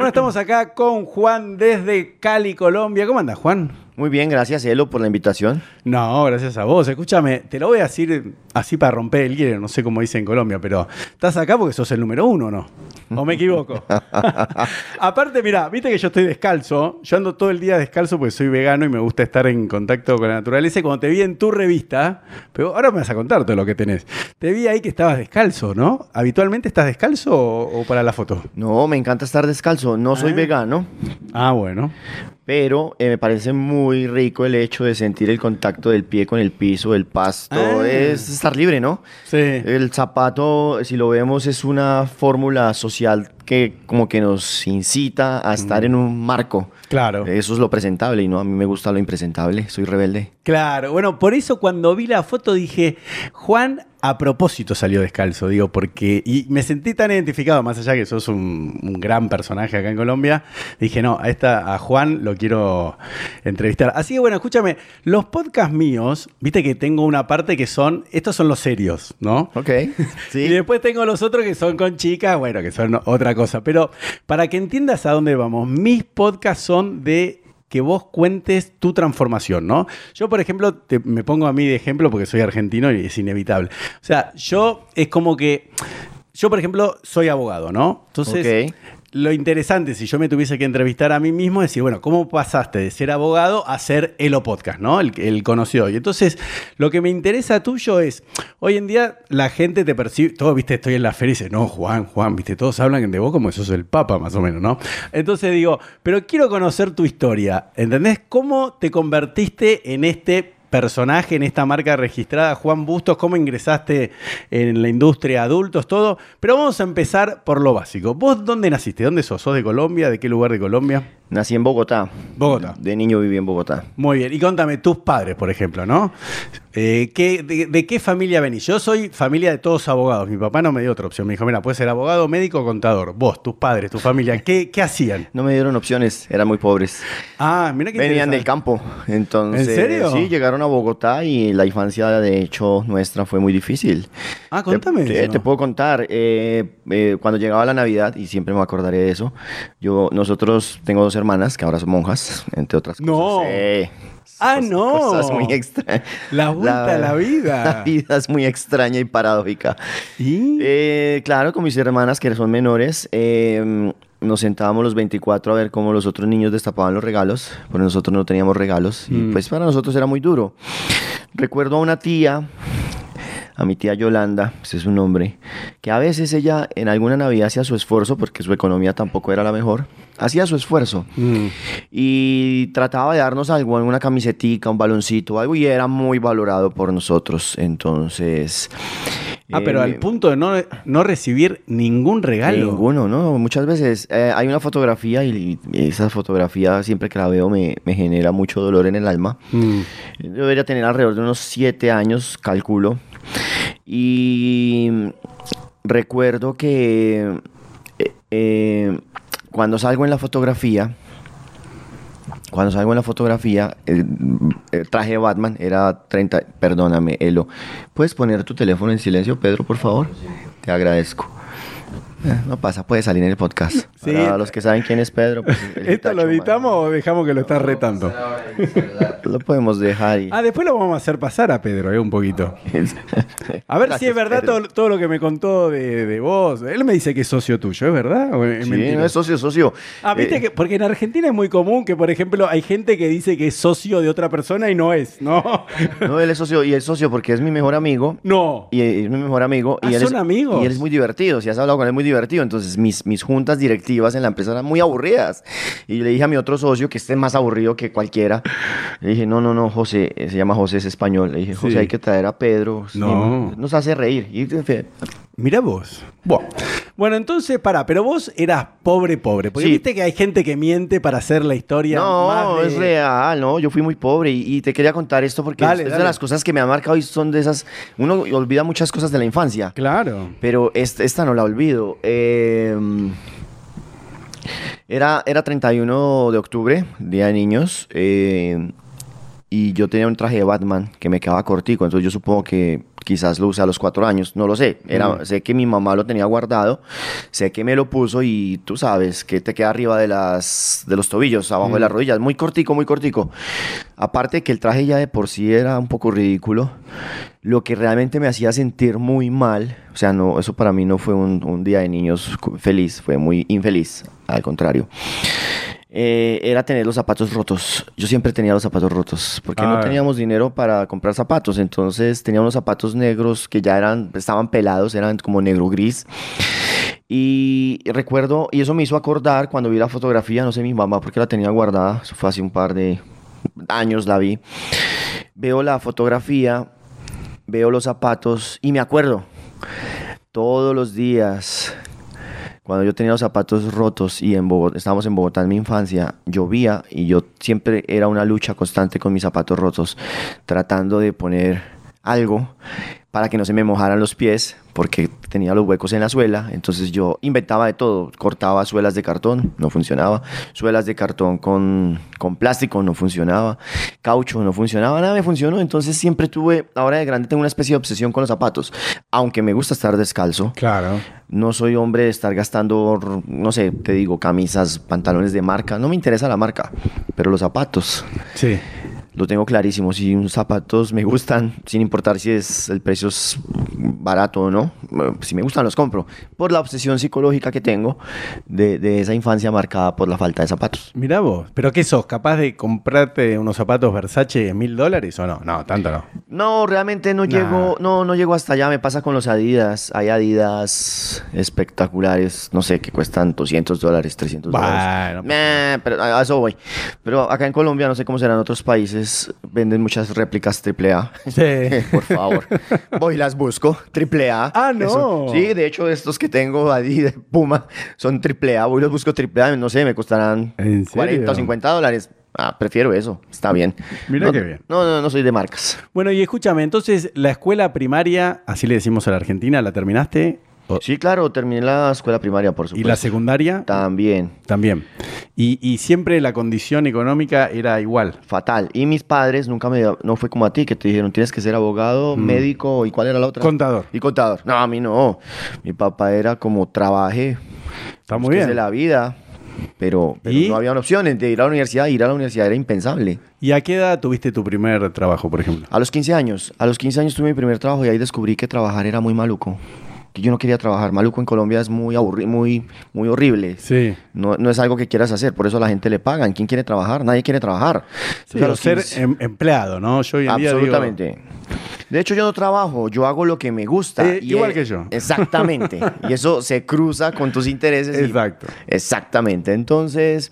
Bueno, estamos acá con Juan desde Cali, Colombia. ¿Cómo andas, Juan? Muy bien, gracias Elo por la invitación. No, gracias a vos. Escúchame, te lo voy a decir así para romper el hielo, no sé cómo dice en Colombia, pero estás acá porque sos el número uno, ¿no? ¿O me equivoco? Aparte, mira, viste que yo estoy descalzo, yo ando todo el día descalzo porque soy vegano y me gusta estar en contacto con la naturaleza. Y cuando te vi en tu revista, pero ahora me vas a contar todo lo que tenés, te vi ahí que estabas descalzo, ¿no? ¿Habitualmente estás descalzo o, o para la foto? No, me encanta estar descalzo, no soy Ah. vegano, Ah, bueno. pero eh, me parece muy rico el hecho de sentir el contacto del pie con el piso, el pasto, Ah. es estar libre, ¿no? Sí. El zapato, si lo vemos, es una fórmula social que como que nos incita a estar en un marco. Mm. Claro. Eso es lo presentable y no, a mí me gusta lo impresentable, soy rebelde. Claro, bueno, por eso cuando vi la foto dije, Juan a propósito salió descalzo, digo, porque, y me sentí tan identificado, más allá que sos un, un gran personaje acá en Colombia, dije, no, a, esta, a Juan lo quiero entrevistar. Así que bueno, escúchame, los podcasts míos, viste que tengo una parte que son, estos son los serios, ¿no? Ok, Y sí. después tengo los otros que son con chicas, bueno, que son otra cosa. Pero para que entiendas a dónde vamos, mis podcasts son de que vos cuentes tu transformación, ¿no? Yo, por ejemplo, me pongo a mí de ejemplo porque soy argentino y es inevitable. O sea, yo es como que... Yo, por ejemplo, soy abogado, ¿no? Entonces. Lo interesante, si yo me tuviese que entrevistar a mí mismo, es decir, bueno, ¿cómo pasaste de ser abogado a ser Elo Podcast, ¿no? El, el conocido. Y entonces, lo que me interesa tuyo es, hoy en día la gente te percibe, todo, viste, estoy en la feria y dice, no, Juan, Juan, viste, todos hablan de vos como que sos el papa, más o menos, ¿no? Entonces digo, pero quiero conocer tu historia, ¿entendés? ¿Cómo te convertiste en este personaje en esta marca registrada, Juan Bustos, cómo ingresaste en la industria adultos, todo. Pero vamos a empezar por lo básico. ¿Vos dónde naciste? ¿Dónde sos? ¿Sos de Colombia? ¿De qué lugar de Colombia? Nací en Bogotá. Bogotá. De niño viví en Bogotá. Muy bien. Y contame, tus padres, por ejemplo, ¿no? Eh, ¿qué- de, de qué familia venís? Yo soy familia de todos abogados. Mi papá no me dio otra opción. Me dijo, mira, puedes ser abogado, médico o contador. Vos, tus padres, tu familia, ¿qué, qué hacían? No me dieron opciones, eran muy pobres. Ah, mira qué Venían del campo. Entonces, ¿En serio? Sí, llegaron a Bogotá y la infancia, de hecho, nuestra fue muy difícil. Ah, contame Te, eso. te puedo contar. eh, eh, cuando llegaba la Navidad, y siempre me acordaré de eso, yo, nosotros, tengo dos hermanas que ahora son monjas, entre otras cosas. No. Sí. Ah, Cos- no. Cosas muy extrañas. La vuelta a la vida. La vida es muy extraña y paradójica. ¿Y? Eh, claro, con mis hermanas que son menores, eh, nos sentábamos los 24 a ver cómo los otros niños destapaban los regalos, porque nosotros no teníamos regalos y Mm. pues para nosotros era muy duro. Recuerdo a una tía, a mi tía Yolanda, ese es su nombre, que a veces ella en alguna Navidad hacía su esfuerzo, porque su economía tampoco era la mejor, hacía su esfuerzo Mm. y trataba de darnos algo, alguna camisetica, un baloncito, algo y era muy valorado por nosotros. Entonces... Ah, pero eh, al punto de no, no recibir ningún regalo. Ninguno, ¿no? Muchas veces eh, hay una fotografía y, y esa fotografía siempre que la veo me, me genera mucho dolor en el alma. Mm. Yo debería tener alrededor de unos siete años, calculo. Y recuerdo que eh, eh, cuando salgo en la fotografía, cuando salgo en la fotografía, el, traje de Batman era 30. Perdóname, Elo. ¿Puedes poner tu teléfono en silencio, Pedro, por favor? Te agradezco. Eh, No pasa, puede salir en el podcast. Sí. Para los que saben quién es Pedro, pues, ¿Esto lo editamos o dejamos que lo estás retando? Lo podemos dejar y... Ah, después lo vamos a hacer pasar a Pedro, eh, un poquito. A ver si es verdad todo, todo lo que me contó de, de vos. Él me dice que es socio tuyo, ¿es verdad? ¿O es Sí, mentira? no es socio, socio. Ah, viste Eh, que, porque en Argentina es muy común que, por ejemplo, hay gente que dice que es socio de otra persona y no es, ¿no? No, él es socio y es socio porque es mi mejor amigo. No. Y es mi mejor amigo. Ah, y él ¿son es, amigos? Y él es muy divertido. Si has hablado con él, es muy divertido. Entonces, mis, mis juntas directivas en la empresa eran muy aburridas. Y yo le dije a mi otro socio, que este es más aburrido que cualquiera, le dije, no, no, no, José, eh, se llama José, es español. Le dije, José, Sí. hay que traer a Pedro. No. nos hace reír. Y, Mira vos. Bueno, entonces, pará, pero vos eras pobre, pobre. Porque Sí. viste que hay gente que miente para hacer la historia No, más de- es real, no, yo fui muy pobre y, y te quería contar esto porque Dale, es, de las cosas que me han marcado y son de esas, uno olvida muchas cosas de la infancia. Claro. Pero esta, esta no la olvido. Eh, era, era 31 de octubre, Día de Niños, eh, y yo tenía un traje de Batman que me quedaba cortico, entonces yo supongo que quizás lo usé a los cuatro años, no lo sé. Era. Sé que mi mamá lo tenía guardado, sé que me lo puso y tú sabes que te queda arriba de, las, de los tobillos, abajo de las rodillas, muy cortico, muy cortico. Aparte que el traje ya de por sí era un poco ridículo, lo que realmente me hacía sentir muy mal, o sea, no, eso para mí no fue un, un día de niños feliz, fue muy infeliz, al contrario. Eh, era tener los zapatos rotos. Yo siempre tenía los zapatos rotos porque no Ah. teníamos dinero para comprar zapatos. Entonces tenía unos zapatos negros que ya eran, estaban pelados, eran como negro gris. Y recuerdo, y eso me hizo acordar cuando vi la fotografía, no sé mi mamá porque la tenía guardada, eso fue hace un par de años la vi. Veo la fotografía, veo los zapatos y me acuerdo todos los días cuando yo tenía los zapatos rotos y en Bogotá, estábamos en Bogotá en mi infancia, llovía y yo siempre era una lucha constante con mis zapatos rotos, tratando de poner algo para que no se me mojaran los pies, porque tenía los huecos en la suela, entonces yo inventaba de todo, cortaba suelas de cartón, no funcionaba, suelas de cartón con, con plástico, no funcionaba, caucho, no funcionaba, nada me funcionó, entonces siempre tuve, ahora de grande tengo una especie de obsesión con los zapatos, aunque me gusta estar descalzo, Claro. no soy hombre de estar gastando, no sé, te digo, camisas, pantalones de marca. No me interesa la marca, pero los zapatos, Sí. Lo tengo clarísimo. Si unos zapatos me gustan, sin importar si es el precio es barato o no, eh, si me gustan los compro. Por la obsesión psicológica que tengo de, de esa infancia marcada por la falta de zapatos. Mirá vos, ¿pero qué sos? ¿Capaz de comprarte unos zapatos Versace en mil dólares o no? No, tanto no. No, realmente no Nah. llego, no, no llego hasta allá. Me pasa con los Adidas. Hay Adidas espectaculares, no sé, que cuestan 200 dólares, 300 Bueno, dólares. pues Meh, pero a eso voy. Pero acá en Colombia, no sé cómo será en otros países, venden muchas réplicas AAA. Sí. Por favor. Voy y las busco. AAA. Ah, no. Eso. Sí, de hecho, estos que tengo Adidas, Puma, son AAA. Voy y los busco AAA. No sé, me costarán ¿En 40 o serio? 50 dólares. Ah, prefiero eso. Está bien. Mirá no, qué bien. No, no, no soy de marcas. Bueno, y escúchame, entonces, la escuela primaria, así le decimos a la Argentina, ¿la terminaste? O- Sí, claro, terminé la escuela primaria, por ¿Y supuesto. la secundaria? También, También. Y, y siempre la condición económica era igual. fatal. Y mis padres nunca me... No fue como a ti, que te dijeron, tienes que ser abogado, médico, ¿y cuál era la otra? Contador. Y contador. No, a mí no. Mi papá era como, trabaje, Está muy bien. la vida. Pero, pero ¿Y? no había opciones de ir a la universidad. Ir a la universidad era impensable. ¿Y a qué edad tuviste tu primer trabajo, por ejemplo? A los 15 años. A los 15 años tuve mi primer trabajo y ahí descubrí que trabajar era muy maluco. Que yo no quería trabajar. Maluco en Colombia es muy aburrido, muy, muy horrible. Sí. No, no es algo que quieras hacer, por eso a la gente le pagan. ¿Quién quiere trabajar? Nadie quiere trabajar. Sí, Entonces, a o los ser 15 em- empleado, ¿no? Yo hoy en día digo- Absolutamente. De hecho, yo no trabajo, yo hago lo que me gusta. Eh, igual que yo. Exactamente. y eso se cruza con tus intereses. y- Exacto. Exactamente. Entonces,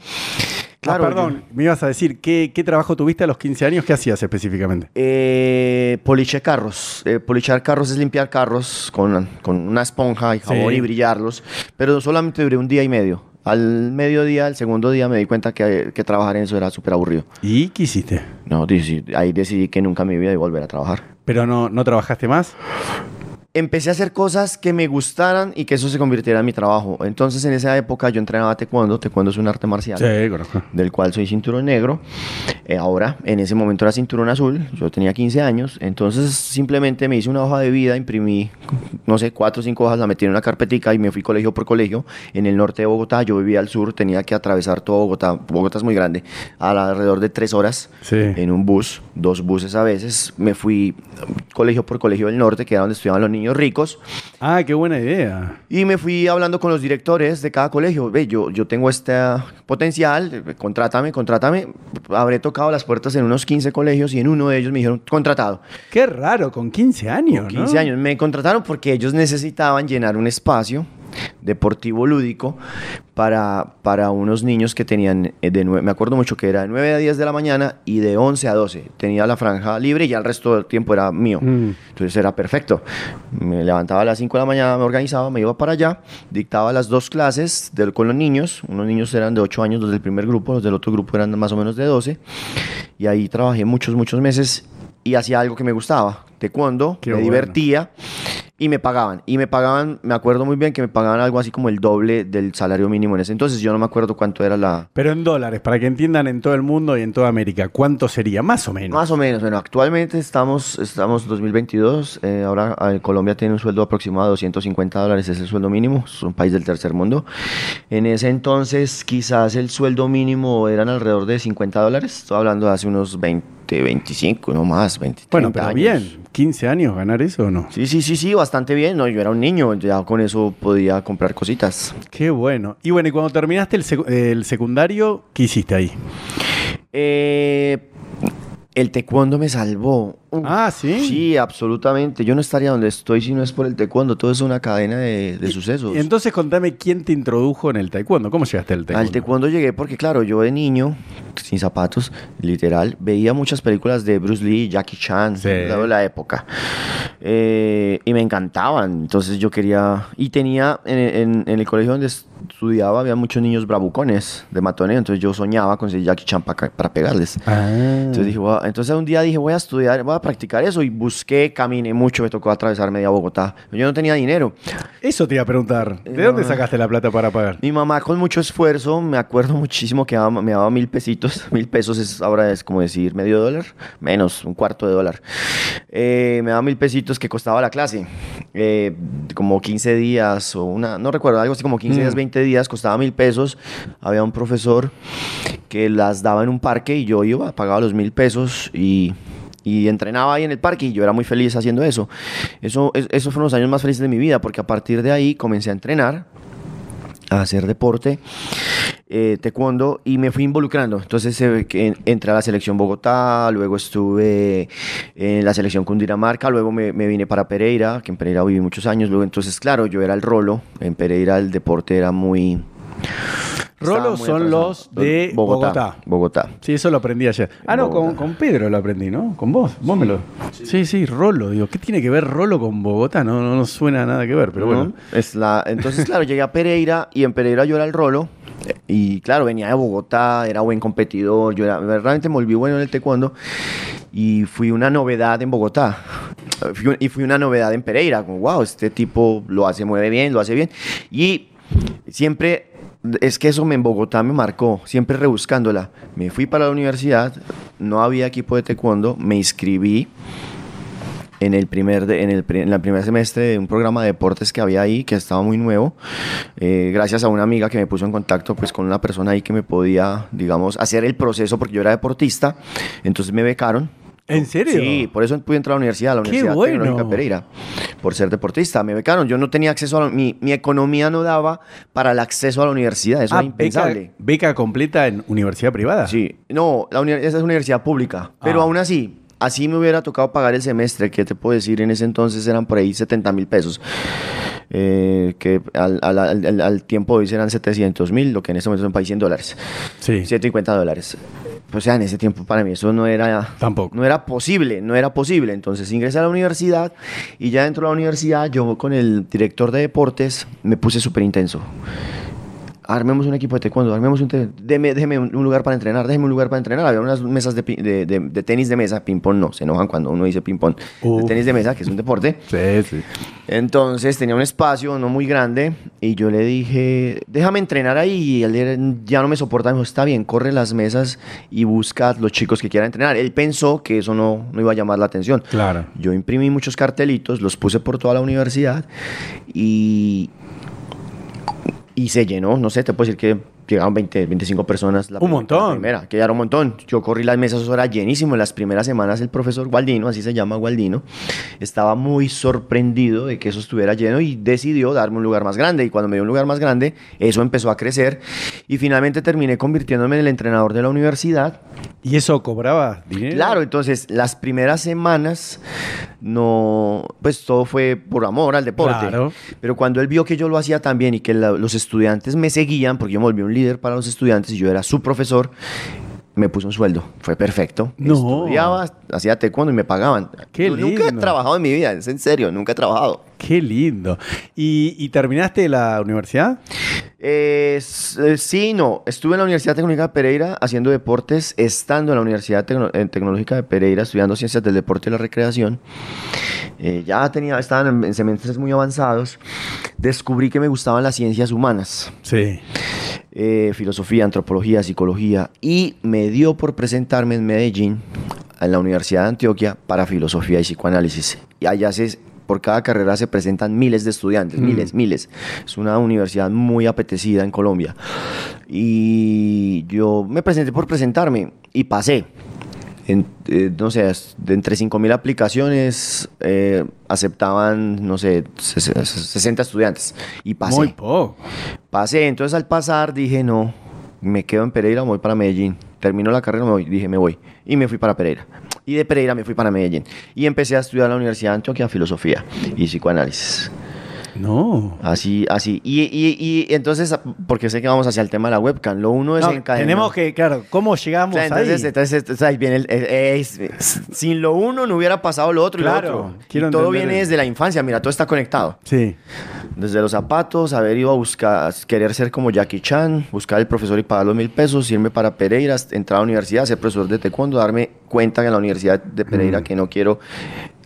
claro. ah, perdón, me ibas a decir, ¿qué, qué trabajo tuviste a los 15 años? ¿Qué hacías específicamente? Eh, poliché carros. Eh, polichar carros es limpiar carros con, con una esponja y jabón Sí. y brillarlos. Pero solamente duré un día y medio. Al mediodía, el segundo día, me di cuenta que, que trabajar en eso era súper aburrido. ¿Y qué hiciste? No, ahí decidí que nunca me iba a volver a trabajar. ¿Pero no, no trabajaste más? Empecé a hacer cosas que me gustaran y que eso se convirtiera en mi trabajo. Entonces, en esa época yo entrenaba taekwondo. Taekwondo es un arte marcial. Sí, conozco. del cual soy cinturón negro. Eh, ahora, en ese momento era cinturón azul, yo tenía 15 años, entonces simplemente me hice una hoja de vida, imprimí, no sé, cuatro o cinco hojas, la metí en una carpetica y me fui colegio por colegio. En el norte de Bogotá, yo vivía al sur, tenía que atravesar todo Bogotá, Bogotá es muy grande, a la- alrededor de tres horas Sí. en un bus, dos buses a veces. Me fui colegio por colegio del norte, que era donde estudiaban los niños ricos. Ah, qué buena idea. Y me fui hablando con los directores de cada colegio. Ve, yo, yo tengo este potencial, contrátame, contrátame. Habré tocado las puertas en unos 15 colegios y en uno de ellos me dijeron, contratado. Qué raro, con 15 años, ¿no? 15 años. Me contrataron porque ellos necesitaban llenar un espacio deportivo lúdico para, para unos niños que tenían, eh, de me acuerdo mucho que era de 9 a 10 de la mañana y de 11 a 12. Tenía la franja libre y ya el resto del tiempo era mío. Mm. Entonces era perfecto. Me levantaba a las 5 de la mañana, me organizaba, me iba para allá, dictaba las dos clases del- con los niños. Unos niños eran de 8 años, los del primer grupo, los del otro grupo eran más o menos de 12. Y ahí trabajé muchos, muchos meses y hacía algo que me gustaba. Taekwondo, Qué me bueno. divertía. Y me pagaban. Y me pagaban, me acuerdo muy bien que me pagaban algo así como el doble del salario mínimo en ese entonces. Yo no me acuerdo cuánto era la... Pero en dólares, para que entiendan en todo el mundo y en toda América, ¿cuánto sería? Más o menos. Más o menos. Bueno, actualmente estamos, estamos 2022. eh, ahora eh, Colombia tiene un sueldo aproximado de 250 dólares, es el sueldo mínimo. Es un país del tercer mundo. En ese entonces quizás el sueldo mínimo eran alrededor de 50 dólares. Estoy hablando de hace unos 20, 25, no más, 20. bueno, 30 pero años. bien, 15 años ganar eso o no. Sí, sí, sí, sí, bastante bien. No, yo era un niño, ya con eso podía comprar cositas. Qué bueno. Y bueno, y cuando terminaste el, secu- el secundario, ¿qué hiciste ahí? Eh, el taekwondo me salvó. Uf, Ah, ¿sí? Sí, absolutamente. Yo no estaría donde estoy si no es por el taekwondo. Todo es una cadena de, de sucesos. Y entonces contame quién te introdujo en el taekwondo. ¿Cómo llegaste al taekwondo? Al taekwondo llegué porque, claro, yo de niño, sin zapatos, literal, veía muchas películas de Bruce Lee, Jackie Chan, Sí. de la época. Eh, y me encantaban. Entonces yo quería. Y tenía en, en- en el colegio donde estudiaba, había muchos niños bravucones de matoneo. Entonces yo soñaba con ser Jackie Chan para, para pegarles. Ah. Entonces, dije, entonces un día dije, voy a estudiar, voy a practicar eso. Y busqué, caminé mucho, me tocó atravesar media Bogotá. Yo no tenía dinero. Eso te iba a preguntar. ¿De Eh, dónde sacaste la plata para pagar? Mi mamá con mucho esfuerzo, me acuerdo muchísimo que daba- me daba mil pesitos. Mil pesos es, ahora es como decir medio dólar, menos, un cuarto de dólar. Eh, me daba mil pesitos que costaba la clase. Eh, como 15 días o una, no recuerdo, algo así como 15 días, Mm. 20 días, costaba mil pesos. Había un profesor que las daba en un parque y yo iba, pagaba los mil pesos y... Y entrenaba ahí en el parque y yo era muy feliz haciendo eso. Eso, es- esos fueron los años más felices de mi vida porque a partir de ahí comencé a entrenar a hacer deporte, eh, taekwondo, y me fui involucrando. Entonces eh, entré a la selección Bogotá, luego estuve en la selección Cundinamarca, luego me, me vine para Pereira, que en Pereira viví muchos años, luego entonces, claro, yo era el rolo, en Pereira el deporte era muy... muy son los de Bogotá. Bogotá. Bogotá. Sí, eso lo aprendí ayer. Ah, no, con, Pedro lo aprendí, ¿no? Con vos. Vos me lo. Sí, sí, Rolo. Digo, ¿qué tiene que ver Rolo con Bogotá? No, no, no suena a nada que ver, pero ¿no? bueno. Es la, entonces, claro, llegué a Pereira y en Pereira yo era el rolo. eh, Y claro, venía de Bogotá, era buen competidor. Yo era, realmente me volví bueno en el taekwondo y fui una novedad en Bogotá. Fui y fui una novedad en Pereira. Como, wow, este tipo lo hace, mueve bien, lo hace bien. Y siempre. Es que eso me, en Bogotá me marcó, siempre rebuscándola. Me fui para la universidad, no había equipo de taekwondo, me inscribí en el primer de- en el, en el primer semestre de un programa de deportes que había ahí que estaba muy nuevo eh, gracias a una amiga que me puso en contacto pues con una persona ahí que me podía digamos hacer el proceso porque yo era deportista entonces me becaron ¿En serio? Sí, por eso pude entrar a la universidad, a la ¡Qué Universidad bueno! Tecnológica Pereira, por ser deportista. Me becaron, yo no tenía acceso a la, mi, mi economía no daba para el acceso a la universidad, eso Ah, era impensable. beca, beca completa en universidad privada. Sí, no, la esa es universidad pública, pero Ah. aún así, así me hubiera tocado pagar el semestre, que te puedo decir, en ese entonces eran por ahí 70 mil pesos, eh, que al, al- al- tiempo de hoy serán 700 mil, lo que en este momento son país 100 dólares, Sí. 150 dólares. O sea, en ese tiempo para mí eso no era, Tampoco. no era posible, no era posible. Entonces ingresé a la universidad y ya dentro de la universidad yo con el director de deportes me puse súper intenso. Armemos un equipo de taekwondo, armemos un... Deme, déjeme un lugar para entrenar, déjeme un lugar para entrenar. Había unas mesas de, de, de- de tenis de mesa, ping-pong no, se enojan cuando uno dice ping-pong. De Uf. tenis de mesa, que es un deporte. Sí, sí. Entonces tenía un espacio no muy grande y yo le dije, déjame entrenar ahí y él ya no me soporta, me dijo, está bien, corre las mesas y busca a los chicos que quieran entrenar. Él pensó que eso no, no iba a llamar la atención. Claro. Yo imprimí muchos cartelitos, los puse por toda la universidad y, y se llenó, no sé, te puedo decir que llegaron 20, 25 personas. La Un prim- montón. la primera, que ya era un montón. Yo corrí las mesas, eso era llenísimo. En las primeras semanas el profesor Gualdino, así se llama Gualdino, estaba muy sorprendido de que eso estuviera lleno y decidió darme un lugar más grande. Y cuando me dio un lugar más grande, eso empezó a crecer y finalmente terminé convirtiéndome en el entrenador de la universidad. ¿Y eso cobraba dinero? Claro, entonces las primeras semanas no, pues todo fue por amor al deporte. Claro. Pero cuando él vio que yo lo hacía tan bien y que la- los estudiantes me seguían, porque yo me volví un líder para los estudiantes y yo era su profesor, me puso un sueldo. Fue perfecto. No. Estudiaba, hacía taekwondo y me pagaban. Qué Yo Nunca he trabajado en mi vida, es en serio, nunca he trabajado. Qué lindo. ¿Y, y terminaste la universidad? Eh, eh, sí, no. Estuve en la Universidad Tecnológica de Pereira haciendo deportes, estando en la Universidad Tecno- eh, Tecnológica de Pereira estudiando ciencias del deporte y la recreación. Eh, ya tenía, estaban en, en semestres muy avanzados. Descubrí que me gustaban las ciencias humanas, Sí. eh, filosofía, antropología, psicología, y me dio por presentarme en Medellín, en la Universidad de Antioquia, para filosofía y psicoanálisis. Y allá se, por cada carrera se presentan miles de estudiantes, Mm. miles, miles. Es una universidad muy apetecida en Colombia. Y yo me presenté por presentarme y pasé. En, eh, no sé, de entre 5.000 aplicaciones eh, aceptaban, no sé, ses- 60 estudiantes. Y pasé. Muy poco. Pasé, entonces al pasar dije, no, me quedo en Pereira, me voy para Medellín. Termino la carrera, me voy, dije, me voy. Y me fui para Pereira. Y de Pereira me fui para Medellín. Y empecé a estudiar en la Universidad de Antioquia filosofía y psicoanálisis. No. Así, así. Y, y, y entonces, porque sé que vamos hacia el tema de la webcam, lo uno es No, tenemos que, claro, ¿cómo llegamos O sea, entonces, ahí? entonces, entonces ahí viene el- es- es- sin lo uno no hubiera pasado lo otro y Claro, lo otro. quiero Y todo viene desde la infancia, mira, todo está conectado. Sí. Desde los zapatos, haber ido a buscar, querer ser como Jackie Chan, buscar el profesor y pagar los mil pesos, irme para Pereira, entrar a la universidad, ser profesor de taekwondo, darme cuenta que en la universidad de Pereira Mm. que no quiero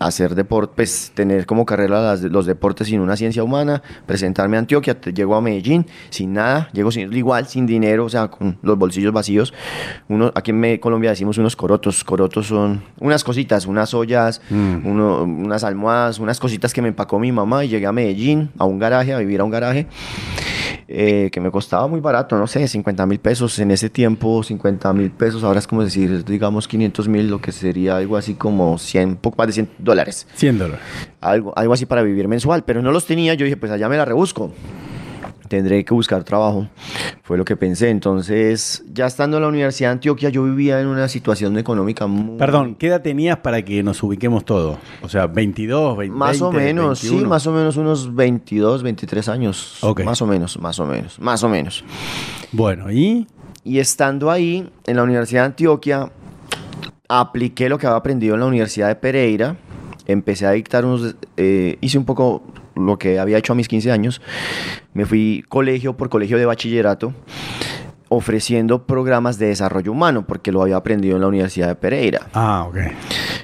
hacer deporte, pues tener como carrera las- los deportes sin una ciencia humana, presentarme a Antioquia, te- llego a Medellín sin nada, llego sin, igual sin dinero, o sea, con los bolsillos vacíos. Uno, aquí en Colombia decimos unos corotos, corotos son unas cositas, unas ollas, Mm. uno- unas almohadas, unas cositas que me empacó mi mamá y llegué a Medellín, a un garaje, a vivir a un garaje, eh, que me costaba muy barato, no sé, 50 mil pesos en ese tiempo, 50 mil pesos, ahora es como decir, digamos 500 mil, lo que sería algo así como 100, poco más de 100 dólares, 100 dólares. algo, algo así para vivir mensual, pero no los tenía, yo dije, pues allá me la rebusco. Tendré que buscar trabajo, fue lo que pensé. Entonces, ya estando en la Universidad de Antioquia, yo vivía en una situación económica muy... Perdón, ¿qué edad tenías para que nos ubiquemos todos? O sea, 22, 20, Más o 20, menos, sí, 21. más o menos unos 22, 23 años. Ok. Más o menos, más o menos, más o menos. Bueno, ¿y? Y estando ahí, en la Universidad de Antioquia, apliqué lo que había aprendido en la Universidad de Pereira. Empecé a dictar unos... eh, hice un poco lo que había hecho a mis 15 años. Me fui colegio por colegio de bachillerato ofreciendo programas de desarrollo humano porque lo había aprendido en la Universidad de Pereira. Ah, ok.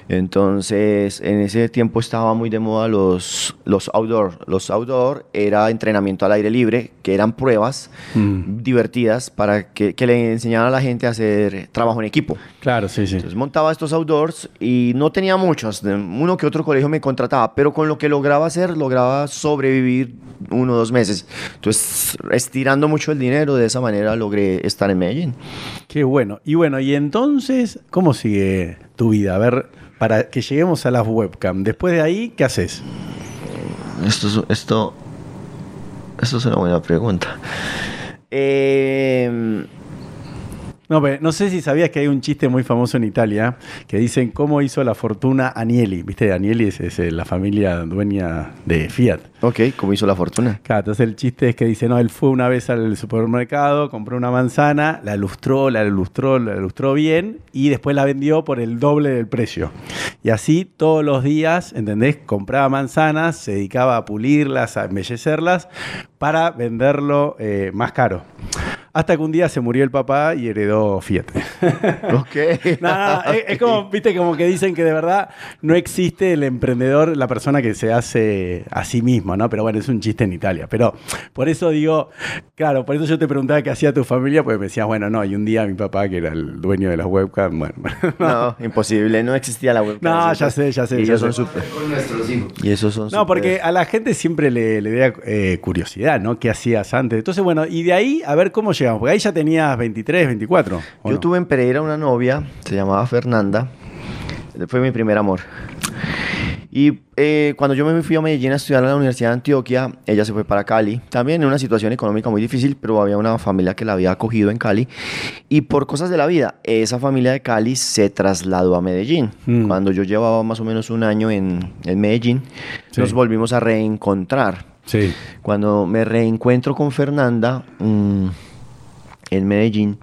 Entonces, en ese tiempo estaba muy de moda los, los outdoor. Los outdoor era entrenamiento al aire libre, que eran pruebas Mm. divertidas para que, que le enseñaran a la gente a hacer trabajo en equipo. Claro, sí, sí. Entonces montaba estos outdoors y no tenía muchos, uno que otro colegio me contrataba, pero con lo que lograba hacer, lograba sobrevivir uno o dos meses. Entonces, estirando mucho el dinero, de esa manera logré estar en Medellín. Qué bueno. Y bueno, y entonces, ¿cómo sigue tu vida? A ver, para que lleguemos a las webcam. Después de ahí, ¿qué haces? Esto, es- esto, esto es una buena pregunta. Eh, No, pero no sé si sabías que hay un chiste muy famoso en Italia que dicen cómo hizo la fortuna Agnelli. ¿Viste? Agnelli es, es, eh, la familia dueña de Fiat. ok, ¿cómo hizo la fortuna? Claro, entonces el chiste es que dice, no, él fue una vez al supermercado, compró una manzana, la lustró, la lustró, la lustró bien y después la vendió por el doble del precio. Y así todos los días, ¿entendés? Compraba manzanas, se dedicaba a pulirlas, a embellecerlas para venderlo eh, más caro. Hasta que un día se murió el papá y heredó Fiat. Ok. No, no, no, es, es como, viste, como que dicen que de verdad no existe el emprendedor, la persona que se hace a sí mismo, ¿no? Pero bueno, es un chiste en Italia. Pero por eso digo, claro, por eso yo te preguntaba qué hacía tu familia, porque me decías, bueno, no, y un día mi papá, que era el dueño de las webcams, bueno. No, imposible, no existía la web. No, ya sé, ya sé, Y ya ellos son súper. Y esos son No, porque a la gente siempre le, le da eh, curiosidad, ¿no? ¿Qué hacías antes? Entonces, bueno, y de ahí, a ver cómo llegamos. Porque ahí ya tenías 23, 24. ¿o Yo no? tuve en Pereira una novia, se llamaba Fernanda. Fue mi primer amor. Y eh, cuando yo me fui a Medellín a estudiar en la Universidad de Antioquia, ella se fue para Cali. También en una situación económica muy difícil, pero había una familia que la había acogido en Cali. Y por cosas de la vida, esa familia de Cali se trasladó a Medellín. Mm. Cuando yo llevaba más o menos un año en, en Medellín, Sí. nos volvimos a reencontrar. Sí. Cuando me reencuentro con Fernanda mm, en Medellín,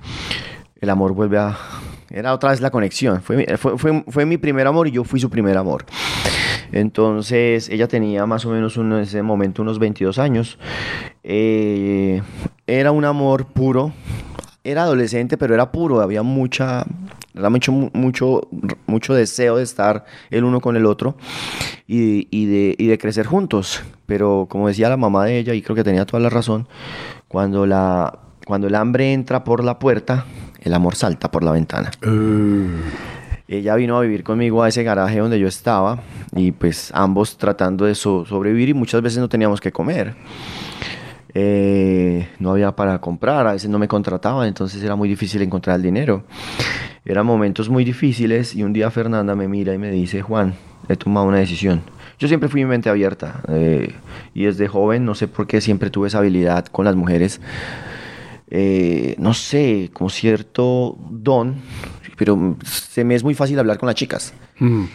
el amor vuelve a... Era otra vez la conexión. Fue, fue, fue- mi primer amor y yo fui su primer amor. Entonces, ella tenía más o menos en ese momento unos 22 años. Eh, era un amor puro. Era adolescente, pero era puro. Había mucha, era mucho, mucho, mucho deseo de estar el uno con el otro y, y, de, y de crecer juntos. Pero como decía la mamá de ella, y creo que tenía toda la razón, cuando, la, cuando el hambre entra por la puerta, el amor salta por la ventana. Ella vino a vivir conmigo a ese garaje donde yo estaba y pues ambos tratando de so- sobrevivir y muchas veces no teníamos que comer. Eh, no había para comprar, a veces no me contrataban, entonces era muy difícil encontrar el dinero. Eran momentos muy difíciles y un día Fernanda me mira y me dice, Juan, he tomado una decisión. Yo siempre fui mi mente abierta eh, y desde joven, no sé por qué, siempre tuve esa habilidad con las mujeres. Eh, no sé, como cierto don, pero se me es muy fácil hablar con las chicas Mm.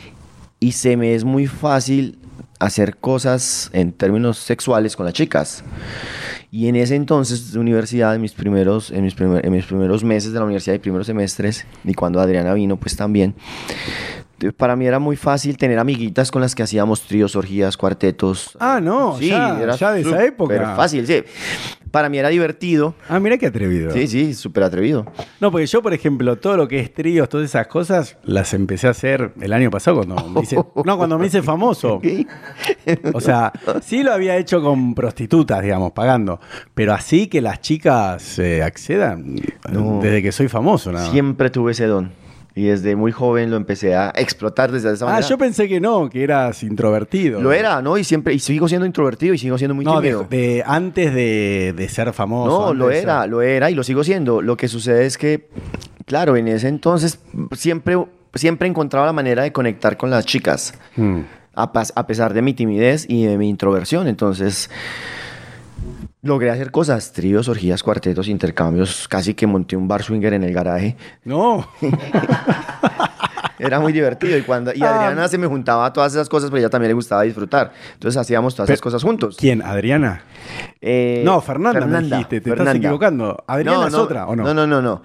y se me es muy fácil hacer cosas en términos sexuales con las chicas. Y en ese entonces de universidad, en mis primeros, en mis primer- en mis primeros meses de la universidad y primeros semestres, y cuando Adriana vino, pues también, para mí era muy fácil tener amiguitas con las que hacíamos tríos, orgías, cuartetos. Ah, no, ya- ya de esa época. fácil, sí. Para mí era divertido. Ah, mira qué atrevido. Sí, sí, súper atrevido. No, porque yo, por ejemplo, todo lo que es tríos, todas esas cosas, las empecé a hacer el año pasado cuando me hice, no, cuando me hice famoso. O sea, sí lo había hecho con prostitutas, digamos, pagando. Pero así que las chicas eh, accedan No. desde que soy famoso, nada. Siempre tuve ese don. Y desde muy joven lo empecé a explotar desde esa Ah, manera. yo pensé que no, que eras introvertido. Lo era, ¿no? Y siempre, y sigo siendo introvertido y sigo siendo muy No, tímido. de- antes de, de ser famoso. no, antes lo de era, lo era y lo sigo siendo. Lo que sucede es que, claro, en ese entonces siempre, siempre encontraba la manera de conectar con las chicas, Mm. a, pas- a pesar de mi timidez y de mi introversión. Entonces, logré hacer cosas, tríos, orgías, cuartetos, intercambios. Casi que monté un bar swinger en el garaje. No. Era muy divertido y cuando y Ah. Adriana se me juntaba a todas esas cosas, pero ella también le gustaba disfrutar. Entonces hacíamos todas Pero- esas cosas juntos. ¿Quién? ¿Adriana? Eh, No, Fernanda me dijiste, te estás equivocando. ¿Adriana es otra, o no? No, no, no, no.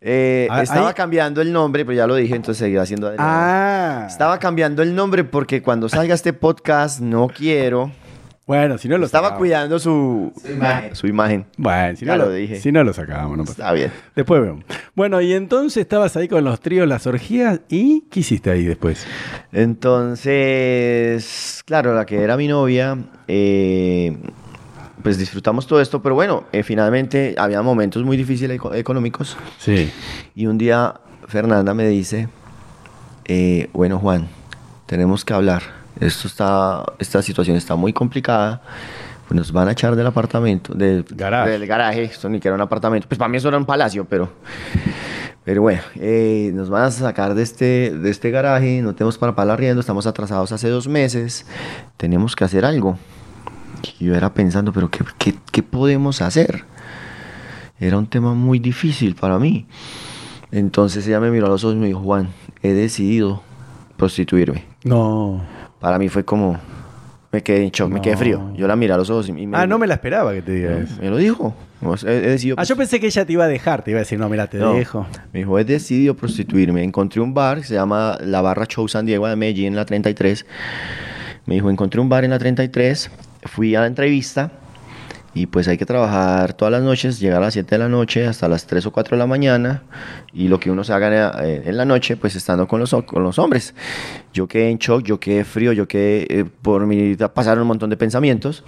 Eh, Ah, estaba ahí- cambiando el nombre, pero ya lo dije, entonces seguirá siendo Adriana. Ah. Estaba cambiando el nombre porque cuando salga este podcast no quiero. Bueno, si no lo Estaba cuidando su, su imagen. Bueno, si Ya no lo lo, dije. Si no lo sacábamos, no pasa Está bien. Después vemos. Bueno, y entonces estabas ahí con los tríos, las orgías, ¿y qué hiciste ahí después? Entonces, claro, la que era mi novia, eh, pues disfrutamos todo esto, pero bueno, eh, finalmente había momentos muy difíciles eco- económicos. Sí. Y un día Fernanda me dice, eh, bueno Juan, tenemos que hablar. Esto está, esta situación está muy complicada. Pues nos van a echar del apartamento, del Garaje. del garaje. Esto ni que era un apartamento. Pues para mí eso era un palacio, pero, pero bueno, eh, nos van a sacar de este, de este garaje. No tenemos para pagar arriendo. Estamos atrasados hace dos meses. Tenemos que hacer algo. Y yo era pensando, pero ¿qué, qué, qué podemos hacer? Era un tema muy difícil para mí. Entonces ella me miró a los ojos y me dijo, Juan, he decidido prostituirme. No. Para mí fue como, me quedé en shock, me quedé frío. Yo la miré a los ojos y me, Ah, no me la esperaba que te diga eso. me lo dijo. He, he decidido Ah, yo pensé que ella te iba a dejar, te iba a decir, no, mira, te No. dejo. Me dijo, he decidido prostituirme. Encontré un bar que se llama La Barra Show San Diego de Medellín, en la 33. Me dijo, encontré un bar en la 33. Fui a la entrevista y pues hay que trabajar todas las noches, llegar a las 7 de la noche hasta las 3 o 4 de la mañana y lo que uno se haga eh, en la noche, pues estando con los, con los hombres. Yo quedé en shock, yo quedé frío, yo quedé, eh, por mi pasaron un montón de pensamientos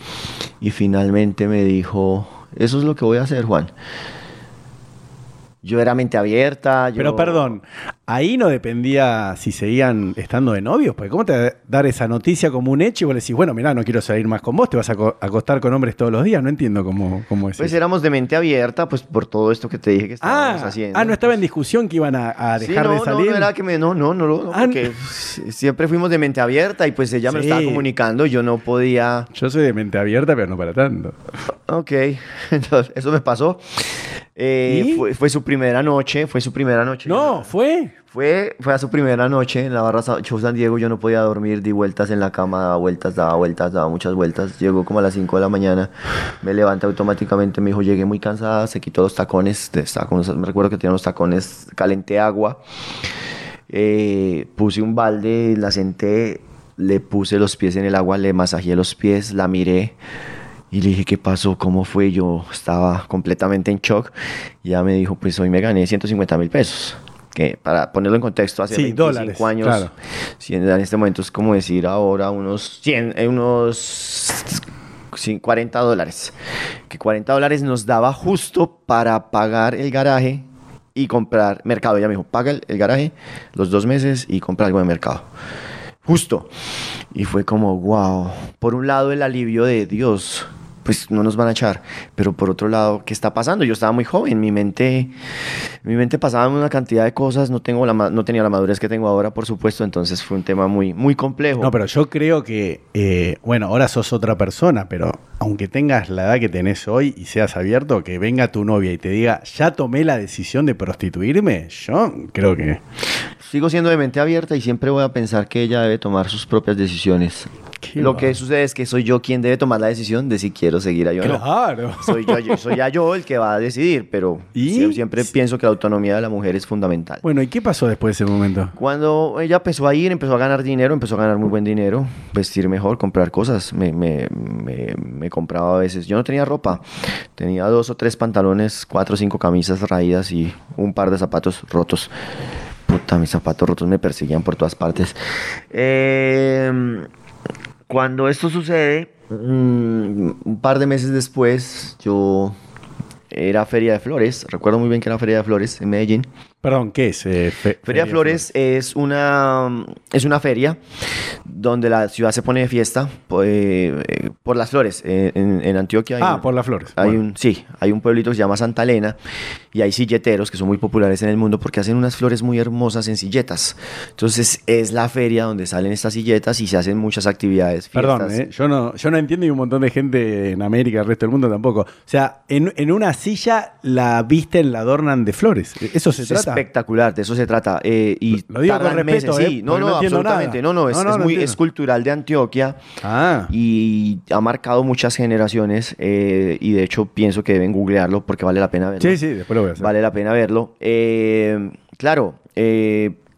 y finalmente me dijo, eso es lo que voy a hacer, Juan. Yo era mente abierta. Pero perdón, ahí no dependía si seguían estando de novios, porque ¿cómo te va a dar esa noticia como un hecho y vos le decís, bueno, mirá, no quiero salir más con vos, te vas a aco- acostar con hombres todos los días? No entiendo cómo, cómo es Pues eso. éramos de mente abierta, pues por todo esto que te dije que estábamos Ah, haciendo. ah, no estaba en discusión que iban a, a Sí, dejar no, de no, salir. No, era que me, no, no, no, no, Ah, porque siempre fuimos de mente abierta y pues ella me lo estaba comunicando y yo no podía. Yo soy de mente abierta, pero no para tanto. Ok, entonces eso me pasó. Eh, fue su primera noche, fue su primera noche. No, fue. Fue, fue a su primera noche en la barra Show San Diego. Yo no podía dormir, di vueltas en la cama, daba vueltas, daba vueltas, daba muchas vueltas. Llegó como a las 5 de la mañana, me levanté automáticamente. Me dijo, llegué muy cansada, se quitó los tacones. unos- me recuerdo que tenía unos tacones, calenté agua, eh, puse un balde, la senté. le puse los pies en el agua, le masajeé los pies, la miré y le dije, ¿qué pasó? ¿Cómo fue? Yo estaba completamente en shock. Y ella me dijo, pues hoy me gané 150 mil pesos. Que para ponerlo en contexto, hace Sí, 25 dólares, años, claro. si en este momento es como decir ahora unos 100, eh, unos sí, 40 dólares. Que 40 dólares nos daba justo para pagar el garaje y comprar mercado. Ella me dijo, paga el, el garaje los dos meses y compra algo de mercado. Justo. Y fue como, wow. Por un lado, el alivio de Dios, pues no nos van a echar. Pero por otro lado, ¿qué está pasando? Yo estaba muy joven, mi mente, mi mente pasaba una cantidad de cosas, no, tengo la, no tenía la madurez que tengo ahora, por supuesto, entonces fue un tema muy, muy complejo. No, pero yo creo que, eh, bueno, ahora sos otra persona, pero aunque tengas la edad que tenés hoy y seas abierto, que venga tu novia y te diga, ya tomé la decisión de prostituirme, yo creo que... Sigo siendo de mente abierta y siempre voy a pensar que ella debe tomar sus propias decisiones. Qué Lo que sucede es que soy yo quien debe tomar la decisión de si quiero seguir ahí o no. Claro. Soy yo, yo- soy ya yo el que va a decidir, pero ¿Y? sie- siempre pienso que la autonomía de la mujer es fundamental. Bueno, ¿y qué pasó después de ese momento? Cuando ella empezó a ir, empezó a ganar dinero, empezó a ganar muy buen dinero, vestir mejor, comprar cosas. Me, me- me- me compraba a veces. Yo no tenía ropa. Tenía dos o tres pantalones, cuatro o cinco camisas raídas y un par de zapatos rotos. Puta, mis zapatos rotos me perseguían por todas partes. Eh, cuando esto sucede, mm, un par de meses después, yo era Feria de Flores. Recuerdo muy bien que era Feria de Flores en Medellín. Perdón, ¿qué es? eh, fe- Feria Flores es una, es una feria donde la ciudad se pone de fiesta eh, eh, por las flores. En, en Antioquia hay, Ah, un- por las flores. hay Bueno. un, sí, hay un pueblito que se llama Santa Elena y hay silleteros que son muy populares en el mundo porque hacen unas flores muy hermosas en silletas. Entonces es la feria donde salen estas silletas y se hacen muchas actividades. Perdón, fiestas. eh, yo, no, yo no entiendo y un montón de gente en América, el resto del mundo tampoco. O sea, en, en una silla la visten, la adornan de flores. ¿Eso se Es trata? Espectacular, de eso se trata. eh, y Lo digo con respeto, meses, eh, sí. No, no, absolutamente. nada. No, no, es, No, no, es no muy, es cultural de Antioquia. Ah, y ha marcado muchas generaciones eh, y de hecho pienso que deben googlearlo porque vale la pena verlo. sí, sí, después lo voy a hacer. Vale la pena verlo. Claro,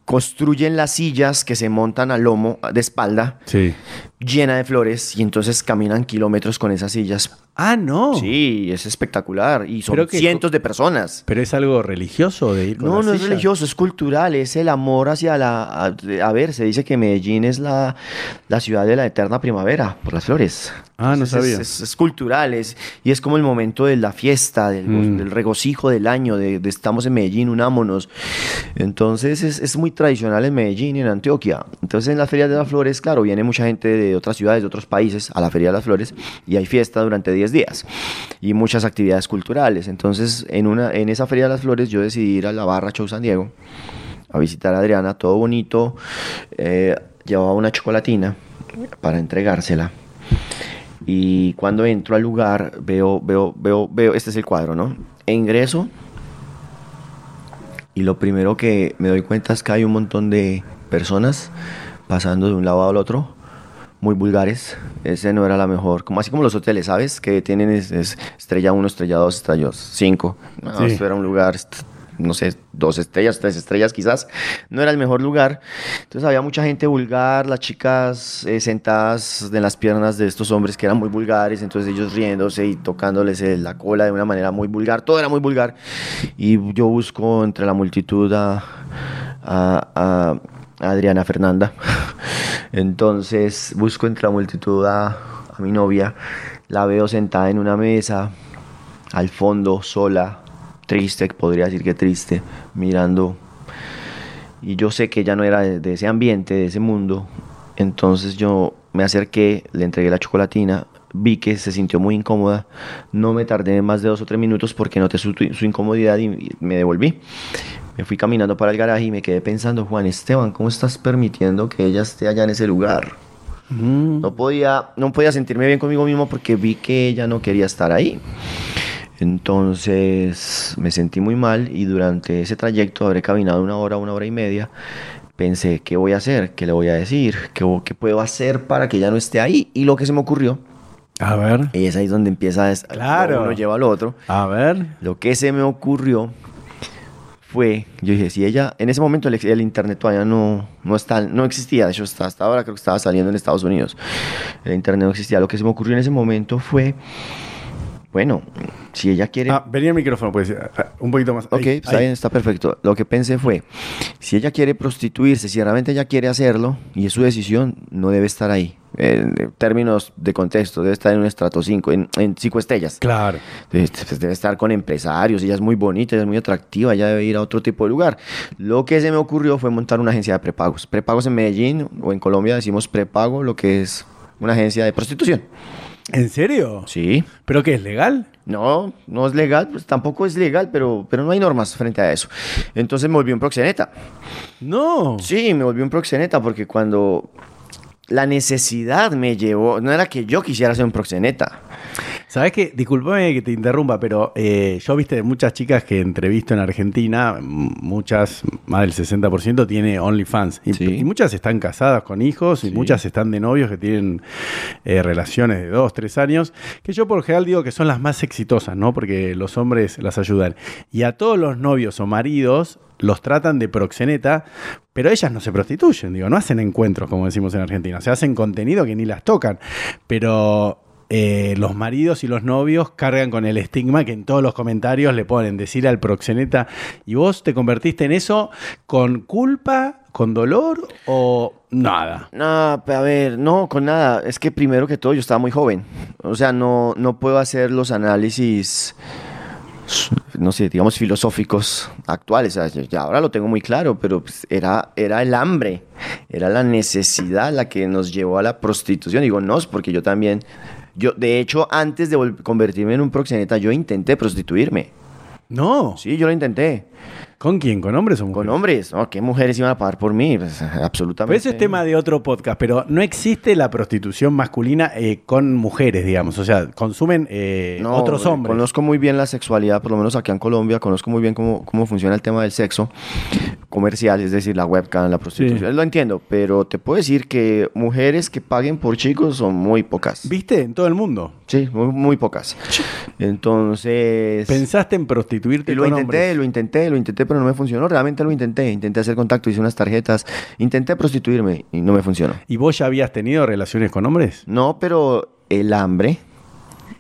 construyen las sillas que se montan al lomo de espalda Sí. Llena de flores y entonces caminan kilómetros con esas sillas. Ah, no. Sí, es espectacular y son que- cientos de personas. ¿Pero es algo religioso de ir con No, no es silla? religioso, es cultural, es el amor hacia la... A, a ver, se dice que Medellín es la, la ciudad de la eterna primavera, por las flores. Ah, no Entonces, sabía. Es, es- es cultural, es- y es como el momento de la fiesta, del, Mm. del regocijo del año, de, de estamos en Medellín, unámonos. Entonces es, es muy tradicional en Medellín y en Antioquia. Entonces en las ferias de las flores, claro, viene mucha gente de otras ciudades, de otros países a la feria de las flores y hay fiesta durante 10 días y muchas actividades culturales. Entonces en, una, en esa feria de las flores yo decidí ir a la barra Show San Diego a visitar a Adriana, todo bonito. eh, llevaba una chocolatina para entregársela. Y cuando entro al lugar, veo, veo, veo, veo, este es el cuadro, ¿no? E ingreso. Y lo primero que me doy cuenta es que hay un montón de personas pasando de un lado al otro, muy vulgares. Ese no era la mejor. Como así como los hoteles, ¿sabes? Que tienen es- es estrella 1, estrella 2, estrella 5. No, Sí. esto era un lugar, no sé, dos estrellas, tres estrellas quizás. No era el mejor lugar. Entonces había mucha gente vulgar, las chicas eh, sentadas en las piernas de estos hombres que eran muy vulgares, entonces ellos riéndose y tocándoles eh, la cola de una manera muy vulgar. Todo era muy vulgar. Y yo busco entre la multitud a, a- a Adriana Fernanda. Entonces busco entre la multitud a, mi novia. La veo sentada en una mesa, al fondo, sola, triste, podría decir que triste, mirando. Y yo sé que ella no era de, ese ambiente, de ese mundo. Entonces yo me acerqué, le entregué la chocolatina, vi que se sintió muy incómoda. No me tardé más de dos o tres minutos porque noté su, incomodidad y me devolví. Me fui caminando para el garaje y me quedé pensando, Juan Esteban, ¿cómo estás permitiendo que ella esté allá en ese lugar? Mm. No podía, no podía sentirme bien conmigo mismo porque vi que ella no quería estar ahí. Entonces me sentí muy mal y durante ese trayecto habré caminado una hora, una hora y media. Pensé, ¿qué voy a hacer? ¿Qué le voy a decir? ¿Qué, qué puedo hacer para que ella no esté ahí? Y lo que se me ocurrió, A ver. y es ahí donde empieza, es, Claro. uno lleva al otro. A ver. Lo que se me ocurrió fue, yo dije, si ella, en ese momento el, el internet todavía no, no, está, no existía, de hecho hasta, hasta ahora creo que estaba saliendo en Estados Unidos, el internet no existía, lo que se me ocurrió en ese momento fue, bueno, si ella quiere... Ah, venía el micrófono, pues, un poquito más. Ok, Ahí, está ahí. bien, está perfecto. Lo que pensé fue, si ella quiere prostituirse, si realmente ella quiere hacerlo y es su decisión, no debe estar ahí. En términos de contexto, debe estar en un estrato 5, en, en cinco estrellas. Claro. Debe, pues, debe estar con empresarios, ella es muy bonita, ella es muy atractiva, ella debe ir a otro tipo de lugar. Lo que se me ocurrió fue montar una agencia de prepagos. Prepagos en Medellín o en Colombia decimos prepago, lo que es una agencia de prostitución. ¿En serio? Sí. ¿Pero qué es legal? No, no es legal, pues tampoco es legal, pero, pero no hay normas frente a eso. Entonces me volví un proxeneta. No. Sí, me volví un proxeneta porque cuando la necesidad me llevó, no era que yo quisiera ser un proxeneta. ¿Sabes qué? Disculpame que te interrumpa, pero eh, yo viste muchas chicas que entrevisto en Argentina, m- muchas, más del 60% tiene OnlyFans. Y, Sí. y muchas están casadas con hijos y muchas están de novios que tienen eh, relaciones de dos, tres años, que yo por general digo que son las más exitosas, ¿no? Porque los hombres las ayudan. Y a todos los novios o maridos los tratan de proxeneta, pero ellas no se prostituyen, digo, no hacen encuentros, como decimos en Argentina. O sea, hacen contenido que ni las tocan. Pero eh, los maridos y los novios cargan con el estigma que en todos los comentarios le ponen decir al proxeneta. ¿Y vos te convertiste en eso con culpa, con dolor o nada? No, a ver, no, con nada. Es que primero que todo yo estaba muy joven. O sea, no, no puedo hacer los análisis, no sé, digamos filosóficos actuales. O sea, ya- ahora lo tengo muy claro, pero pues, era, era el hambre, era la necesidad la que nos llevó a la prostitución. Digo, no, es porque yo también, yo, de hecho, antes de convertirme en un proxeneta, yo intenté prostituirme. No. Sí, yo lo intenté. ¿Con quién? ¿Con hombres o mujeres? Con hombres, ¿no? ¿Qué mujeres iban a pagar por mí? Pues, Pero absolutamente. eso es tema de otro podcast, pero no existe la prostitución masculina eh, con mujeres, digamos. O sea, consumen eh, No, otros hombres. Conozco muy bien la sexualidad, por lo menos aquí en Colombia, conozco muy bien cómo, cómo funciona el tema del sexo comercial, es decir, la webcam, la prostitución. Sí. Lo entiendo, pero te puedo decir que mujeres que paguen por chicos son muy pocas. ¿Viste? En todo el mundo. Sí, muy, muy pocas. Entonces... ¿Pensaste en prostituirte Y lo con intenté, hombres? lo intenté, lo intenté, pero no me funcionó. Realmente lo intenté. Intenté hacer contacto, hice unas tarjetas, intenté prostituirme y no me funcionó. ¿Y vos ya habías tenido relaciones con hombres? No, pero el hambre,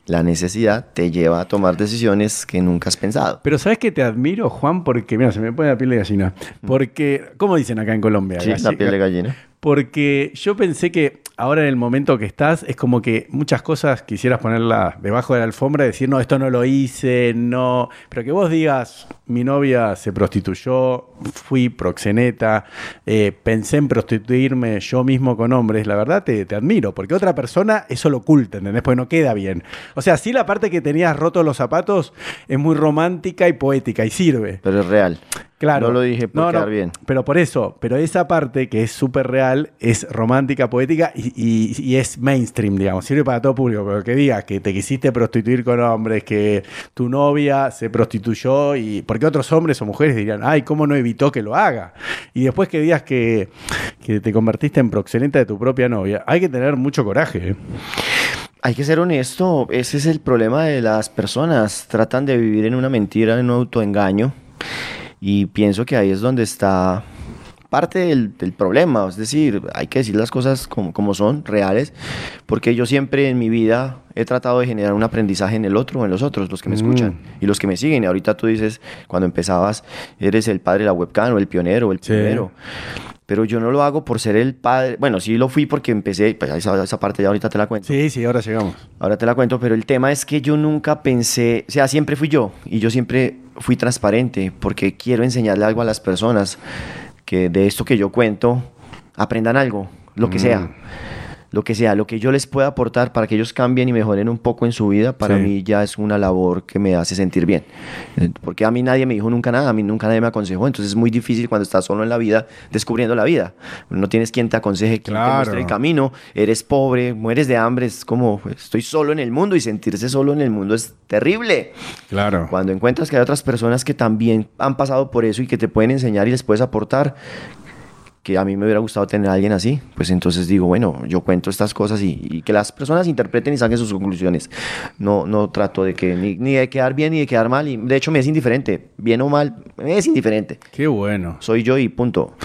la necesidad, te lleva a tomar decisiones que nunca has pensado. Pero ¿sabes que te admiro, Juan? Porque, mira, se me pone la piel de gallina. Porque, ¿cómo dicen acá en Colombia? Sí, la piel de gallina. Porque yo pensé que ahora en el momento que estás es como que muchas cosas quisieras ponerlas debajo de la alfombra y decir, no, esto no lo hice, no. Pero que vos digas, mi novia se prostituyó, fui proxeneta, eh, pensé en prostituirme yo mismo con hombres, la verdad te, te admiro, porque otra persona eso lo oculta, ¿entendés? Porque no queda bien. O sea, sí la parte que tenías roto los zapatos es muy romántica y poética y sirve. Pero es real. Claro. No lo dije por No, bien. Pero por eso, pero esa parte que es súper real es romántica, poética y, y- y es mainstream, digamos. Sirve para todo público, pero que digas que te quisiste prostituir con hombres, que tu novia se prostituyó y. Porque otros hombres o mujeres dirían, ay, ¿cómo no evitó que lo haga? Y después que digas que, que te convertiste en proxeneta de tu propia novia, hay que tener mucho coraje. ¿eh? Hay que ser honesto, ese es el problema de las personas. Tratan de vivir en una mentira, en un autoengaño. Y pienso que ahí es donde está parte del, del problema. Es decir, hay que decir las cosas como, como son, reales. Porque yo siempre en mi vida he tratado de generar un aprendizaje en el otro o en los otros, los que me Mm. escuchan y los que me siguen. Y ahorita tú dices, cuando empezabas, eres el padre de la webcam o el pionero o el Sí. primero. Pero yo no lo hago por ser el padre. Bueno, sí lo fui porque empecé, pues esa, esa parte ya ahorita te la cuento. Sí, sí, ahora llegamos. Ahora te la cuento, pero el tema es que yo nunca pensé, o sea, siempre fui yo y yo siempre fui transparente porque quiero enseñarle algo a las personas que de esto que yo cuento aprendan algo, lo que Mm. sea. Lo que sea, lo que yo les pueda aportar para que ellos cambien y mejoren un poco en su vida, para Sí. mí ya es una labor que me hace sentir bien. Eh, Porque a mí nadie me dijo nunca nada, a mí nunca nadie me aconsejó, entonces es muy difícil cuando estás solo en la vida descubriendo la vida. No tienes quien te aconseje, quien te muestre el camino, eres pobre, mueres de hambre, es como estoy solo en el mundo y sentirse solo en el mundo es terrible. Claro. Cuando encuentras que hay otras personas que también han pasado por eso y que te pueden enseñar y les puedes aportar, que a mí me hubiera gustado tener a alguien así, pues entonces digo, bueno, yo cuento estas cosas y, y que las personas interpreten y saquen sus conclusiones. No, no trato de que ni, ni de quedar bien ni de quedar mal, y de hecho me es indiferente, bien o mal, me es indiferente. Qué bueno. Soy yo y punto.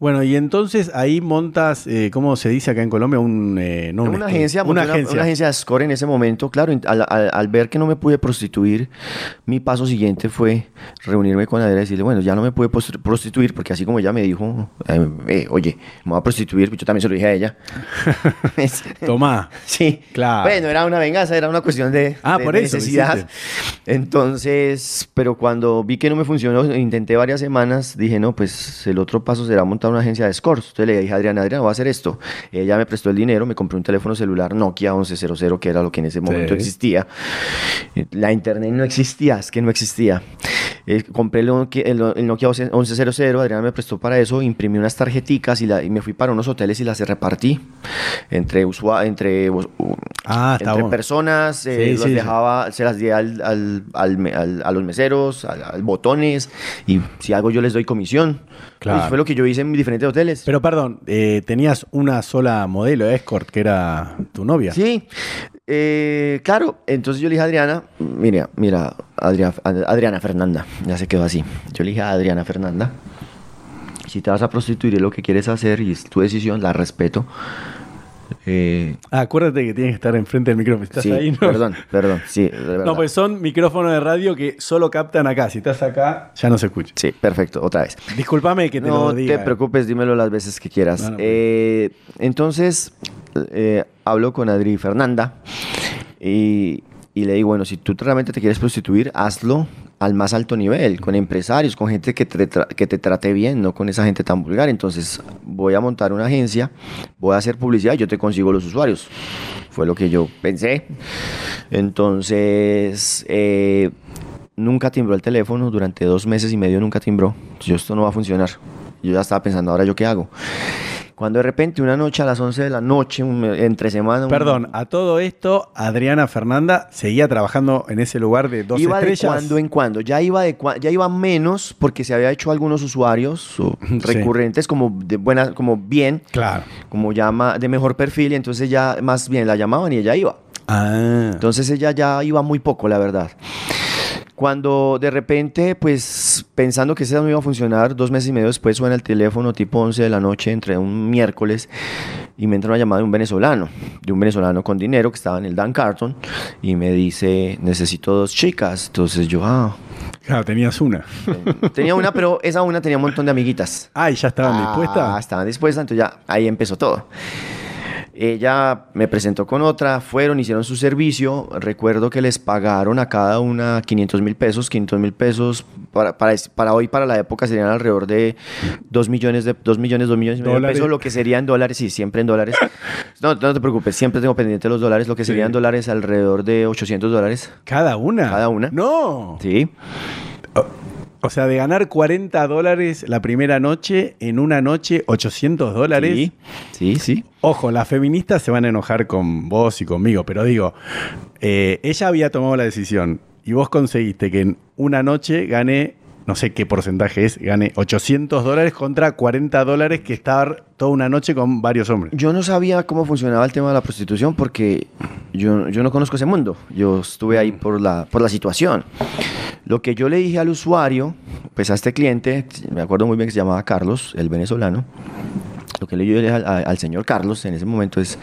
Bueno, y entonces ahí montas, eh, ¿cómo se dice acá en Colombia? Un, eh, no una, agencia, una agencia. una agencia de score en ese momento. Claro, al, al- al ver que no me pude prostituir, mi paso siguiente fue reunirme con Adriana y decirle, bueno, ya no me pude prostituir, porque así como ella me dijo, eh, eh, oye, me voy a prostituir, yo también se lo dije a ella. Tomá. Sí, Claro. Bueno, era una venganza, era una cuestión de, Ah, de por eso, necesidad. Entonces, pero cuando vi que no me funcionó, intenté varias semanas, dije, no, pues el otro paso será montar una agencia de scores. Entonces le dije a Adriana, Adriana, voy a hacer esto. Ella me prestó el dinero, me compré un teléfono celular Nokia 1100, que era lo que en ese momento Sí. existía. La internet no existía, es que no existía. Eh, compré el Nokia, el, el Nokia 1100, Adriana me prestó para eso, imprimí unas tarjeticas y, la- y me fui para unos hoteles y las repartí entre usua- entre, Ah, entre bueno. personas, eh, Sí, sí, sí. dejaba, se las di al, al- al a los meseros, al, al botones, y si algo yo les doy comisión. Claro. Y fue lo que yo hice en diferentes hoteles. Pero perdón, eh, tenías una sola modelo escort que era tu novia. Sí, eh, claro, entonces yo le dije a Adriana, mira, mira, Adriana, Fernanda, ya se quedó así. Yo le dije a Adriana Fernanda, si te vas a prostituir es lo que quieres hacer y es tu decisión, la respeto. Eh, Ah, acuérdate que tienes que estar enfrente del micrófono. ¿Estás sí, ahí? No? perdón, perdón, sí. No, pues son micrófonos de radio que solo captan acá. Si estás acá, ya no se escucha. Sí, perfecto, otra vez. Discúlpame que te no lo diga. te preocupes, dímelo las veces que quieras. No, no, pues. Eh, entonces, eh, hablo con Adri Fernanda y, y le digo, bueno, si tú realmente te quieres prostituir, hazlo al más alto nivel, con empresarios, con gente que te, que te trate bien, no con esa gente tan vulgar. Entonces, voy a montar una agencia, voy a hacer publicidad yo te consigo los usuarios. Fue lo que yo pensé. Entonces, eh, nunca timbró el teléfono, durante dos meses y medio nunca timbró. Yo, esto no va a funcionar. Yo ya estaba pensando, ahora yo qué hago. Cuando de repente una noche a las 11 de la noche, un- entre semana... un- Perdón, a todo esto, Adriana Fernanda seguía trabajando en ese lugar de dos iba de estrellas. cuando en cuando, ya iba de cua- ya iba menos porque se había hecho algunos usuarios Sí. recurrentes como de buena, como bien, Claro. como llama de mejor perfil y entonces ya más bien la llamaban y ella iba. Ah. Entonces ella ya iba muy poco, la verdad. Cuando de repente, pues pensando que ese no iba a funcionar, dos meses y medio después suena el teléfono tipo 11 de la noche entre un miércoles y me entra una llamada de un venezolano, de un venezolano con dinero que estaba en el Dan Carton y me dice, necesito dos chicas. Entonces yo, ah, Claro, tenías una. tenía una, pero esa una tenía un montón de amiguitas. Ah, ¿y ya estaban Ah, dispuestas? Estaban dispuestas, entonces ya ahí empezó todo. Ella me presentó con otra, fueron, hicieron su servicio. Recuerdo que les pagaron a cada una 500 mil pesos. 500 mil pesos para, para, para hoy, para la época, serían alrededor de 2 millones, de 2 millones, 2 millones de pesos, lo que sería en dólares, sí, siempre en dólares. No, no te preocupes, siempre tengo pendiente los dólares, lo que serían Sí. dólares alrededor de 800 dólares. ¿Cada una? Cada una. No. Sí. O sea, de ganar 40 dólares la primera noche, en una noche 800 dólares. Sí, sí, sí. Ojo, las feministas se van a enojar con vos y conmigo, pero digo, eh, ella había tomado la decisión y vos conseguiste que en una noche gane, no sé qué porcentaje es, gane 800 dólares contra 40 dólares que estar toda una noche con varios hombres. Yo no sabía cómo funcionaba el tema de la prostitución porque yo, yo no conozco ese mundo. Yo estuve ahí por la, por la situación. Lo que yo le dije al usuario, pues a este cliente, me acuerdo muy bien que se llamaba Carlos, el venezolano, lo que le dije al, señor Carlos en ese momento es,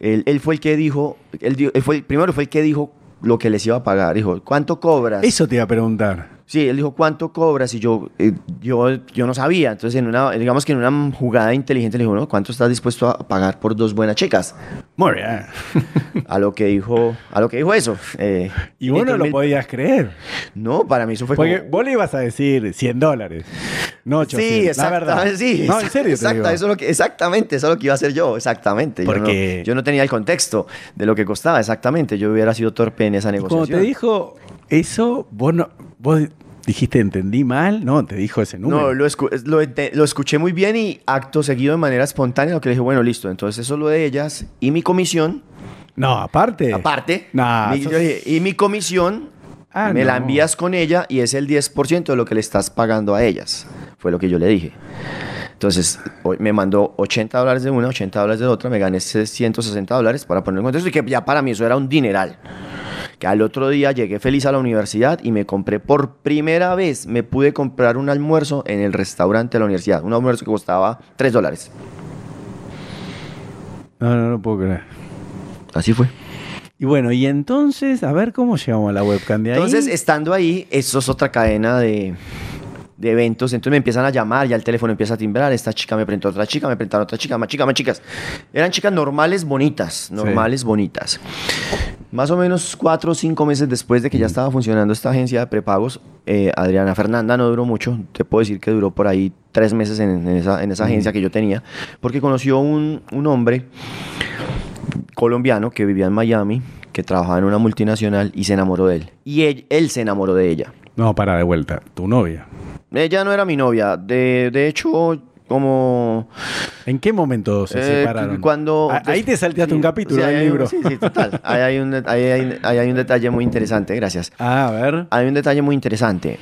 él, él fue el que dijo, él, él fue, primero fue el que dijo lo que les iba a pagar. Dijo, ¿cuánto cobras? Eso te iba a preguntar. Sí, él dijo, ¿cuánto cobras? Y yo, eh, yo, yo no sabía. Entonces, en una, digamos que en una jugada inteligente le dijo, ¿no? ¿Cuánto estás dispuesto a pagar por dos buenas chicas? Muy bien. A lo que dijo, a lo que dijo eso. eh, y vos no 500 lo mil- podías creer. No, para mí eso fue Porque como- vos le ibas a decir 100 dólares. No 800. Sí, la exactamente, verdad. sí. No, en serio Exacta, eso es lo que, exactamente, eso es lo que iba a hacer yo, exactamente. Yo no- Porque- Yo no, tenía el contexto de lo que costaba, exactamente. Yo hubiera sido torpe en esa negociación. cuando te dijo eso, vos no, vos dijiste entendí mal, no, te dijo ese número. No, lo, escu- lo, lo escuché muy bien y acto seguido de manera espontánea, lo que le dije, bueno, listo, entonces eso es lo de ellas y mi comisión, No, aparte. aparte, Nah, mi- sos- yo dije, y mi comisión Ah, me la envías con ella y es el 10% de lo que le estás pagando a ellas, fue lo que yo le dije. Entonces, me mandó 80 dólares de una, 80 dólares de otra, me gané 160 dólares para poner en contexto y que ya para mí eso era un dineral. Que al otro día llegué feliz a la universidad y me compré por primera vez, me pude comprar un almuerzo en el restaurante de la universidad. Un almuerzo que costaba 3 dólares. No, no, no puedo creer. Así fue. Y bueno, y entonces, a ver cómo llegamos a la webcam de ahí. Entonces, estando ahí, eso es otra cadena de, de eventos. Entonces me empiezan a llamar, ya el teléfono empieza a timbrar. Esta chica me presentó otra chica, me presentaron otra chica, más chicas, más chicas. Eran chicas normales, bonitas, normales, bonitas. Más o menos cuatro o cinco meses después de que ya estaba funcionando esta agencia de prepagos, eh, Adriana Fernanda no duró mucho. Te puedo decir que duró por ahí tres meses en, en esa, en esa agencia que yo tenía, porque conoció un, un hombre colombiano que vivía en Miami, que trabajaba en una multinacional y se enamoró de él. Y él, él se enamoró de ella. No, para de vuelta. Tu novia. Ella no era mi novia. De, de hecho, como... ¿En qué momento se eh, separaron? Cuando... Ah, ahí te salteaste sí, un capítulo sí, del hay libro. sí, sí, total. Ahí hay, un, ahí hay- ahí hay un detalle muy interesante, gracias. Ah, a ver. Hay un detalle muy interesante.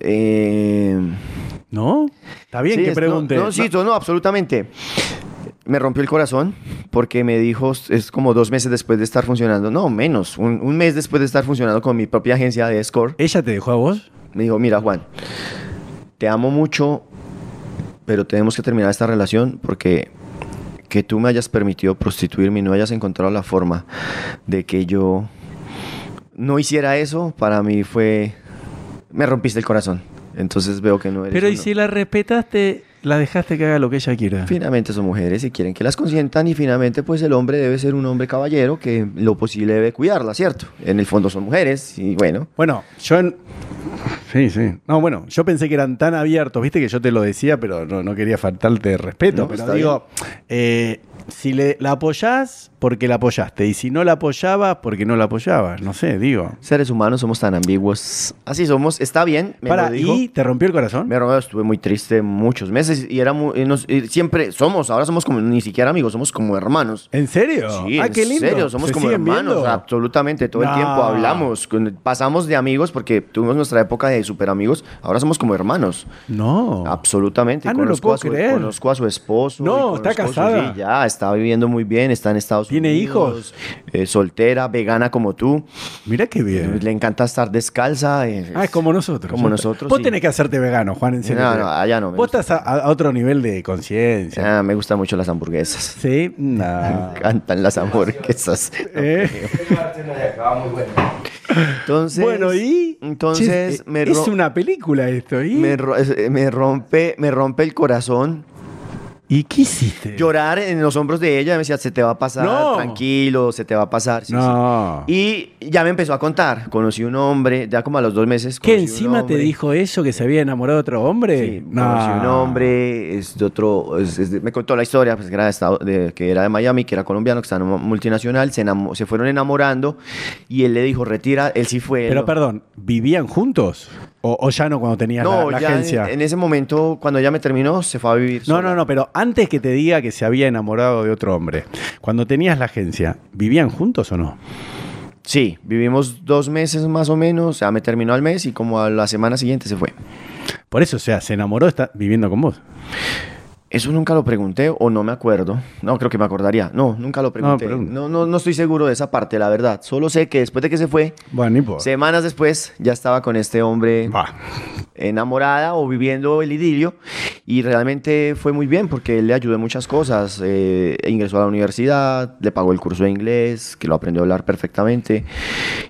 Eh, ¿No? Está bien sí, que pregunte. No, no, sí, no, no, absolutamente. Me rompió el corazón porque me dijo, es como dos meses después de estar funcionando, no, menos, un, un mes después de estar funcionando con mi propia agencia de Score, ¿Ella te dejó a vos? me dijo, mira Juan, te amo mucho, pero tenemos que terminar esta relación porque que tú me hayas permitido prostituirme y no hayas encontrado la forma de que yo no hiciera eso, para mí fue, me rompiste el corazón. Entonces veo que no eres Pero y uno. si la respetaste, la dejaste que haga lo que ella quiera. Finalmente son mujeres y quieren que las consientan y finalmente pues el hombre debe ser un hombre caballero que lo posible debe cuidarla, ¿cierto? En el fondo son mujeres y bueno. Bueno, yo en... Sí, sí. No, bueno, yo pensé que eran tan abiertos, viste que yo te lo decía, pero no, no quería faltarte de respeto. No, pero digo, eh, si le, la apoyás, porque la apoyaste. Y si no la apoyabas, porque no la apoyabas. No sé, digo. Seres humanos somos tan ambiguos. Así somos, está bien, me Para, lo dijo. ¿y te rompió el corazón? Me robó, estuve muy triste muchos meses y era muy, y nos- y siempre somos, ahora somos como ni siquiera amigos, somos como hermanos. ¿En serio? Sí, ah, en qué lindo. serio, somos ¿Se como hermanos, viendo? absolutamente, todo No. el tiempo hablamos, pasamos de amigos porque tuvimos nuestra época de super amigos, ahora somos como hermanos. No. Absolutamente. Ah, no lo puedo a su, creer. conozco a su esposo. No, está casada. sí, ya, está viviendo muy bien, está en Estados ¿Tiene Unidos. hijos? eh, soltera, vegana como tú. Mira qué bien. Le encanta estar descalza. eh, Ah, es como nosotros. Como nosotros. Vos sí. tenés que hacerte vegano, Juan, en serio. No, no, allá no me Vos gusta. estás a, a otro nivel de conciencia. Ah, me gustan mucho las hamburguesas. Sí, no. Me encantan las hamburguesas. Eh. Entonces, bueno, y. Entonces, Che, me, es una película esto. ¿y? me, eh, me rompe, me rompe el corazón. ¿Y qué hiciste? Llorar en los hombros de ella. Me decía, se te va a pasar, No. tranquilo, se te va a pasar. Sí, sí. no. Y ya me empezó a contar. Conocí un hombre, ya como a los dos meses. ¿Qué conocí un encima te dijo eso que se había enamorado de otro hombre? Sí, conocí un hombre, es de otro, es- es de- me contó la historia, pues que era, de, Estado- de- que era de Miami, que era colombiano, que estaba en una multinacional, se, se fueron enamorando y él le dijo, retira, él sí fue. Pero perdón, ¿vivían juntos? ¿O, o ya no cuando tenías la, no, la ya en, agencia? en ese momento, cuando ella me terminó, se fue a vivir No, sola. no, no, pero antes que te diga que se había enamorado de otro hombre, cuando tenías la agencia, ¿vivían juntos o no? Sí, vivimos dos meses más o menos, o sea, me terminó al mes y como a la semana siguiente se fue. Por eso, o sea, se enamoró, está viviendo con vos. Eso nunca lo pregunté o no me acuerdo. No, creo que me acordaría. No, nunca lo pregunté. No, no, no estoy seguro de esa parte, la verdad. Solo sé que después de que se fue, Bueno. Semanas después ya estaba con este hombre Bah. enamorada o viviendo el idilio y realmente fue muy bien porque él le ayudó en muchas cosas. Eh, ingresó a la universidad, le pagó el curso de inglés, que lo aprendió a hablar perfectamente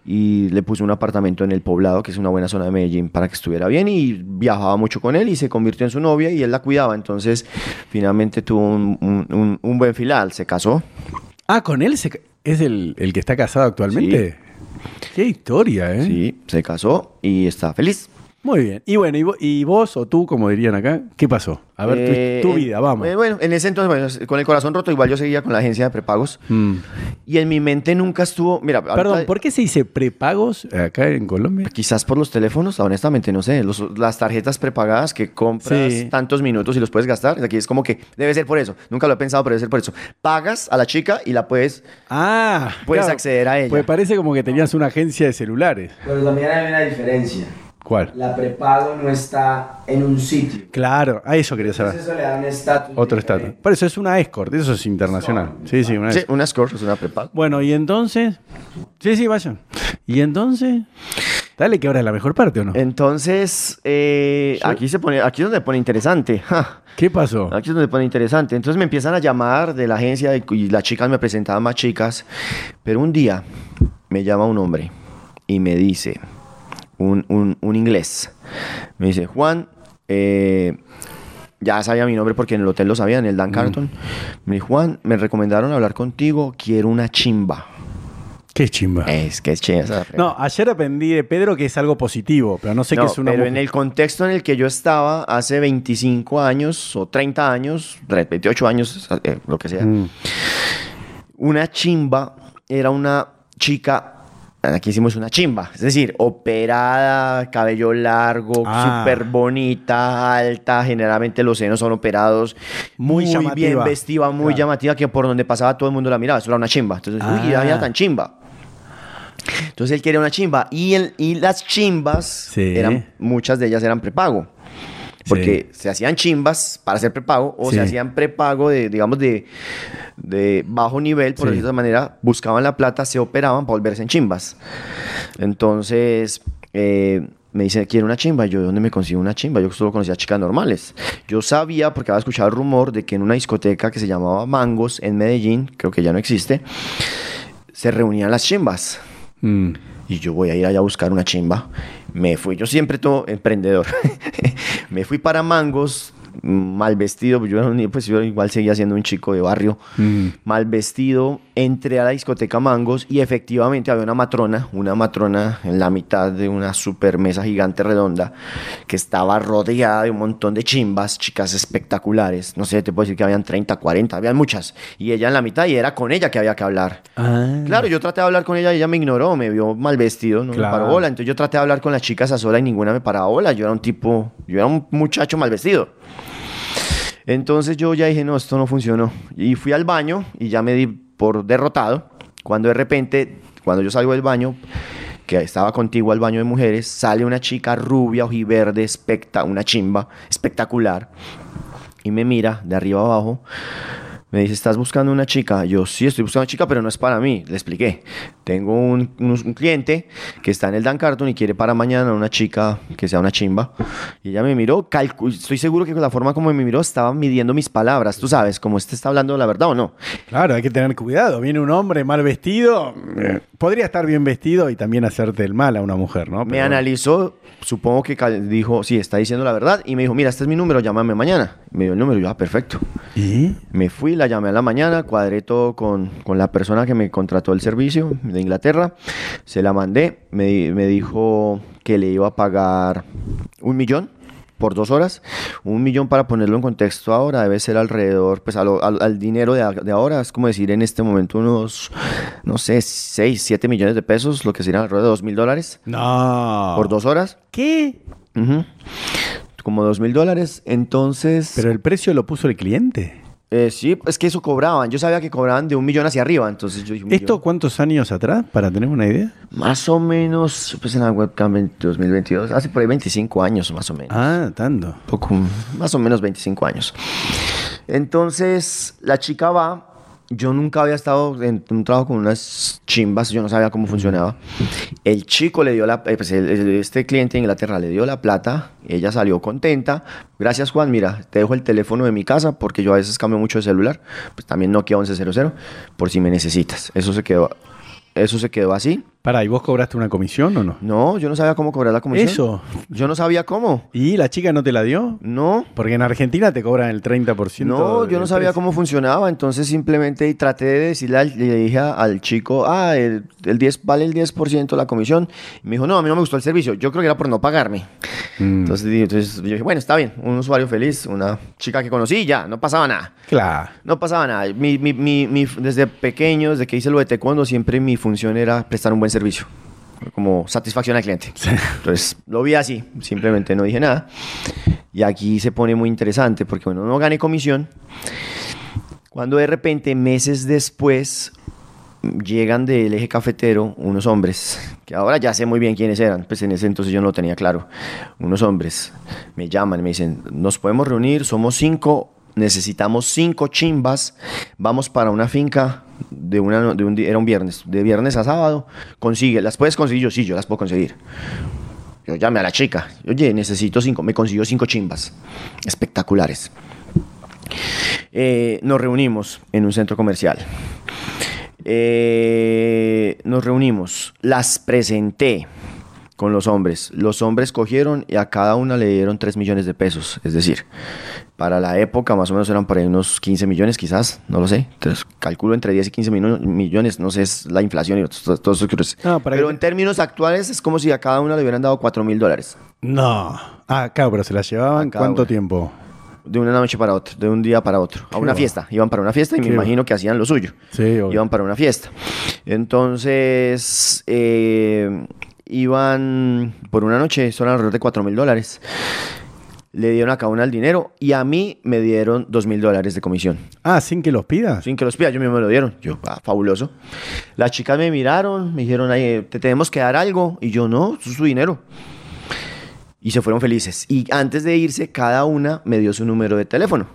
y le puso un apartamento en el poblado, que es una buena zona de Medellín, para que estuviera bien y viajaba mucho con él y se convirtió en su novia y él la cuidaba. Entonces finalmente tuvo un, un- un- un buen final, se casó. Ah, con él se es el, el que está casado actualmente. Qué historia, ¿eh? Sí, se casó y está feliz. Muy bien. Y bueno, y vos, y vos o tú, como dirían acá, ¿qué pasó? A ver, tu- Eh, tu, vida, vamos. eh, bueno, en ese entonces, bueno, con el corazón roto, igual yo seguía con la agencia de prepagos. Mm. Y en mi mente nunca estuvo. Mira, Perdón, ahorita- ¿por qué se dice prepagos acá en Colombia? Quizás por los teléfonos, honestamente, no sé. los- las tarjetas prepagadas que compras Sí. tantos minutos y los puedes gastar. Aquí es como que debe ser por eso. Nunca lo he pensado, pero debe ser por eso. Pagas a la chica y la puedes. Ah, Puedes acceder a ella. Pues parece como que tenías una agencia de celulares. Pero también hay una diferencia. ¿Cuál? La prepago no está en un sitio. Claro, a eso quería saber. Entonces eso le da un estatus. Otro estatus. Por eso es una escort, eso es internacional. Sí, sí, una Sí, escort. una escort es una prepago. Bueno, y entonces. Sí, sí, vayan. Y entonces. Dale, que ahora es la mejor parte, ¿o no? Entonces, eh, aquí se pone, aquí es donde pone interesante. ja. ¿Qué pasó? Aquí es donde pone interesante. Entonces me empiezan a llamar de la agencia y- y las chicas me presentaban más chicas. Pero un día me llama un hombre y me dice, un, un- un inglés, me dice, Juan, eh, ya sabía mi nombre porque en el hotel lo sabía, en el Dan Carton. Me dijo, Juan, me recomendaron hablar contigo, quiero una chimba. Qué chimba. Es que es chimba. No, ayer aprendí de Pedro que es algo positivo, pero no sé No, qué es una pero mujer. en el contexto en el que yo estaba hace 25 años o 30 años, 28 años, eh, lo que sea, Mm. una chimba era una chica, aquí hicimos una chimba, es decir, operada, cabello largo, Ah. súper bonita, alta, generalmente los senos son operados, Muy muy, bien vestida, muy Claro. llamativa, que por donde pasaba todo el mundo la miraba, eso era una chimba. Entonces, uy, Ah. era tan chimba. Entonces él quería una chimba y, el, y las chimbas, Sí. eran, muchas de ellas eran prepago. Porque se hacían chimbas para hacer prepago o Sí. se hacían prepago de, digamos, de, de bajo nivel, por Sí. decirlo de manera, buscaban la plata, se operaban para volverse en chimbas. Entonces, eh, me dice, quiero una chimba. Yo, ¿de dónde me consigo una chimba? Yo solo conocía chicas normales. Yo sabía, porque había escuchado el rumor de que en una discoteca que se llamaba Mangos en Medellín, creo que ya no existe, se reunían las chimbas. Mm. Y yo voy a ir allá a buscar una chimba. Me fui, yo siempre todo emprendedor. me fui para Mangos, mal vestido, pues yo, era un niño, pues yo igual seguía siendo un chico de barrio, Mm. mal vestido, entré a la discoteca Mangos y efectivamente había una matrona, una matrona en la mitad de una super mesa gigante redonda que estaba rodeada de un montón de chimbas, chicas espectaculares, no sé, te puedo decir que habían 30, 40, habían muchas, y ella en la mitad y era con ella que había que hablar. Ah. Claro, yo traté de hablar con ella y ella me ignoró, me vio mal vestido, no Claro. me paró bola. Entonces yo traté de hablar con las chicas a sola y ninguna me paraba bola. Yo era un tipo, yo era un muchacho mal vestido. Entonces yo ya dije, no, esto no funcionó. Y fui al baño y ya me di por derrotado. Cuando de repente, cuando yo salgo del baño, que estaba contigo al baño de mujeres, sale una chica rubia, ojiverde, especta, una chimba, espectacular. Y me mira de arriba abajo. Me dice, ¿estás buscando una chica? Yo, sí, estoy buscando una chica, pero no es para mí. Le expliqué. Tengo un, un- un cliente que está en el Dan Carton y quiere para mañana una chica que sea una chimba. Y ella me miró, estoy seguro que con la forma como me miró estaba midiendo mis palabras. Tú sabes, como este está hablando la verdad o no. Claro, hay que tener cuidado. Viene un hombre mal vestido. Podría estar bien vestido y también hacerte el mal a una mujer, ¿no? Me analizó, supongo que dijo, sí, está diciendo la verdad. Y me dijo, mira, este es mi número, llámame mañana. Me dio el número, y yo, ah, perfecto. ¿Y? Me fui, la llamé a la mañana, cuadré todo con, con la persona que me contrató el servicio de Inglaterra, se la mandé, me, me dijo que le iba a pagar un millón por dos horas, un millón para ponerlo en contexto ahora, debe ser alrededor, pues a lo- al, al dinero de, ahora, es como decir en este momento unos, no sé, 6, 7 millones de pesos, lo que serían alrededor de dos mil dólares No. por dos horas. ¿Qué? Como dos mil dólares, entonces... Pero el precio lo puso el cliente. Eh, sí, es que eso cobraban. Yo sabía que cobraban de un millón hacia arriba, entonces yo dije un ¿Esto millón. cuántos años atrás? Para tener una idea. Más o menos, pues en la webcam en 2022, hace por ahí 25 años más o menos. Ah, tanto. Poco, más o menos 25 años. Entonces, la chica va. Yo nunca había estado en un trabajo con unas chimbas, yo no sabía cómo funcionaba. El chico le dio la, eh, pues este cliente de Inglaterra le dio la plata, ella salió contenta. Gracias Juan, mira, te dejo el teléfono de mi casa porque yo a veces cambio mucho de celular, pues también Nokia 1100 por si me necesitas. Eso se quedó, eso se quedó así. Pará, ¿y vos cobraste una comisión o no? No, yo no sabía cómo cobrar la comisión. Eso. Yo no sabía cómo. ¿Y la chica no te la dio? No. Porque en Argentina te cobran el 30%. No, yo no sabía precio. cómo funcionaba, entonces simplemente traté de decirle, al- le dije al chico, ah, el, el 10, vale el 10% la comisión. Y me dijo, no, a mí no me gustó el servicio, yo creo que era por no pagarme. Mm, Entonces, yo dije, bueno, está bien, un usuario feliz, una chica que conocí, ya, no pasaba nada. claro. No pasaba nada. Mi, mi- mi- mi- desde pequeño, desde que hice lo de taekwondo, siempre mi función era prestar un buen servicio. Como satisfacción al cliente. Entonces, lo vi así. Simplemente no dije nada. Y aquí se pone muy interesante porque, bueno, no gané comisión. Cuando de repente, meses después, llegan del eje cafetero unos hombres, que ahora ya sé muy bien quiénes eran, pues en ese entonces yo no lo tenía claro. Unos hombres me llaman y me dicen, nos podemos reunir, somos cinco, necesitamos cinco chimbas, vamos para una finca de, una, de un era un viernes, de viernes a sábado, consigue, ¿las puedes conseguir? Yo sí, yo las puedo conseguir. Yo llamé a la chica, oye, necesito cinco, me consiguió cinco chimbas espectaculares. Eh, nos reunimos en un centro comercial. Eh, nos reunimos, las presenté con los hombres. Los hombres cogieron y a cada una le dieron 3 millones de pesos. Es decir, para la época más o menos eran para unos 15 millones quizás, no lo sé. Entonces calculo entre 10 y 15 millones, no sé, es la inflación y todo, todo eso. No, pero en términos actuales es como si a cada una le hubieran dado 4 mil dólares. No. Ah, claro, pero se las llevaban cuánto tiempo? de una noche para otra, de un día para otro, a una fiesta. Iban para una fiesta y me imagino que hacían lo suyo. Sí, Iban para una fiesta. Entonces, eh, iban por una noche, son alrededor de 4 mil dólares. Le dieron a cada una el dinero y a mí me dieron 2 mil dólares de comisión. Ah, sin que los pida. Sin que los pida, yo mismo me lo dieron. Yo, ah, fabuloso. Las chicas me miraron, me dijeron, te tenemos que dar algo. Y yo, no, eso es su dinero y se fueron felices. Y antes de irse, cada una me dio su número de teléfono.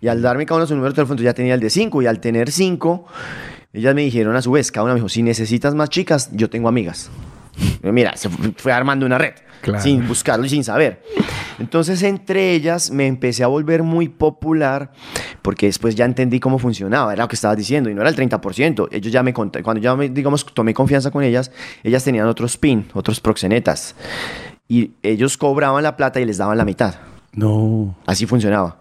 Y al darme cada una su número de teléfono, ya tenía el de cinco. Y al tener cinco, ellas me dijeron a su vez, cada una me dijo, si necesitas más chicas, yo tengo amigas. mira, se fue armando una red, sin buscarlo y sin saber. Entonces, entre ellas me empecé a volver muy popular porque después ya entendí cómo funcionaba, era lo que estabas diciendo, y no era el 30%. Ellos ya me contaron, cuando ya, me, digamos, tomé confianza con ellas, ellas tenían otros PIN, otros proxenetas y ellos cobraban la plata y les daban la mitad. No. Así funcionaba.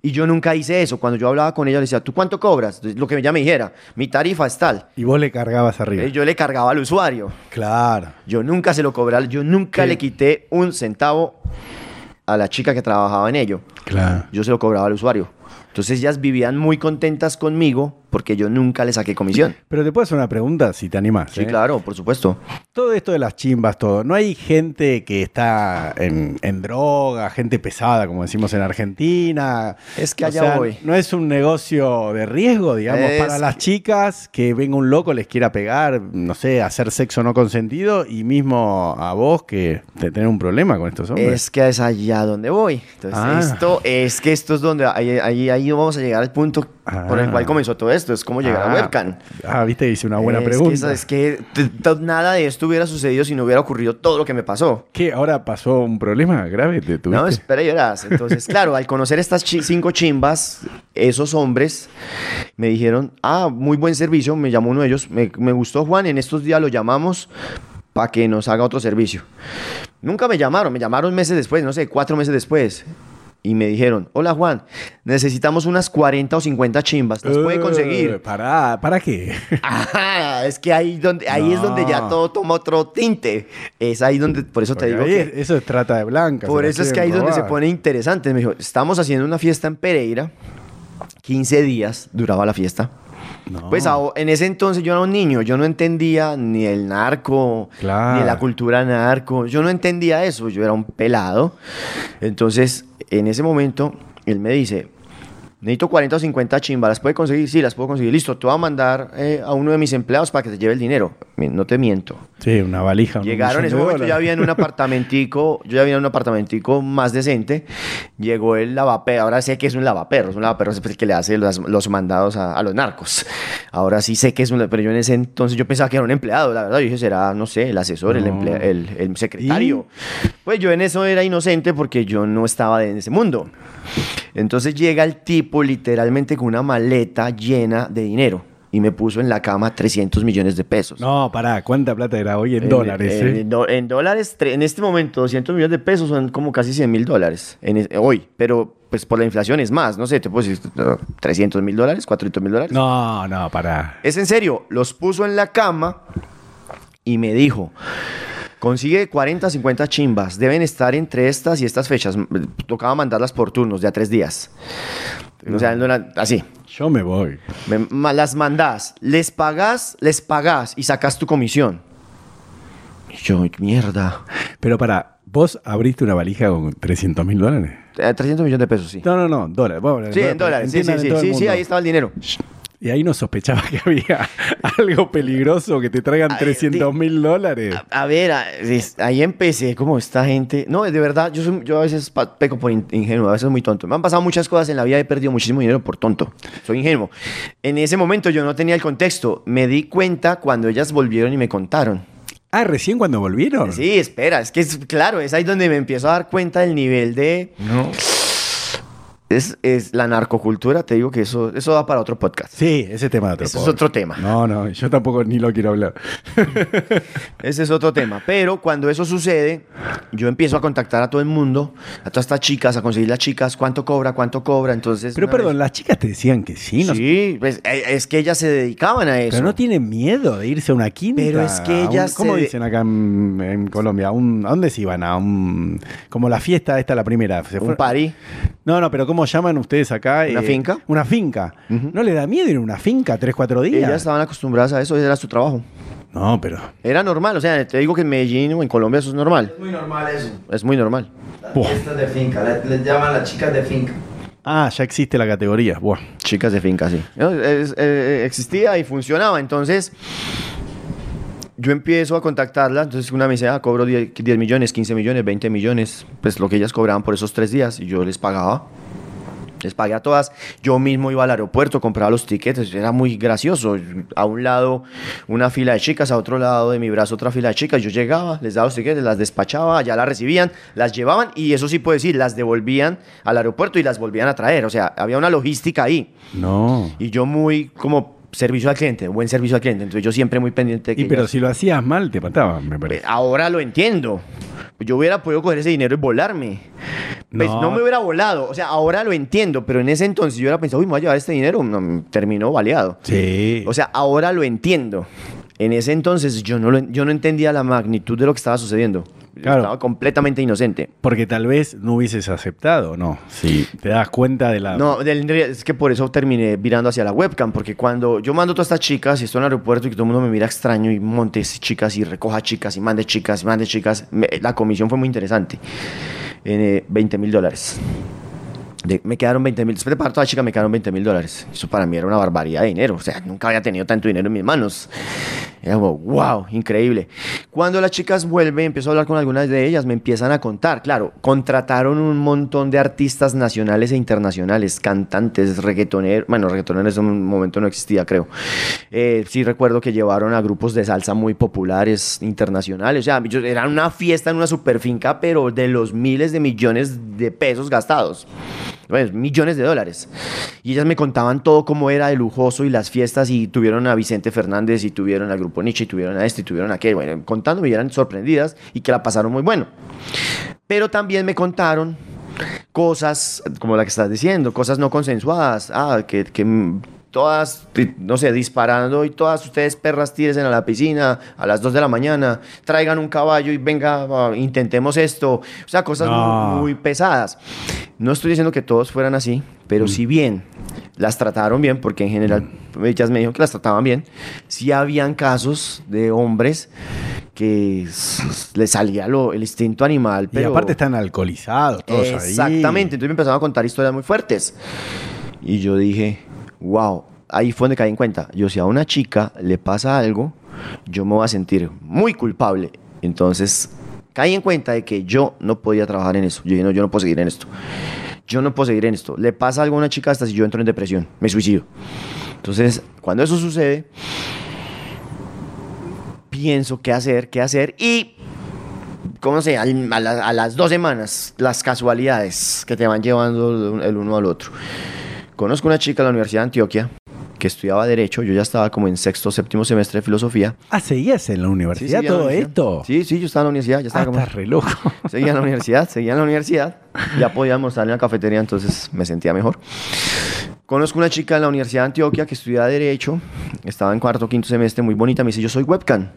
Y yo nunca hice eso. Cuando yo hablaba con ella, le decía, ¿tú cuánto cobras? Lo que ella me dijera, mi tarifa es tal. Y vos le cargabas arriba. Yo le cargaba al usuario. Claro. Yo nunca se lo cobré, yo nunca le quité un centavo a la chica que trabajaba en ello. Claro. Yo se lo cobraba al usuario. Entonces ellas vivían muy contentas conmigo porque yo nunca le saqué comisión. Pero te puedo hacer una pregunta si te animas. Sí, ¿eh? claro, por supuesto. Todo esto de las chimbas, todo. ¿No hay gente que está en, droga, gente pesada, como decimos en Argentina? Es que allá voy. ¿No es un negocio de riesgo, digamos, para las chicas que venga un loco, les quiera pegar, no sé, hacer sexo no consentido y mismo a vos que te tenés un problema con estos hombres? Es que es allá donde voy. Entonces, ah. esto es que esto es donde ahí, ahí, ahí vamos a llegar al punto por el cual ah. comenzó todo esto. Es como llegar a ah. webcam. Ah, viste, hice una buena pregunta. es que nada de esto hubiera sucedido si no hubiera ocurrido todo lo que me pasó. ¿Qué? ¿Ahora pasó un problema grave? ¿Te no, espera y verás. Entonces, claro, al conocer estas cinco chimbas, esos hombres me dijeron, ah, muy buen servicio. Me llamó uno de ellos. Me, me gustó Juan, en estos días lo llamamos para que nos haga otro servicio. Nunca me llamaron, me llamaron meses después, no sé, cuatro meses después y me dijeron, hola Juan, necesitamos unas 40 o 50 chimbas, ¿las puede conseguir? Eh, ¿Para, ¿para qué? es que ahí, donde, ahí es donde ya todo toma otro tinte. Es ahí donde, por eso te digo que... Eso es trata de blanca. Por eso es que ahí es donde se pone interesante. Me dijo, estamos haciendo una fiesta en Pereira, 15 días duraba la fiesta. Pues en ese entonces yo era un niño, yo no entendía ni el narco, ni la cultura narco, yo no entendía eso, yo era un pelado. Entonces en ese momento, él me dice, necesito 40 o 50 chimbas, ¿las puede conseguir? Sí, las puedo conseguir. Listo, te voy a mandar eh, a uno de mis empleados para que te lleve el dinero. No te miento. Sí, una valija. Llegaron, en ese momento ya había en un apartamentico, yo ya había en un apartamentico más decente. Llegó el lavaperro, ahora sé que es un lavaperro, es un lavaperro es el que le hace los, mandados a, los narcos. Ahora sí sé que es un, pero yo en ese entonces yo pensaba que era un empleado, la verdad. Yo dije, será, no sé, el asesor, el, el, secretario. Pues yo en eso era inocente porque yo no estaba en ese mundo. Entonces llega el tipo literalmente con una maleta llena de dinero y me puso en la cama 300 millones de pesos. No, para, ¿cuánta plata era hoy en, dólares? En, eh? en, dólares, en este momento, 200 millones de pesos son como casi 100 mil dólares hoy, pero pues por la inflación es más, no sé, te puedo decir 300 mil dólares, 400 mil dólares. No, no, para. Es en serio, los puso en la cama y me dijo, Consigue 40, 50 chimbas. Deben estar entre estas y estas fechas. Tocaba mandarlas por turnos de a tres días. O sea, así. Yo me voy. las mandás. Les pagás, les pagás y sacás tu comisión. Yo, mierda. Pero para, ¿vos abriste una valija con 300 mil dólares? 300 eh, millones de pesos, sí. No, no, no, dólares. sí, en dólares. Sí, sí, sí, sí, sí, ahí estaba el dinero. Y ahí no sospechaba que había algo peligroso, que te traigan Ay, 300 mil dólares. A, a ver, a- es- ahí empecé como esta gente. No, de verdad, yo, soy- yo a veces peco por in- ingenuo, a veces muy tonto. Me han pasado muchas cosas en la vida, he perdido muchísimo dinero por tonto. Soy ingenuo. En ese momento yo no tenía el contexto. Me di cuenta cuando ellas volvieron y me contaron. Ah, recién cuando volvieron. Sí, espera, es que es claro, es ahí donde me empiezo a dar cuenta del nivel de. Es, es la narcocultura, te digo que eso, eso da para otro podcast. Sí, ese tema de otro Eso es otro tema. No, no, yo tampoco ni lo quiero hablar. Ese es otro tema. Pero cuando eso sucede, yo empiezo a contactar a todo el mundo, a todas estas chicas, a conseguir las chicas, cuánto cobra, cuánto cobra. Entonces. Pero perdón, vez- las chicas te decían que sí, ¿no? Sí, pues, eh, es que ellas se dedicaban a eso. Pero no tienen miedo de irse a una quinta. Pero es que un- ellas ¿Cómo se- dicen acá en, en Colombia? A, un- ¿A dónde se iban? A un. Como la fiesta esta, la primera. Se Un party. No, no, pero ¿cómo llaman ustedes acá? ¿Una Eh, finca? Una finca. ¿No le da miedo ir a una finca tres, cuatro días? Ellas estaban acostumbradas a eso, ese era su trabajo. No, pero. Era normal, o sea, te digo que en Medellín o en Colombia eso es normal. Es muy normal eso. Es muy normal. Las Buah. fiestas de finca. Le- Les llaman las chicas de finca. Ah, ya existe la categoría. Buah. Chicas de finca, sí. No, es- eh, existía y funcionaba. Entonces, yo empiezo a contactarla. Entonces, una me dice, ah, cobro 10, 10 millones, 15 millones, 20 millones. Pues lo que ellas cobraban por esos tres días y yo les pagaba. Les pagué a todas. Yo mismo iba al aeropuerto, compraba los tiquetes. Era muy gracioso. A un lado una fila de chicas, a otro lado de mi brazo otra fila de chicas. Yo llegaba, les daba los tiquetes, las despachaba, ya las recibían, las llevaban y eso sí puedo decir, las devolvían al aeropuerto y las volvían a traer. O sea, había una logística ahí. No. Y yo muy como servicio al cliente, buen servicio al cliente. Entonces yo siempre muy pendiente de que Y pero ellas- si lo hacías mal, te mataban, me parece. Ahora lo entiendo. Yo hubiera podido coger ese dinero y volarme. Pues No. no. me hubiera volado. O sea, ahora lo entiendo, pero en ese entonces yo hubiera pensado, uy, me voy a llevar este dinero. No, terminó baleado. Sí. O sea, ahora lo entiendo. En ese entonces yo no, lo- yo no entendía la magnitud de lo que estaba sucediendo. Claro. Estaba completamente inocente. Porque tal vez no hubieses aceptado, ¿no? Si te das cuenta de la... No, del- es que por eso terminé virando hacia la webcam, porque cuando yo mando a todas estas chicas y estoy en el aeropuerto y que todo el mundo me mira extraño y montes chicas y recoja chicas y mande chicas y mande chicas, me- la comisión fue muy interesante. En eh, 20 mil dólares. Me quedaron 20 mil, después de pagar toda la chica me quedaron 20 mil dólares. Eso para mí era una barbaridad de dinero. O sea, nunca había tenido tanto dinero en mis manos. Era como, wow, increíble. Cuando las chicas vuelven, empiezo a hablar con algunas de ellas, me empiezan a contar. Claro, contrataron un montón de artistas nacionales e internacionales, cantantes, reggaetoneros. Bueno, reggaetoneros en un momento no existía, creo. Eh, sí recuerdo que llevaron a grupos de salsa muy populares internacionales. O sea, era una fiesta en una super finca, pero de los miles de millones de pesos gastados. Bueno, millones de dólares. Y ellas me contaban todo cómo era de lujoso y las fiestas y tuvieron a Vicente Fernández y tuvieron al grupo Nietzsche y tuvieron a este y tuvieron a aquel. Bueno, contándome y eran sorprendidas y que la pasaron muy bueno. Pero también me contaron cosas como la que estás diciendo, cosas no consensuadas. Ah, que, que todas, no sé, disparando y todas ustedes perras tírense a la piscina a las 2 de la mañana, traigan un caballo y venga, intentemos esto. O sea, cosas No. muy, muy pesadas. No estoy diciendo que todos fueran así, pero si bien las trataron bien, porque en general ellas me dijeron que las trataban bien, sí habían casos de hombres que les salía lo, el instinto animal. y Pero aparte están alcoholizados todos ahí. Exactamente, entonces me empezaron a contar historias muy fuertes. Y yo dije, wow, ahí fue donde caí en cuenta. Yo, si a una chica le pasa algo, yo me voy a sentir muy culpable. Entonces, caí en cuenta de que yo no podía trabajar en eso. Yo dije, no, yo no puedo seguir en esto. Yo no puedo seguir en esto. Le pasa algo a una chica hasta si yo entro en depresión, me suicido. Entonces, cuando eso sucede, pienso qué hacer, qué hacer y ¿cómo se a las dos semanas, las casualidades que te van llevando el uno al otro. Conozco una chica en la Universidad de Antioquia que estudiaba Derecho, yo ya estaba como en sexto séptimo semestre de Filosofía. Ah, ¿seguías en la universidad la todo universidad. esto? Sí, sí, yo estaba en la universidad, ya Ah, estaba como... estás re loco. Seguía en la universidad, seguía en la universidad. Ya podía almorzar en la cafetería, entonces me sentía mejor. Conozco una chica en la Universidad de Antioquia que estudia Derecho, estaba en cuarto o quinto semestre, muy bonita, me dice, yo soy webcam.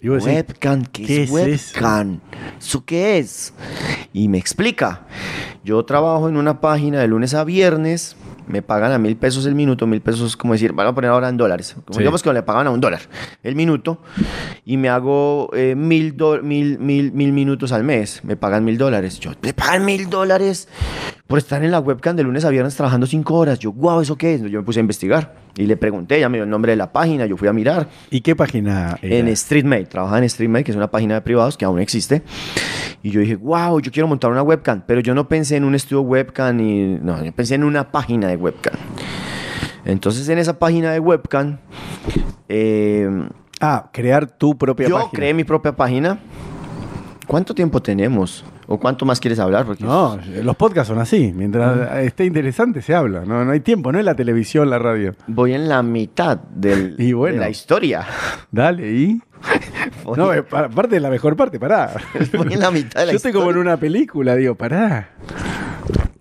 Y vos decís, Webcam, ¿qué, ¿qué es es webcam? ¿Eso qué es? Y me explica. Yo trabajo en una página de lunes a viernes, me pagan a mil pesos el minuto, mil pesos, como decir, van a poner ahora en dólares. Como Sí. digamos que le pagan a un dólar el minuto y me hago eh, mil, do- mil, mil, mil minutos al mes, me pagan mil dólares. Yo, ¿me pagan mil dólares por estar en la webcam de lunes a viernes trabajando cinco horas. Yo, wow, ¿eso qué es? Yo me puse a investigar y le pregunté, ya me dio el nombre de la página, yo fui a mirar. ¿Y qué página era? En StreetMate, trabajaba en StreetMate, que es una página de privados que aún existe. Y yo dije, wow, yo quiero montar una webcam, pero yo no pensé en un estudio webcam y no, yo pensé en una página de webcam. Entonces en esa página de webcam, eh, Ah, crear tu propia yo página. creé mi propia página. ¿Cuánto tiempo tenemos? ¿O cuánto más quieres hablar? Porque No, los podcasts son así. Mientras Mm. esté interesante se habla. No, no hay tiempo, no es la televisión, la radio. voy en la mitad del- Y bueno. de la historia. Dale, ¿y? Voy, No, eh, pa- parte de la mejor parte, pará. voy en la mitad de la Yo estoy como en una película, digo, pará.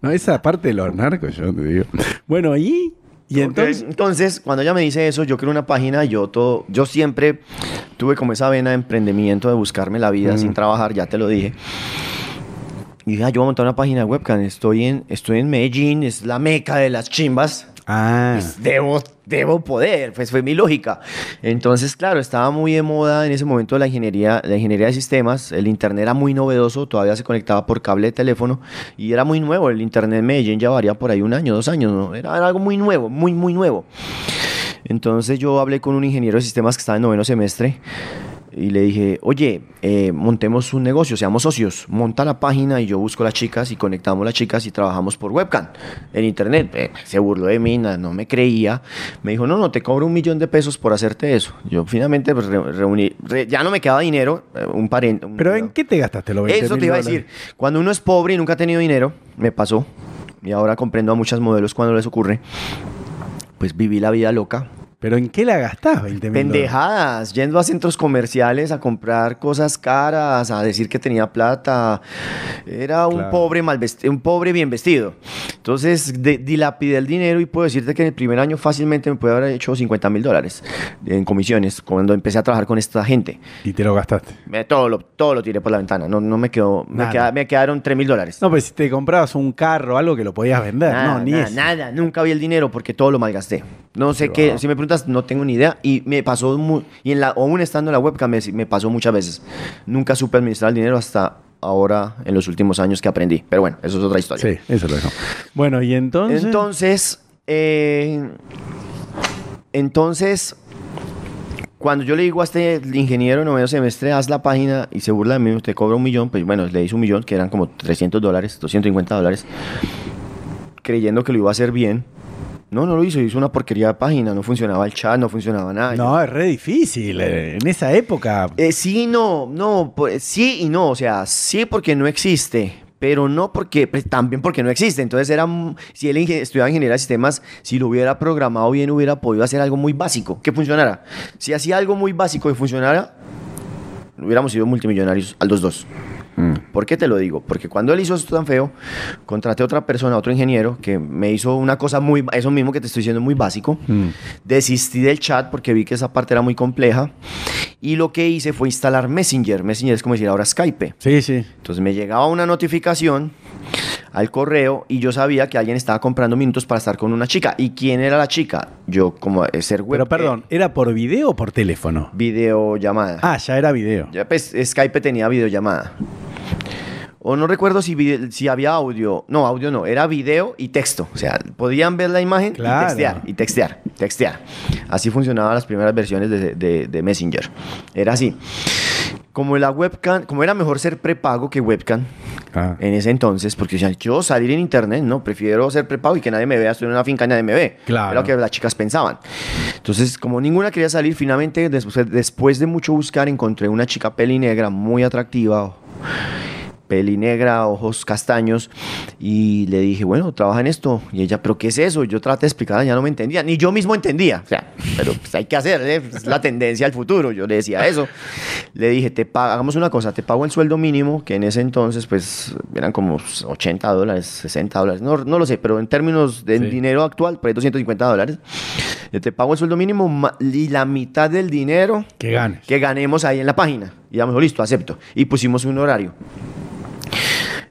No, esa parte de los narcos, yo te digo. Bueno, ¿y? Y entonces. entonces, cuando ella me dice eso, yo creo una página, yo todo, yo siempre tuve como esa vena de emprendimiento de buscarme la vida Mm. sin trabajar, ya te lo dije. Y dije, ah, yo voy a montar una página webcam, estoy en, estoy en Medellín, es la meca de las chimbas. Ah, Pues debo, debo poder, pues fue mi lógica. Entonces, claro, estaba muy de moda en ese momento la ingeniería, la ingeniería de sistemas, el internet era muy novedoso, todavía se conectaba por cable de teléfono y era muy nuevo, el internet en Medellín ya varía por ahí un año, dos años, ¿no? era, era algo muy nuevo, muy, muy nuevo. Entonces yo hablé con un ingeniero de sistemas que estaba en noveno semestre y le dije, oye, eh, montemos un negocio, seamos socios, monta la página y yo busco las chicas y conectamos las chicas y trabajamos por webcam en internet. Eh, se burló de mí, no me creía. Me dijo, no, no, te cobro un millón de pesos por hacerte eso. Yo finalmente pues, re- reuní, re- ya no me quedaba dinero, eh, un pariente. un- ¿pero en qué te gastaste los 20 eso te iba a decir. Cuando uno es pobre y nunca ha tenido dinero, me pasó, y ahora comprendo a muchos modelos cuando les ocurre, pues viví la vida loca. ¿Pero en qué la gastás 20 mil? Pendejadas, yendo a centros comerciales a comprar cosas caras, a decir que tenía plata. Era un Claro. pobre mal vesti- un pobre bien vestido. Entonces de- dilapidé el dinero y puedo decirte que en el primer año fácilmente me puede haber hecho 50 mil dólares en comisiones cuando empecé a trabajar con esta gente. Y te lo gastaste. Me- todo, lo, todo lo tiré por la ventana, no, no me quedó, me, queda- me quedaron 3 mil dólares. No, pues si te comprabas un carro, algo que lo podías vender. Nada, no, ni nada, eso. nada, nunca vi el dinero porque todo lo malgasté. No sé qué, va. si me preguntas, no tengo ni idea. Y me pasó, y en la, aún estando en la webcam, me, me pasó muchas veces. Nunca supe administrar el dinero hasta ahora, en los últimos años que aprendí. Pero bueno, eso es otra historia. Sí, eso lo dejo. Bueno, y entonces. Entonces, eh, entonces, cuando yo le digo a este ingeniero de noveno semestre, haz la página y se burla de mí, te cobra un millón, pues bueno, le hice un millón, que eran como 300 dólares, 250 dólares, creyendo que lo iba a hacer bien. No, no lo hizo, hizo una porquería de página, no funcionaba el chat, no funcionaba nada. no, es re difícil. eh, En esa época. Eh, sí, no, no, pues, sí y no, o sea, sí porque no existe, pero no porque, pues, también porque no existe. Entonces era, si él estudiaba ingeniería de sistemas, si lo hubiera programado bien, hubiera podido hacer algo muy básico, que funcionara. Si hacía algo muy básico y funcionara, hubiéramos sido multimillonarios al 2-2. Mm. ¿Por qué te lo digo? Porque cuando él hizo esto tan feo, contraté a otra persona, otro ingeniero, que me hizo una cosa muy, eso mismo que te estoy diciendo, muy básico. Mm. Desistí del chat porque vi que esa parte era muy compleja. Y lo que hice fue instalar Messenger. Messenger es como decir ahora Skype. Sí, sí. Entonces me llegaba una notificación al correo y yo sabía que alguien estaba comprando minutos para estar con una chica. ¿Y quién era la chica? Yo, como eh, ser web. Pero perdón, ¿era por video o por teléfono? videollamada. Ah, ya era video. Ya pues Skype tenía videollamada. O no recuerdo si, si había audio. No, audio no. Era video y texto. O sea, podían ver la imagen Claro. y textear, y textear, textear. Así funcionaban las primeras versiones de, de- de Messenger. Era así. Como la webcam, como era mejor ser prepago que webcam Ah. en ese entonces, porque decían, yo salir en internet, no, prefiero ser prepago y que nadie me vea, estoy en una finca y nadie me ve. Claro. Era lo que las chicas pensaban. Entonces, como ninguna quería salir, finalmente, después, después de mucho buscar, encontré una chica peli negra muy atractiva, peli negra, ojos castaños, y le dije, bueno, trabaja en esto. Y ella, ¿pero qué es eso? Yo traté de explicar, ya no me entendía, ni yo mismo entendía. O sea, pero pues hay que hacer, ¿eh? es la tendencia al futuro. Yo le decía eso. Le dije, te hagamos una cosa, te pago el sueldo mínimo, que en ese entonces, pues, eran como 80 dólares, 60 dólares, no, no lo sé, pero en términos de Sí. dinero actual, por ahí 250 dólares. Yo te pago el sueldo mínimo y la mitad del dinero Que ganes. que ganemos ahí en la página. Y dijo, listo, acepto. Y pusimos un horario.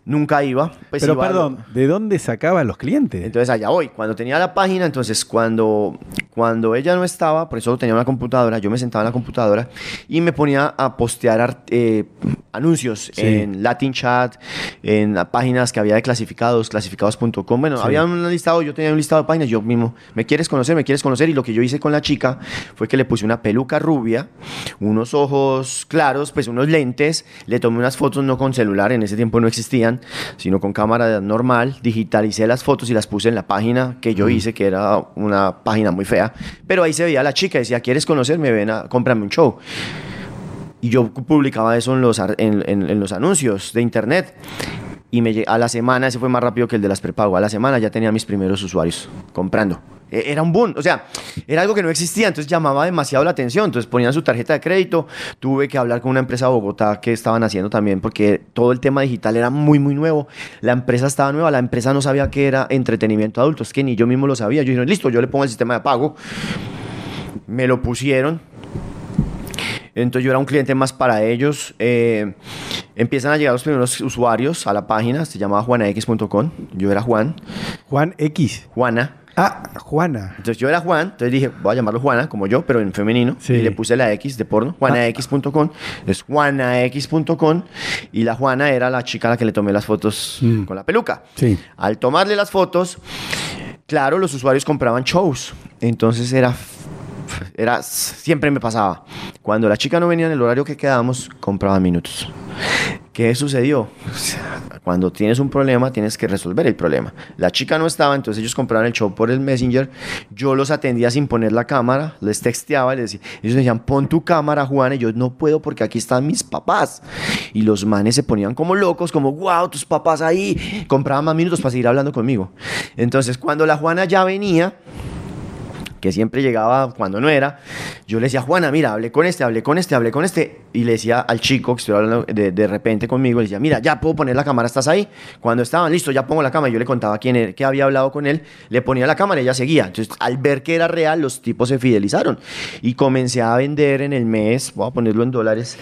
Nunca iba. Pues Pero iba a perdón, ¿de dónde sacaban los clientes? entonces allá voy. Cuando tenía la página, entonces cuando, cuando ella no estaba, por eso tenía una computadora, yo me sentaba en la computadora y me ponía a postear ar- eh, anuncios Sí. en Latin Chat, en las páginas que había de clasificados, clasificados.com. Bueno, Sí. había un listado, yo tenía un listado de páginas, yo mismo, ¿me quieres conocer? ¿Me quieres conocer? Y lo que yo hice con la chica fue que le puse una peluca rubia, unos ojos claros, pues unos lentes, le tomé unas fotos no con celular, en ese tiempo no existían, sino con cámara normal, digitalicé las fotos y las puse en la página que yo hice, que era una página muy fea, pero ahí se veía la chica, decía, ¿quieres conocerme? Ven a, cómprame un show. Y yo publicaba eso en los, en- en los anuncios de internet. Y me, a la semana, ese fue más rápido que el de las prepago, a la semana ya tenía mis primeros usuarios comprando. E- Era un boom, o sea, era algo que no existía, entonces llamaba demasiado la atención. Entonces ponían su tarjeta de crédito, tuve que hablar con una empresa de Bogotá que estaban haciendo también, porque todo el tema digital era muy, muy nuevo. La empresa estaba nueva, la empresa no sabía qué era entretenimiento adulto, es que ni yo mismo lo sabía. Yo dije, listo, yo le pongo el sistema de pago. Me lo pusieron, entonces yo era un cliente más para ellos. Eh, empiezan a llegar los primeros usuarios a la página, se llamaba juanax.com. Yo era Juan, Juan X. Juana. Ah, Juana. Entonces yo era Juan, entonces dije, voy a llamarlo Juana, como yo, pero en femenino. Sí. Y le puse la X de porno, juanax.com. Es juanax.com. Y la Juana era la chica a la que le tomé las fotos Mm. con la peluca. Sí. Al tomarle las fotos, claro, los usuarios compraban shows. Entonces era, era, siempre me pasaba. Cuando la chica no venía en el horario que quedábamos, compraban minutos. ¿Qué sucedió? Cuando tienes un problema, tienes que resolver el problema. La chica no estaba, entonces ellos compraban el show por el Messenger. Yo los atendía sin poner la cámara, les texteaba, les decía, ellos decían, pon tu cámara, Juan. Y yo, no puedo porque aquí están mis papás. Y los manes se ponían como locos, como, wow, tus papás ahí. Compraban más minutos para seguir hablando conmigo. Entonces, cuando la Juana ya venía, que siempre llegaba cuando no era, yo le decía, Juana, mira, hablé con este, hablé con este, hablé con este, y le decía al chico que estuviera hablando de, de repente conmigo, le decía, mira, ya puedo poner la cámara, ¿estás ahí? Cuando estaban, listo, ya pongo la cámara, yo le contaba quién era, que había hablado con él, le ponía la cámara y ella seguía. Entonces, al ver que era real, los tipos se fidelizaron y comencé a vender en el mes, voy a ponerlo en dólares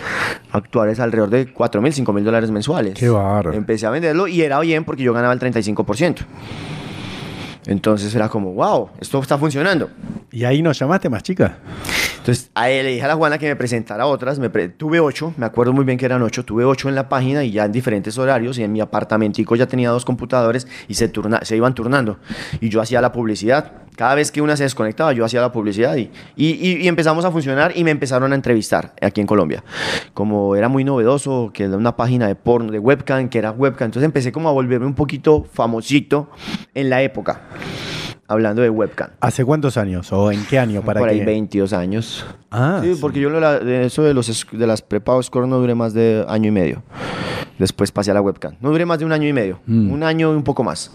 actuales, alrededor de 4 mil, 5 mil dólares mensuales. Qué bárbaro. Empecé a venderlo y era bien porque yo ganaba el 35%. Entonces era como, wow, esto está funcionando. ¿Y ahí nos llamaste más chica? Entonces a él le dije a la Juana que me presentara otras. Me pre- tuve ocho, me acuerdo muy bien que eran ocho. Tuve ocho en la página y ya en diferentes horarios. Y en mi apartamentico ya tenía dos computadores y se, turna, se iban turnando. Y yo hacía la publicidad. Cada vez que una se desconectaba, yo hacía la publicidad y, y, empezamos a funcionar y me empezaron a entrevistar aquí en Colombia. Como era muy novedoso, que era una página de porno, de webcam, que era webcam. Entonces empecé como a volverme un poquito famosito en la época, hablando de webcam. ¿Hace cuántos años? ¿O en qué año? Para Por ahí que... 22 años. Ah, sí, sí. porque yo lo eso de, los, de las prepago score no duré más de año y medio. Después pasé a la webcam. No duré más de un año y medio. Mm. Un año y un poco más.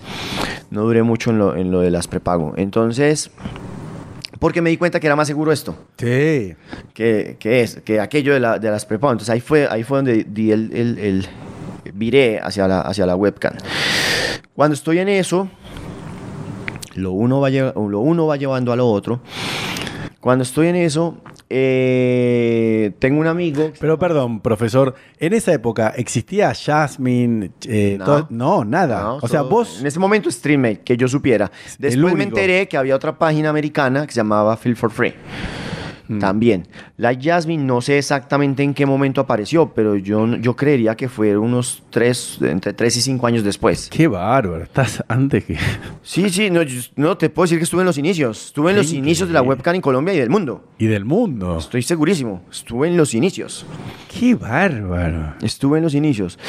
No duré mucho en lo, en lo de las prepago. Entonces, porque me di cuenta que era más seguro esto. Sí. Que, que es, que aquello de, la- de las prepago. Entonces ahí fue, ahí fue donde di el, el- el- viré hacia la, hacia la webcam. Cuando estoy en eso, lo uno va, lo uno va llevando a lo otro. Cuando estoy en eso, eh, tengo un amigo. Pero perdón, profesor, en esa época existía Jasmine, eh, No. todo- no, nada. No, o sea, vos En ese momento, StreamMate, que yo supiera. Después me enteré que había otra página americana que se llamaba Feel for Free. Mm. También. La Jasmine no sé exactamente en qué momento apareció, pero yo, yo creería que fue unos tres, entre 3 y 5 años después. Qué bárbaro, estás antes que. Sí, sí, no, yo- no te puedo decir que estuve en los inicios. Estuve en los inicios de la webcam en Colombia y del mundo. Y del mundo. Estoy segurísimo. Estuve en los inicios. Qué bárbaro. Estuve en los inicios.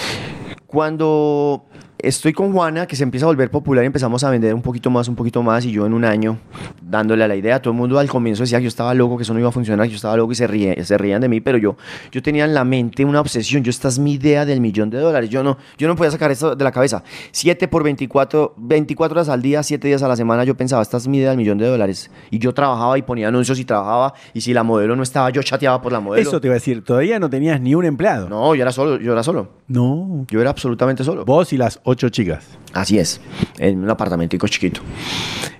Cuando estoy con Juana, que se empieza a volver popular, y empezamos a vender un poquito más, un poquito más, y yo en un año dándole a la idea, todo el mundo al comienzo decía que yo estaba loco, que eso no iba a funcionar, que yo estaba loco y se, ríe, se rían de mí, pero yo, yo tenía en la mente una obsesión, yo esta es mi idea del millón de dólares, yo no, yo no podía sacar esto de la cabeza. 7 por 24, 24 horas al día, 7 días a la semana, yo pensaba, esta es mi idea del millón de dólares. Y yo trabajaba y ponía anuncios y trabajaba, y si la modelo no estaba, yo chateaba por la modelo. Eso te iba a decir, todavía no tenías ni un empleado. No, yo era solo, yo era solo. No. Yo era absolutamente solo. Vos y las ocho chicas. Así es, en un apartamentico chiquito.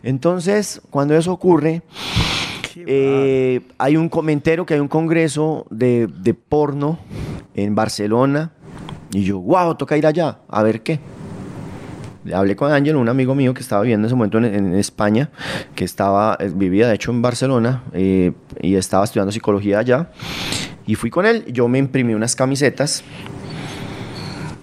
Entonces, cuando eso ocurre, eh, hay un comentario que hay un congreso de, de porno en Barcelona. Y yo, wow, toca ir allá, a ver qué. Hablé con Ángel, un amigo mío que estaba viviendo en ese momento en, en España, que estaba, eh, vivía de hecho en Barcelona eh, y estaba estudiando psicología allá. Y fui con él, yo me imprimí unas camisetas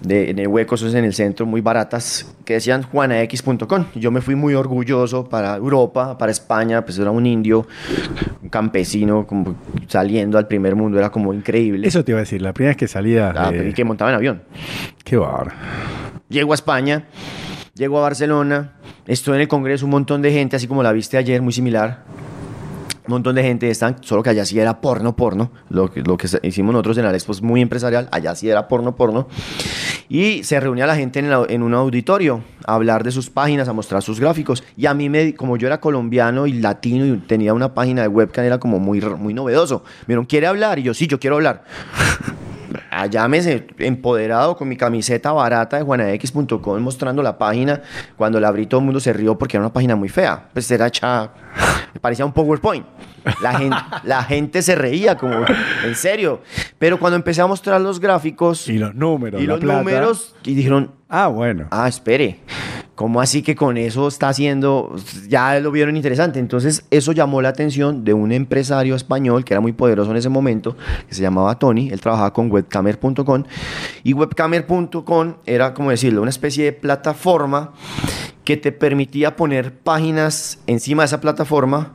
de, en el hueco, eso es en el centro, muy baratas, que decían juanax.com. Yo me fui muy orgulloso para Europa, para España, pues era un indio, un campesino, como saliendo al primer mundo, era como increíble. Eso te iba a decir, la primera vez que salía. Ah, y que montaba en avión. Qué bar. Llego a España, llego a Barcelona, estoy en el Congreso, un montón de gente, así como la viste ayer, muy similar. Un montón de gente están, solo que allá sí era porno, porno. Lo, que- lo que hicimos nosotros en la Expo es muy empresarial, allá sí era porno, porno. Y se reunía la gente en, un auditorio a hablar de sus páginas, a mostrar sus gráficos. Y a mí, me, como yo era colombiano y latino y tenía una página de webcam, era como muy, muy novedoso. Me dijeron, ¿quiere hablar? Y yo, sí, yo quiero hablar. Allá me empoderado con mi camiseta barata de juanax.com mostrando la página. Cuando la abrí todo el mundo se rió porque era una página muy fea. Pues era hecha, parecía un PowerPoint. La gente, la gente se reía como, en serio. Pero cuando empecé a mostrar los gráficos Y los números. y la los plata. números, y dijeron, Ah, bueno. ah, espere, ¿cómo así que con eso está haciendo, ya lo vieron interesante? Entonces eso llamó la atención de un empresario español que era muy poderoso en ese momento, que se llamaba Tony, él trabajaba con webcamer.com y webcamer.com era, como decirlo, una especie de plataforma que te permitía poner páginas encima de esa plataforma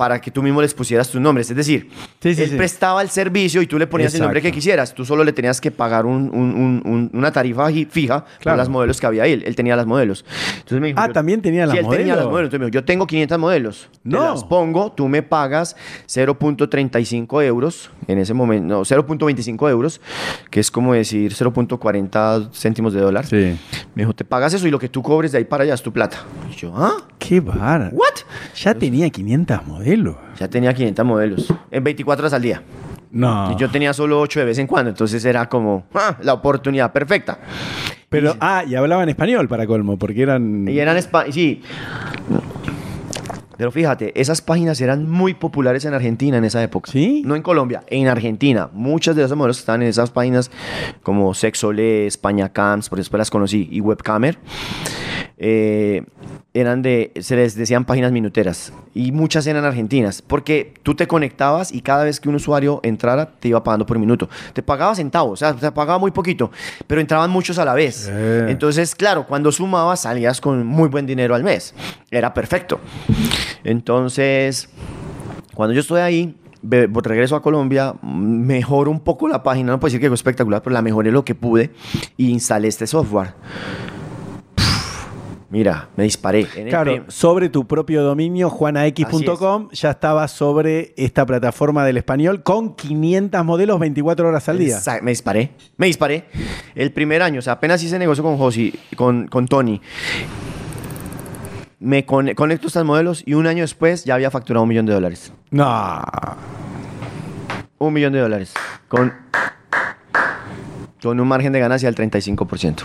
para que tú mismo les pusieras tus nombres. Es decir, Sí, sí, él sí. prestaba el servicio y tú le ponías el nombre que quisieras. Tú solo le tenías que pagar un- un- un- un- una tarifa fija por Claro. las modelos que había ahí. Él, él tenía las modelos. Entonces me dijo, Ah, yo- ¿también tenía las sí, él tenía las modelos? Entonces me dijo, yo tengo 500 modelos. Te No. las pongo, tú me pagas 0.35 euros en ese momento, no, 0.25 euros, que es como decir 0.40 céntimos de dólar. Sí. Me dijo, te pagas eso y lo que tú cobres de ahí para allá es tu plata. Y yo, ¿ah? Qué bar. ¿What? Ya tenía 500 modelos. Ya tenía 500 modelos en 24 horas al día. No. Y yo tenía solo 8 de vez en cuando, entonces era como ah, la oportunidad perfecta. Pero, ah, y hablaban español para colmo, porque eran. Y eran España, sí. Pero fíjate, esas páginas eran muy populares en Argentina en esa época. ¿Sí? No en Colombia, en Argentina. Muchas de esas modelos que estaban en esas páginas como Sexole, España Camps, por después las conocí, y Webcamer, eh, eran de, se les decían páginas minuteras. Y muchas eran argentinas, porque tú te conectabas y cada vez que un usuario entrara te iba pagando por minuto. Te pagaba centavos, o sea, te pagaba muy poquito, pero entraban muchos a la vez. Eh. Entonces, claro, cuando sumabas salías con muy buen dinero al mes. Era perfecto. Entonces, cuando yo estoy ahí, regreso a Colombia, mejoro un poco la página, no puedo decir que fue espectacular, pero la mejoré lo que pude y instalé este software. Mira, me disparé. En Claro, sobre tu propio dominio, juanax.com, ya estaba sobre esta plataforma del español con 500 modelos 24 horas al día. Exa- Me disparé, me disparé. El primer año, o sea, apenas hice negocio con Josi, con, con Tony. Me con- conecto estos modelos y un año después ya había facturado un millón de dólares. No. Un millón de dólares. Con, con un margen de ganancia del 35%.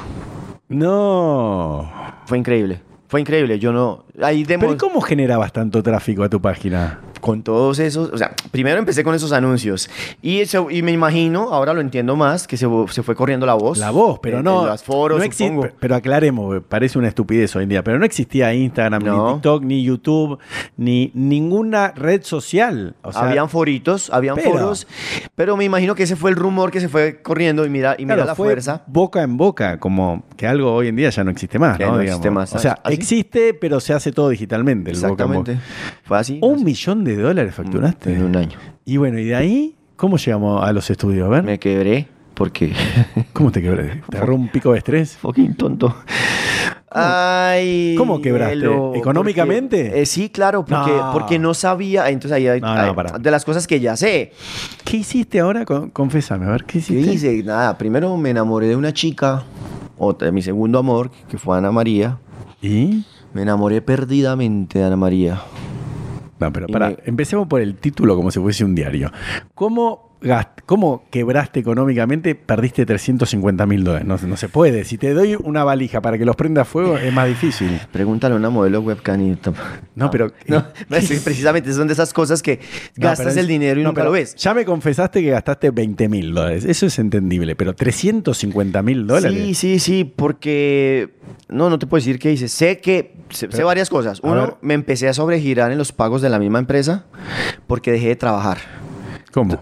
No. Fue increíble. Fue increíble. Yo no. Ahí Pero demo, ¿y cómo generabas tanto tráfico a tu página? Con todos esos. O sea, primero empecé con esos anuncios. Y, eso, y me imagino, ahora lo entiendo más, que se, se fue corriendo la voz. La voz, pero En- no. En las foros, no exi- supongo. Pero aclaremos, parece una estupidez hoy en día. Pero no existía Instagram, No. ni TikTok, ni YouTube, ni ninguna red social. O sea, habían foritos, habían pero- foros, pero me imagino que ese fue el rumor que se fue corriendo y mira, y mira claro, la fue fuerza. boca en boca, como que algo hoy en día ya no existe más. ¿no? no existe más. O sea, ¿Ah, existe, pero se hace todo digitalmente. el boca en boca. Exactamente. Fue así. Un así. millón de dólares facturaste. En un año. Y bueno, y de ahí, ¿cómo llegamos a los estudios? A ver, Me quebré porque ¿cómo te quebré? ¿Te agarró un pico de estrés? fucking tonto. Ay. ¿Cómo quebraste? ¿Económicamente? porque- eh, sí, claro, porque No. porque no sabía. Entonces ahí hay, No, de las cosas que ya sé. ¿Qué hiciste ahora? Con- Confésame, a ver, ¿qué ¿Qué hiciste? hice? Nada, primero me enamoré de una chica, otra, mi segundo amor, que fue Ana María. ¿Y? Me enamoré perdidamente de Ana María. No, pero me- empecemos por el título como si fuese un diario. ¿Cómo cómo quebraste económicamente? Perdiste 350 mil dólares. No, se- no se puede. Si te doy una valija para que los prenda a fuego, es más difícil. Pregúntale a una modelo webcam y... No, pero- No, pues, precisamente son de esas cosas que gastas es- el dinero y nunca lo ves. Ya me confesaste que gastaste 20 mil dólares. Eso es entendible, pero 350 mil dólares. Sí, sí, sí, porque no, no te puedo decir qué hice. Sé que sé, sé varias cosas. Uno, me empecé a sobregirar en los pagos de la misma empresa porque dejé de trabajar. ¿Cómo?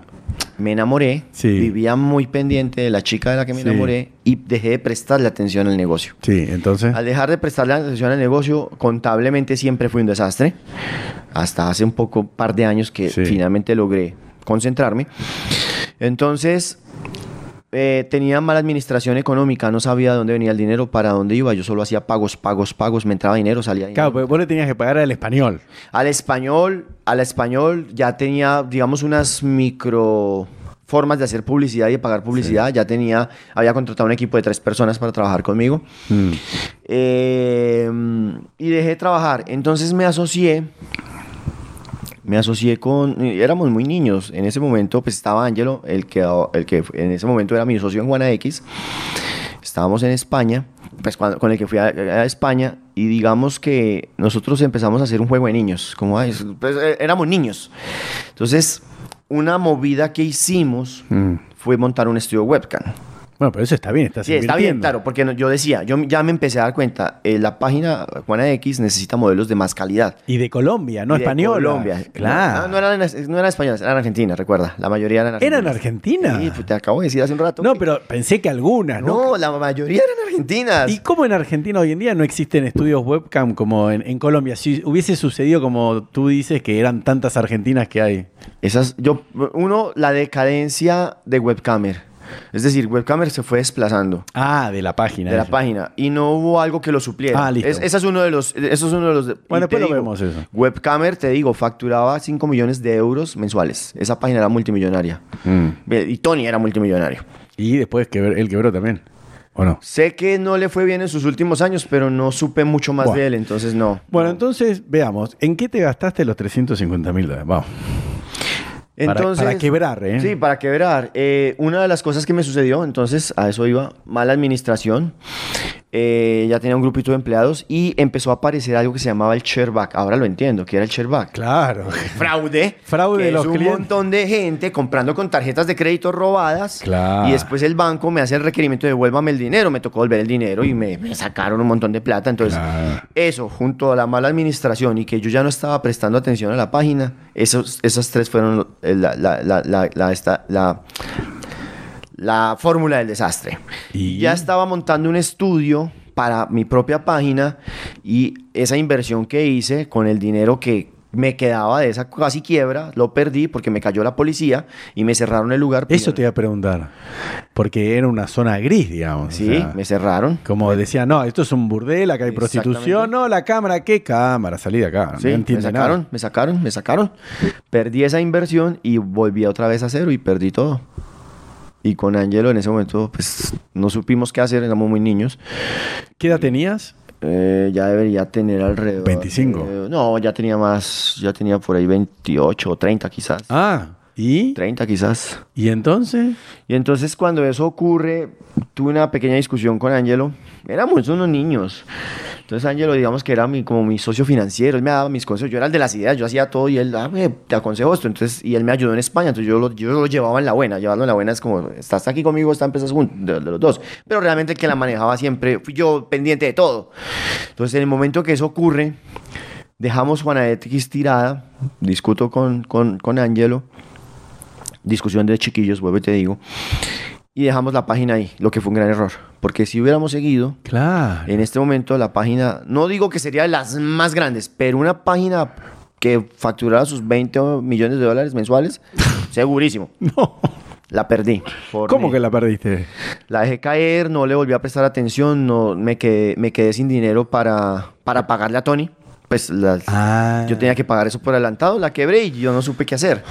Me enamoré, Sí. vivía muy pendiente de la chica de la que me Sí. enamoré y dejé de prestarle atención al negocio. Sí, entonces. Al dejar de prestarle atención al negocio, contablemente siempre fui un desastre. Hasta hace un poco, par de años que Sí. finalmente logré concentrarme. Entonces, eh, tenía mala administración económica, no sabía de dónde venía el dinero, para dónde iba. Yo solo hacía pagos, pagos, pagos, me entraba dinero, salía dinero. Claro, porque vos le tenías que pagar al español. Al español, al español ya tenía, digamos, unas micro formas de hacer publicidad y de pagar publicidad. Ya tenía, había contratado un equipo de tres personas para trabajar conmigo. Mm. Eh, y dejé de trabajar. Entonces me asocié. Me asocié con. Éramos muy niños. En ese momento, pues estaba Ángelo, el que, el que en ese momento era mi socio en Juana X. Estábamos en España, pues cuando- con el que fui a, a España. Y digamos que nosotros empezamos a hacer un juego de niños. Como, ay, pues, eh, éramos niños. Entonces, una movida que hicimos Mm. fue montar un estudio webcam. Bueno, pero eso está bien, estás Sí, está bien, claro, porque no- yo decía, yo ya me empecé a dar cuenta, eh, la página Juana X necesita modelos de más calidad. Y de Colombia, no de española. Colombia. Claro. No, no eran, no eran españolas, eran argentinas, recuerda. La mayoría eran argentinas. ¿Eran argentinas? Sí, pues te acabo de decir hace un rato. No, que- pero pensé que algunas, ¿no? No, la mayoría eran argentinas. ¿Y cómo en Argentina hoy en día no existen estudios webcam como en, en Colombia? Si hubiese sucedido como tú dices, que eran tantas argentinas que hay. Esas, yo, uno, la decadencia de webcamer. Es decir, webcamer se fue desplazando. Ah, de la página. de la página y no hubo algo que lo supliera. Ah, listo. Es- esa es uno de los eso es uno de los Bueno, después lo vemos eso. Webcamer, te digo, facturaba 5 millones de euros mensuales. Esa página era multimillonaria. Mm. Y Tony era multimillonario. Y después que él quebró también. ¿O no? Sé que no le fue bien en sus últimos años, pero no supe mucho más de él, entonces no. Bueno, No. entonces veamos. ¿En qué te gastaste los 350 mil dólares? Vamos. Para- Entonces, para quebrar, ¿eh? Sí, para quebrar. Eh, una de las cosas que me sucedió, entonces a eso iba, mala administración. Eh, ya tenía un grupito de empleados y empezó a aparecer algo que se llamaba el shareback. Ahora lo entiendo, que era el shareback. Claro. Fraude. Fraude que de los es un clientes. montón de gente comprando con tarjetas de crédito robadas. Claro. Y después el banco me hace el requerimiento de devuélvame el dinero. Me tocó volver el dinero y me, me sacaron un montón de plata. Entonces, Claro. eso, junto a la mala administración y que yo ya no estaba prestando atención a la página, esos, esas tres fueron eh, la, la, la, la, la- esta- la- la fórmula del desastre. Y- Ya estaba montando un estudio para mi propia página y esa inversión que hice con el dinero que me quedaba de esa casi quiebra, lo perdí porque me cayó la policía y me cerraron el lugar. Eso te iba a preguntar. Porque era una zona gris, digamos. o Sí, sea, me cerraron. Como decía, no, esto es un burdel, acá hay prostitución. No, la cámara, ¿qué cámara? Salí de acá. Sí, no me sacaron, nada. me sacaron, me sacaron. Perdí esa inversión y volví otra vez a cero y perdí todo. Y con Angelo en ese momento, pues no supimos qué hacer, éramos muy niños. ¿Qué edad tenías? Eh, ya debería tener alrededor. 25. eh, no, ya tenía más, ya tenía por ahí 28 o 30 quizás. Ah, ¿y? 30 quizás. ¿Y entonces? Y entonces cuando eso ocurre, tuve una pequeña discusión con Angelo. Éramos unos niños. Entonces Angelo, digamos que era mi, como mi socio financiero. Él me daba mis consejos. Yo era el de las ideas, yo hacía todo y él, ah, me- te aconsejo esto. Entonces, y él me ayudó en España. Entonces yo lo, yo lo llevaba en la buena. Llevarlo en la buena es como, estás aquí conmigo, esta empresa es junto, de, de los dos. Pero realmente el que la manejaba siempre fui yo pendiente de todo. Entonces en el momento que eso ocurre, dejamos Juana X tirada. Discuto con, con, con Angelo discusión de chiquillos, vuelvo y te digo, y dejamos la página ahí, lo que fue un gran error, porque si hubiéramos seguido, Claro. en este momento la página, no digo que sería de las más grandes, pero una página que facturara sus 20 millones de dólares mensuales, segurísimo, No. la perdí. ¿Cómo que la perdiste? La dejé caer, no le volví a prestar atención, no, me, quedé, me quedé sin dinero para, para pagarle a Tony. Pues las- Ah. yo tenía que pagar eso por adelantado, la quebré y yo no supe qué hacer.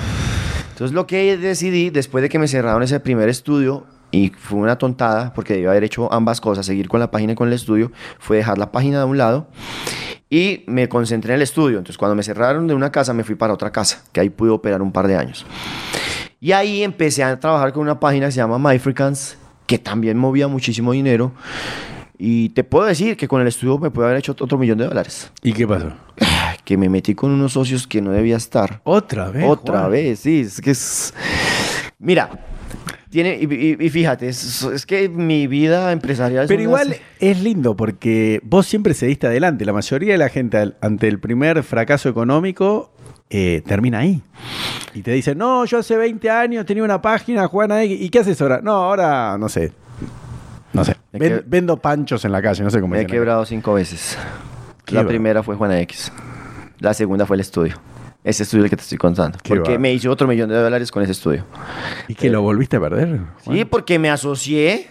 Entonces lo que decidí, después de que me cerraron ese primer estudio, y fue una tontada, porque debía haber hecho ambas cosas, seguir con la página y con el estudio, fue dejar la página de un lado y me concentré en el estudio. Entonces cuando me cerraron de una casa, me fui para otra casa, que ahí pude operar un par de años. Y ahí empecé a trabajar con una página que se llama MyFrequence, que también movía muchísimo dinero. Y te puedo decir que con el estudio me puede haber hecho otro millón de dólares. ¿Y qué pasó? Ay, Que me metí con unos socios que no debía estar. Otra vez. Otra Juan. vez, sí, es que es... Mira, tiene, y, y- y fíjate, es, es que mi vida empresarial... es Pero igual es lindo porque vos siempre seguiste adelante. La mayoría de la gente ante el primer fracaso económico eh, termina ahí. Y te dicen, no, yo hace 20 años tenía una página, Juana. ¿Y qué haces ahora? No, ahora no sé. No sé. Ven- vendo panchos en la calle, no sé cómo Me he quebrado cinco veces. Qué La primera fue Juana X. La segunda fue el estudio. Ese estudio el que te estoy contando. Qué porque me hice otro millón de dólares con ese estudio. ¿Y que lo volviste a perder? Juan? Sí, porque me asocié,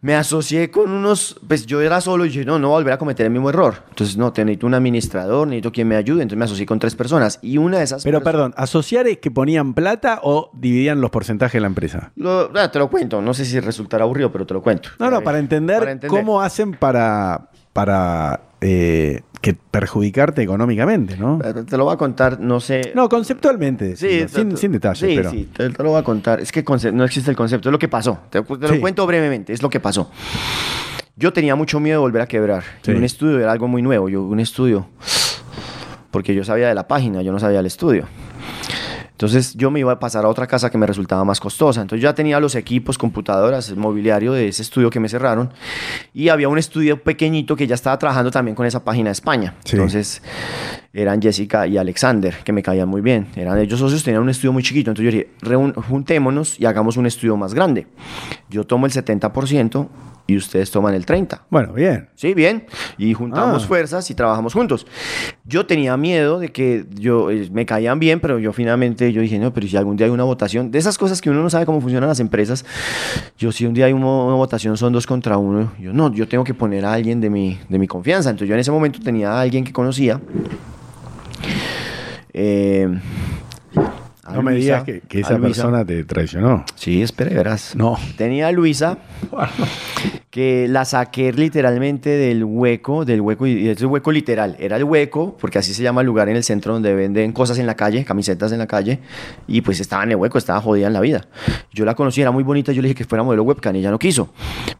me asocié con unos, pues yo era solo y dije, no, no voy a volver a cometer el mismo error. Entonces, no, te necesito un administrador, necesito quien me ayude. Entonces me asocié con tres personas y una de esas Pero perdón, ¿asociar es que ponían plata o dividían los porcentajes de la empresa? Lo- ah, te lo cuento, no sé si resultará aburrido, pero te lo cuento. No, no, para entender, Para entender. cómo hacen para, para eh, que perjudicarte económicamente, ¿no? Te lo voy a contar, no sé. No, conceptualmente, Sí, sin, sin detalles, sí, pero... sí, te, te lo voy a contar. Es que no existe el concepto, es lo que pasó. Te, te lo Sí. cuento brevemente, es lo que pasó. Yo tenía mucho miedo de volver a quebrar. Sí. Y un estudio era algo muy nuevo. Yo, un estudio. Porque yo sabía de la página, yo no sabía del estudio. Entonces yo me iba a pasar a otra casa que me resultaba más costosa. Entonces ya tenía los equipos, computadoras, el mobiliario de ese estudio que me cerraron. Y había un estudio pequeñito que ya estaba trabajando también con esa página de España. Sí. Entonces eran Jessica y Alexander, que me caían muy bien. Eran ellos socios, tenían un estudio muy chiquito. Entonces yo dije, "Reun- juntémonos y hagamos un estudio más grande. Yo tomo el 70% y ustedes toman el 30%. Bueno, bien. Sí, bien. Y juntamos Ah. fuerzas y trabajamos juntos. Yo tenía miedo de que yo eh, me caían bien, pero yo finalmente yo dije, no, pero si algún día hay una votación, de esas cosas que uno no sabe cómo funcionan las empresas, yo si un día hay una, una votación son dos contra uno, yo no, yo tengo que poner a alguien de mi, de mi confianza. Entonces yo en ese momento tenía a alguien que conocía. eh, a No me digas que, esa persona te traicionó. Sí, espere, verás. No. Tenía a Luisa, que la saqué literalmente del hueco, del hueco, y es el hueco literal, era el hueco, porque así se llama el lugar en el centro donde venden cosas en la calle, camisetas en la calle, y pues estaba en el hueco, estaba jodida en la vida. Yo la conocí, era muy bonita, yo le dije que fuera modelo webcam, y ella no quiso,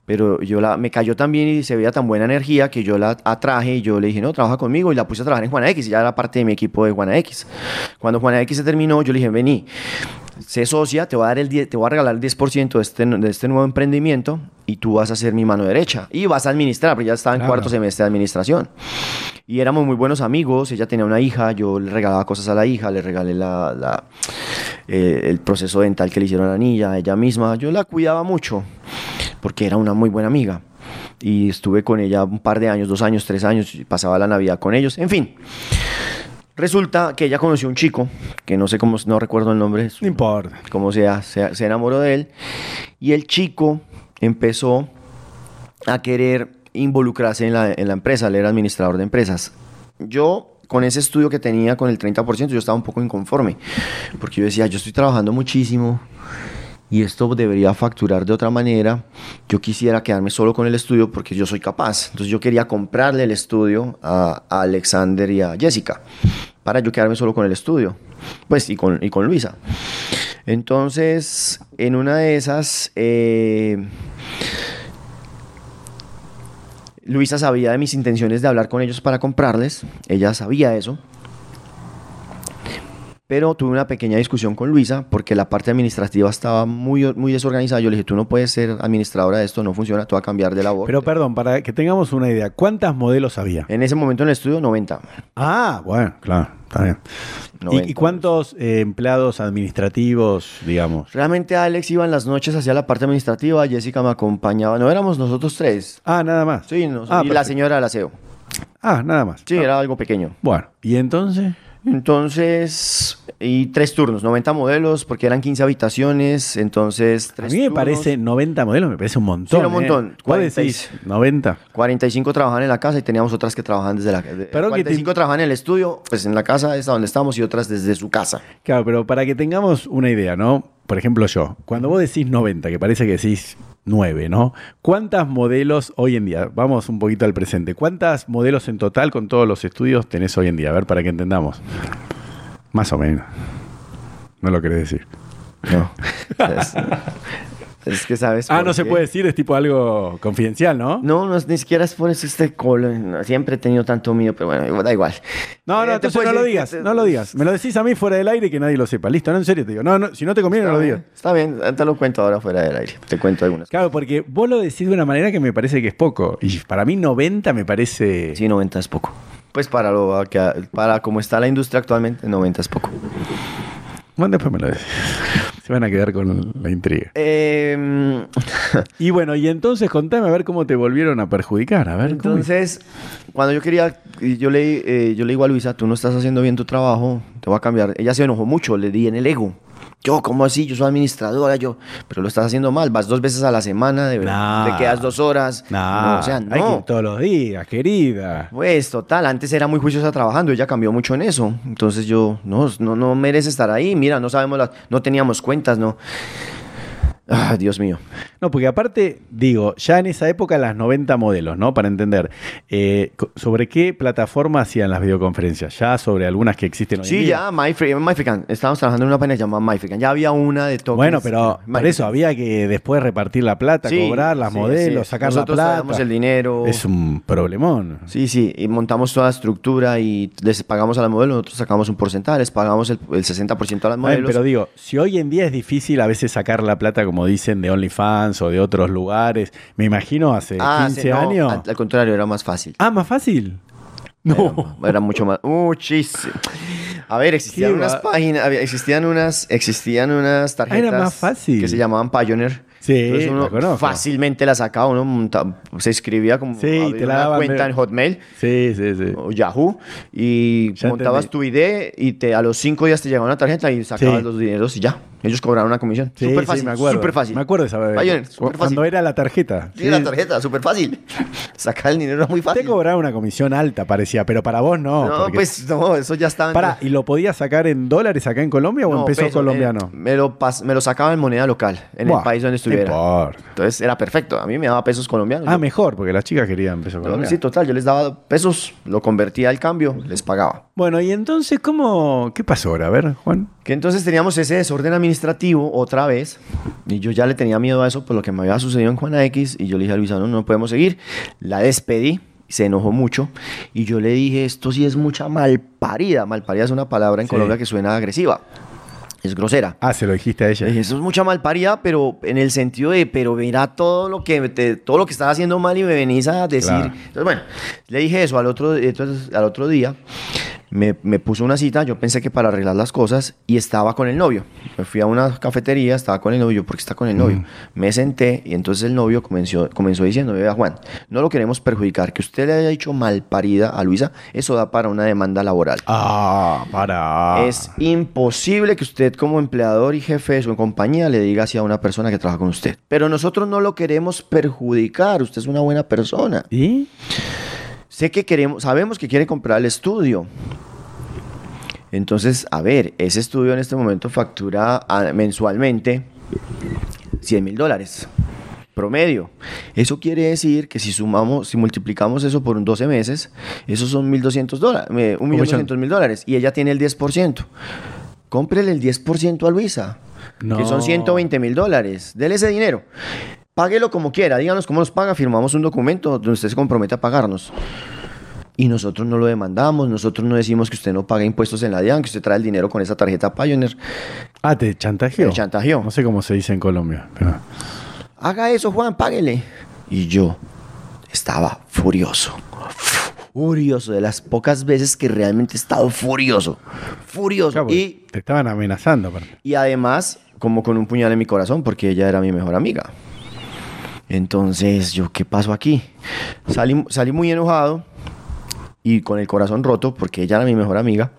pero yo la, me cayó tan bien y se veía tan buena energía que yo la atraje y yo le dije, no, trabaja conmigo, y la puse a trabajar en Juana X, y ya era parte de mi equipo de Juana X. Cuando Juana X se terminó, yo le dije, vení, sé socia, te voy a dar el 10 te voy a regalar el 10% de este, de este nuevo emprendimiento y tú vas a ser mi mano derecha y vas a administrar, porque ya estaba en Claro. cuarto semestre de administración. Y éramos muy buenos amigos, ella tenía una hija, yo le regalaba cosas a la hija, le regalé la, la- eh, el proceso dental que le hicieron a la niña, ella misma, yo la cuidaba mucho, porque era una muy buena amiga. Y estuve con ella un par de años, dos años, tres años, y pasaba la Navidad con ellos, en fin. Resulta que ella conoció un chico, que no sé cómo, no recuerdo el nombre, No importa. como sea, se, se enamoró de él. Y el chico empezó a querer involucrarse en la, en la empresa, él era administrador de empresas. Yo, con ese estudio que tenía, con el 30%, yo estaba un poco inconforme, porque yo decía, yo estoy trabajando muchísimo y esto debería facturar de otra manera. Yo quisiera quedarme solo con el estudio porque yo soy capaz. Entonces yo quería comprarle el estudio a, Alexander y a Jessica para yo quedarme solo con el estudio. Pues y con, y con Luisa. Entonces, en una de esas, eh, Luisa sabía de mis intenciones de hablar con ellos para comprarles. Ella sabía eso. Pero tuve una pequeña discusión con Luisa porque la parte administrativa estaba muy, muy desorganizada. Yo le dije, tú no puedes ser administradora de esto, no funciona, tú vas a cambiar de labor. Pero perdón, para que tengamos una idea, ¿cuántas modelos había? en ese momento en el estudio, 90. Ah, bueno, claro, está bien. ¿Y- 90. ¿Y, cuántos eh, empleados administrativos, digamos? Realmente Alex iba en las noches hacia la parte administrativa, Jessica me acompañaba. No éramos nosotros tres. Ah, nada más. Sí, nos- Ah, y la señora del aseo. Ah, nada más. Sí, Ah, era algo pequeño. Bueno, ¿y entonces? Entonces, y tres turnos, 90 modelos, porque eran 15 habitaciones, entonces A tres mí me turnos. parece 90 modelos, me parece un montón. Sí, un ¿eh? montón. ¿Vos 40 y- decís 90? 45 trabajaban en la casa y teníamos otras que trabajaban desde la Pero que te- 45 trabajaban en el estudio, pues en la casa esta donde estamos y otras desde su casa. Claro, pero para que tengamos una idea, ¿no? Por ejemplo, yo, cuando vos decís 90, que parece que decís 9, ¿no? ¿Cuántas modelos hoy en día? Vamos un poquito al presente. ¿Cuántas modelos en total con todos los estudios tenés hoy en día? A ver, para que entendamos. Más o menos. No lo querés decir. No. Es, que sabes. Ah, no se puede decir, es tipo algo confidencial, ¿no? No, no, ni siquiera es por eso este colo. no, siempre he tenido tanto miedo, pero bueno, da igual. No, no, Eh, entonces no lo digas, te- no lo digas. Me lo decís a mí fuera del aire y que nadie lo sepa. Listo, no, en serio te digo. No, no, si no te conviene, no lo digas. Está bien, te lo cuento ahora fuera del aire. Te cuento algunas Claro, porque vos lo decís de una manera que me parece que es poco. Y para mí 90 me parece... Sí, 90 es poco. Pues para lo que para cómo está la industria actualmente, 90 es poco. Bueno, después me lo decís. Se van a quedar con la intriga. Eh, Y bueno, y entonces contame a ver cómo te volvieron a perjudicar. A ver, ¿cómo- entonces, cuando yo quería, yo le, eh, yo le digo a Luisa, tú no estás haciendo bien tu trabajo, te voy a cambiar. Ella se enojó mucho, le di en el ego. Yo, ¿cómo así? Yo soy administradora, yo, pero lo estás haciendo mal. Vas dos veces a la semana, de verdad. Nah. Te quedas dos horas. Nah, No, o sea, hay que no. ir todos los días, querida. Pues total, antes era muy juiciosa trabajando, ella cambió mucho en eso. Entonces yo, no, no, no merece estar ahí. Mira, no sabemos, las, no teníamos cuentas, no. Ah, Dios mío. No, porque aparte, digo, ya en esa época las 90 modelos, ¿no? Para entender, eh, ¿sobre qué plataforma hacían las videoconferencias? Ya sobre algunas que existen hoy en Sí, día. ya, MyFri- MyFrican. Estábamos trabajando en una página llamada MyFrican. Ya había una de tokens. Bueno, pero por MyFrican. eso había que después repartir la plata, Sí, cobrar las sí, modelos, sí. sacar Nosotros la plata. el dinero. Es un problemón. Sí, sí, y montamos toda la estructura y les pagamos a las modelos, nosotros sacamos un porcentaje, les pagamos el, el 60% a las Ay, modelos. pero digo, si hoy en día es difícil a veces sacar la plata, como dicen, de OnlyFans o de otros lugares, me imagino hace Ah, 15 sí, no, años. Al, al contrario, era más fácil. Ah, más fácil. No. Era, era mucho más. Muchísimo. A ver, existían unas páginas, existían unas, existían unas tarjetas Ah, más fácil. que se llamaban Pioneer. Sí, Entonces uno la fácilmente la sacaba, uno monta- se escribía como Sí, abría te la una cuenta en Hotmail Sí, sí, sí. o Yahoo y Ya montabas entendí. tu ID y te, a los cinco días te llegaba una tarjeta y sacabas Sí. los dineros y ya. Ellos cobraron una comisión. Sí, súper sí, fácil, me acuerdo. súper fácil. Me acuerdo de esa vez. Fácil. Cuando era la tarjeta. Sí, la tarjeta, súper fácil. Sacar el dinero era muy fácil. Te cobraba una comisión alta, parecía, pero para vos no. no, porque- pues no, eso ya estaba. en- Pará, ¿y lo podías sacar en dólares acá en Colombia o en No, peso, peso, colombiano? eh, me, lo pas- me lo sacaba en moneda local, en Buah, el país donde no importa. Entonces era perfecto. A mí me daba pesos colombianos. Ah, Yo- mejor, porque las chicas querían peso yo- colombiano. sí, total. Yo les daba pesos, lo convertía al cambio, les pagaba. Bueno, y entonces, ¿cómo? ¿Qué pasó ahora? A ver, Juan. Que entonces teníamos ese desorden administrativo otra vez. Y yo ya le tenía miedo a eso por lo que me había sucedido en Juana X. Y yo le dije a Luisa, no, no podemos seguir. La despedí. Se enojó mucho. Y yo le dije, esto sí es mucha malparida. Malparida es una palabra en Sí. Colombia que suena agresiva. Es grosera. Ah, se lo dijiste a ella. dije, eso es mucha malparida, pero en el sentido de, pero mira todo lo que te- todo lo que estás haciendo mal y me venís a decir. Claro. Entonces, bueno, le dije eso al otro, entonces, al otro día. Me, me puso una cita, yo pensé que para arreglar las cosas, y estaba con el novio. Me fui a una cafetería, estaba con el novio, porque está con el novio. Me senté y entonces el novio comenzó, comenzó diciendo, vea Juan, no lo queremos perjudicar, que usted le haya dicho malparida a Luisa, eso da para una demanda laboral. Ah, para. Es imposible que usted como empleador y jefe de su compañía le diga así a una persona que trabaja con usted. Pero nosotros no lo queremos perjudicar, usted es una buena persona. ¿Y? Sé que queremos, sabemos que quiere comprar el estudio. Entonces, a ver, ese estudio en este momento factura ah, mensualmente 100 mil dólares promedio. Eso quiere decir que si sumamos, si multiplicamos eso por un 12 meses, esos son 1.200 dólares, eh, un millón son? doscientos mil dólares y ella tiene el 10%. Cómprele el 10% a Luisa, No. que son 120 mil dólares. Dele ese dinero. Páguelo como quiera, díganos cómo nos paga, firmamos un documento donde usted se compromete a pagarnos. Y nosotros no lo demandamos, nosotros no decimos que usted no paga impuestos en la DIAN, que usted trae el dinero con esa tarjeta Pioneer. Ah, te chantajeó. Me chantajeó. No sé cómo se dice en Colombia. Pero... Haga eso, Juan, páguele. Y yo estaba furioso. Furioso, de las pocas veces que realmente he estado furioso. Furioso. Claro, y, te estaban amenazando. y además, como con un puñal en mi corazón, porque ella era mi mejor amiga. Entonces, yo, ¿qué pasó aquí? Salí, salí muy enojado y con el corazón roto, porque ella era mi mejor amiga.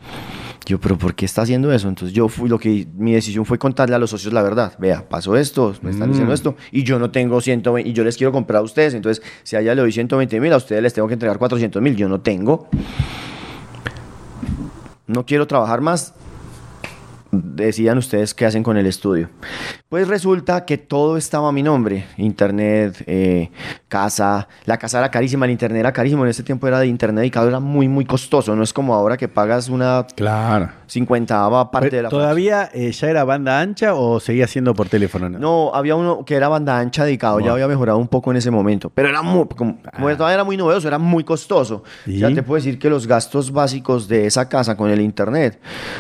Yo, pero ¿por qué está haciendo eso? Entonces yo fui, lo que, mi decisión fue contarle a los socios la verdad. Vea, pasó esto, me están diciendo Mm. esto, y yo no tengo 120, y yo les quiero comprar a ustedes. Entonces, si a ella le doy 120 mil, a ustedes les tengo que entregar 400 mil. Yo no tengo. No quiero trabajar más. Decidan ustedes qué hacen con el estudio. Pues resulta que todo estaba a mi nombre. Internet, eh, casa. La casa era carísima, el internet era carísimo. En ese tiempo era de internet y cada era muy, muy costoso. No es como ahora que pagas una Claro. cincuentava parte de la ¿Todavía eh, ya era banda ancha o seguía siendo por teléfono? No, había uno que era banda ancha dedicado, ya había mejorado un poco en ese momento, pero era muy, como, como todavía era muy novedoso, era muy costoso. ¿Y? Ya te puedo decir que los gastos básicos de esa casa con el internet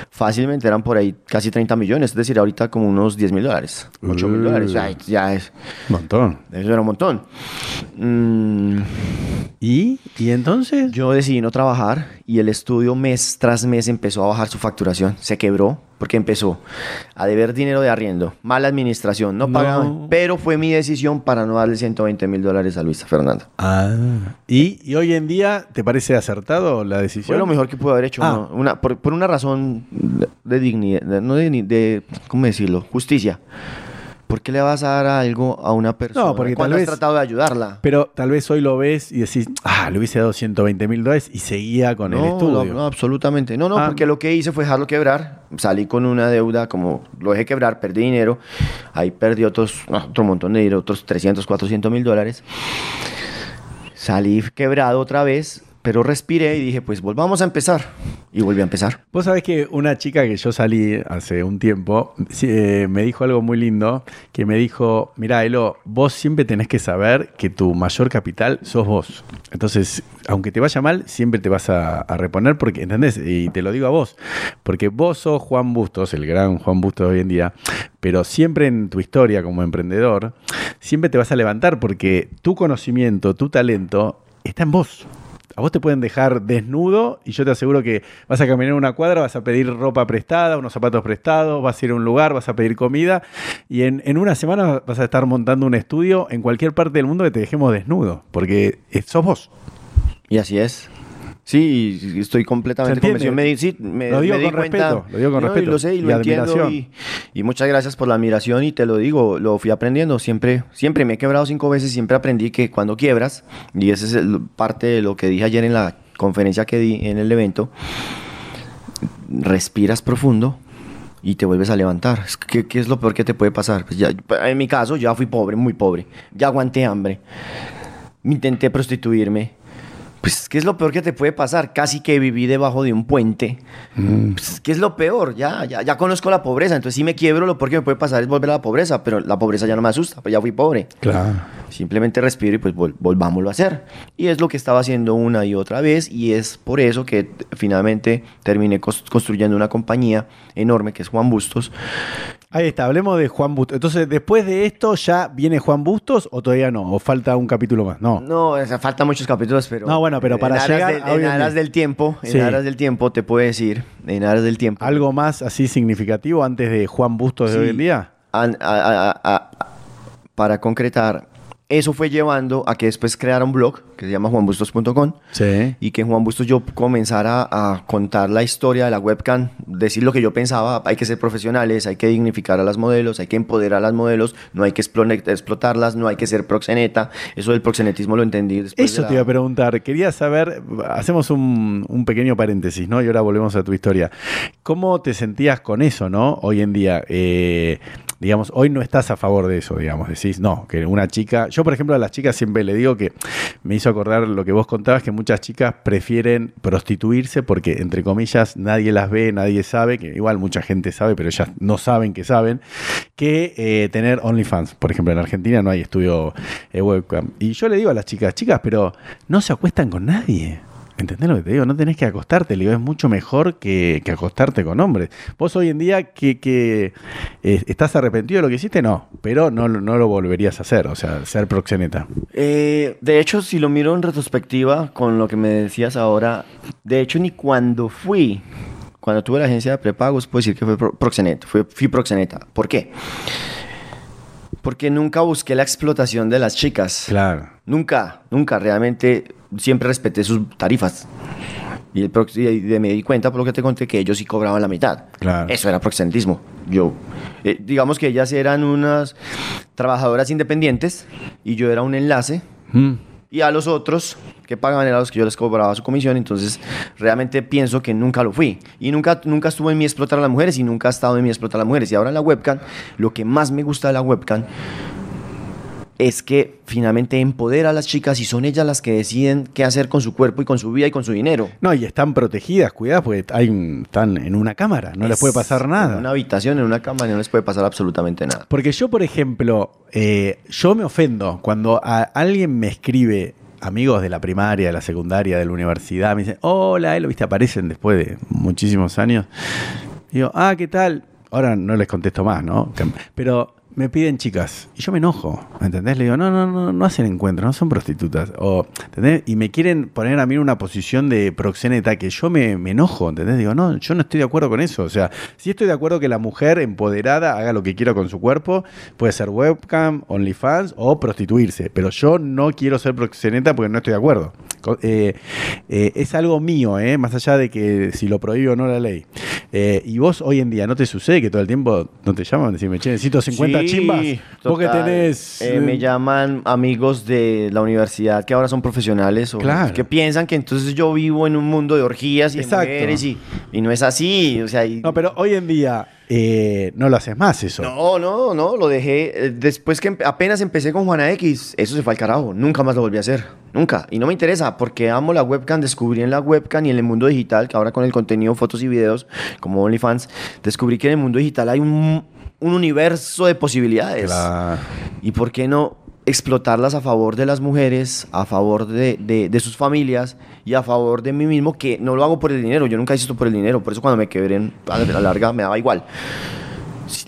fácilmente eran por ahí casi 30 millones, es decir, ahorita como unos 10 mil dólares, 8 mil Uh. dólares, ya, ya es, Un montón. eso era un montón. Mm, ¿Y? ¿Y entonces? yo decidí no trabajar y el estudio mes tras mes empezó a bajar su facturación. Se quebró porque empezó a deber dinero de arriendo, mala administración, no No. pagaban. Pero fue mi decisión para no darle 120 mil dólares a Luisa Fernanda. Ah. ¿Y, y hoy en día te parece acertado la decisión? Fue lo mejor que pude haber hecho. Ah. Una, por, por una razón de dignidad, no de, de, ¿cómo decirlo? Justicia. ¿Por qué le vas a dar algo a una persona porque cuando tal has tratado de ayudarla? Pero tal vez hoy lo ves y decís, ah, le hubiese dado 120 mil dólares y seguía con el estudio. no, no, absolutamente. No, no, Ah. porque lo que hice fue dejarlo quebrar. Salí con una deuda, como lo dejé quebrar, perdí dinero. Ahí perdí otros, otro montón de dinero, otros 300, 400 mil dólares. Salí quebrado otra vez, pero respiré y dije, pues volvamos a empezar. Y volví a empezar. Vos sabés que una chica que yo salí hace un tiempo eh, me dijo algo muy lindo, que me dijo, mira, Elo, vos siempre tenés que saber que tu mayor capital sos vos. Entonces, aunque te vaya mal, siempre te vas a, a reponer, porque, ¿entendés? Y te lo digo a vos, porque vos sos Juan Bustos, el gran Juan Bustos de hoy en día, pero siempre en tu historia como emprendedor, siempre te vas a levantar porque tu conocimiento, tu talento está en vos. A vos te pueden dejar desnudo y yo te aseguro que vas a caminar una cuadra, vas a pedir ropa prestada, unos zapatos prestados, vas a ir a un lugar, vas a pedir comida y en, en una semana vas a estar montando un estudio en cualquier parte del mundo que te dejemos desnudo, porque sos vos. Y así es. Sí, y estoy completamente convencido. Me, sí, me, Lo digo me di con cuenta. respeto, lo digo con No, y respeto lo sé y y lo entiendo. Y, y muchas gracias por la admiración y te lo digo, lo fui aprendiendo. Siempre, siempre me he quebrado cinco veces, siempre aprendí que cuando quiebras, y esa es el- parte de lo que dije ayer en la conferencia que di en el evento, respiras profundo y te vuelves a levantar. Que- ¿Qué, es lo peor que te puede pasar? Pues ya, en mi caso, ya fui pobre, muy pobre. Ya aguanté hambre. Intenté prostituirme. Pues, ¿qué es lo peor que te puede pasar? Casi que viví debajo de un puente. Pues, ¿Qué es lo peor? Ya, ya, ya conozco la pobreza. Entonces, si me quiebro, lo peor que me puede pasar es volver a la pobreza. Pero la pobreza ya no me asusta, pues ya fui pobre. Claro. Simplemente respiro y pues vol- volvámoslo a hacer. Y es lo que estaba haciendo una y otra vez y es por eso que finalmente terminé construyendo una compañía enorme que es Juan Bustos. Ahí está, hablemos de Juan Bustos. Entonces, después de esto, ¿ya viene Juan Bustos o todavía no? ¿O falta un capítulo más? No. No, o sea, faltan muchos capítulos, pero... No, bueno, pero para en aras llegar del- a hoy en aras del tiempo, en aras del tiempo te puedo decir, en aras del tiempo... ¿Algo más así significativo antes de Juan Bustos de hoy en día? an- a- a- a- a- para concretar, eso fue llevando a que después creara un blog que se llama juanbustos.com Sí. y que en Juan Bustos yo comenzara a contar la historia de la webcam, decir lo que yo pensaba, hay que ser profesionales, hay que dignificar a las modelos, hay que empoderar a las modelos, no hay que explo- explotarlas, no hay que ser proxeneta, eso del proxenetismo lo entendí después Eso de te iba a preguntar. Quería saber, hacemos un, un pequeño paréntesis, ¿no? Y ahora volvemos a tu historia. ¿Cómo te sentías con eso, ¿no? Hoy en día, eh, digamos, hoy no estás a favor de eso, digamos. Decís, no, que una chica, yo por ejemplo a las chicas siempre le digo que me hizo acordar lo que vos contabas, que muchas chicas prefieren prostituirse porque, entre comillas, nadie las ve, nadie sabe, que igual mucha gente sabe, pero ellas no saben que saben, que eh, tener OnlyFans. Por ejemplo, en Argentina no hay estudio eh, webcam. Y yo le digo a las chicas, chicas, pero no se acuestan con nadie. ¿Entendés lo que te digo? No tenés que acostarte, le digo, es mucho mejor que, que acostarte con hombres. Vos hoy en día que, que, eh, estás arrepentido de lo que hiciste, no, pero no, lo- no lo volverías a hacer, o sea, ser proxeneta. Eh, de hecho, si lo miro en retrospectiva con lo que me decías ahora, de hecho ni cuando fui, cuando tuve la agencia de prepagos, puedo decir que fue pro- proxeneta, fui, fui proxeneta. ¿Por qué? Porque nunca busqué la explotación de las chicas. Claro. Nunca, nunca, realmente siempre respeté sus tarifas. Y, el y me di cuenta por lo que te conté que ellos sí cobraban la mitad. Claro. Eso era proxenetismo. Yo, eh, digamos que ellas eran unas trabajadoras independientes y yo era un enlace Mm. y a los otros que pagaban era los que yo les cobraba su comisión, entonces realmente pienso que nunca lo fui. Y nunca, nunca estuvo en mí explotar a las mujeres y nunca ha estado en mí explotar a las mujeres. Y ahora en la webcam, lo que más me gusta de la webcam es que finalmente empodera a las chicas y son ellas las que deciden qué hacer con su cuerpo y con su vida y con su dinero. No, y están protegidas, cuidadas, porque hay están en una cámara, no les Es puede pasar En nada. una habitación, en una cama, no les puede pasar absolutamente nada. Porque yo, por ejemplo, eh, yo me ofendo cuando a alguien me escribe, amigos de la primaria, de la secundaria, de la universidad, me dicen, hola, Elo, viste, aparecen después de muchísimos años. Digo, ah, ¿qué tal? Ahora no les contesto más, ¿no? Pero me piden chicas y yo me enojo, ¿me entendés? Le digo, no, no, no, no hacen encuentros, no son prostitutas. O, ¿entendés? Y me quieren poner a mí en una posición de proxeneta que yo me, me enojo, ¿entendés? Digo, no, yo no estoy de acuerdo con eso. O sea, sí estoy de acuerdo que la mujer empoderada haga lo que quiera con su cuerpo, puede ser webcam, OnlyFans o prostituirse, pero yo no quiero ser proxeneta porque no estoy de acuerdo. Eh, eh, es algo mío, ¿eh? más allá de que si lo prohíbe o no la ley. Y vos hoy en día no te sucede que todo el tiempo no te llaman, decime, che, necesito 50 Sí, chimbas. Vos que total. tenés. Eh, me llaman amigos de la universidad que ahora son profesionales o Claro. que piensan que entonces yo vivo en un mundo de orgías y de mujeres y, y no es así. O sea, y- No, pero hoy en día eh, no lo haces más eso. No, no, no, lo dejé. eh, Después que apenas empecé con Juana X, eso se fue al carajo. Nunca más lo volví a hacer. Nunca. Y no me interesa porque amo la webcam. Descubrí en la webcam y en el mundo digital, que ahora con el contenido, fotos y videos, como OnlyFans, descubrí que en el mundo digital hay un, un universo de posibilidades. Claro. ¿Y por qué no explotarlas a favor de las mujeres, a favor de, de- de sus familias y a favor de mí mismo? Que no lo hago por el dinero, yo nunca hice esto por el dinero, por eso cuando me quebré a la larga me daba igual.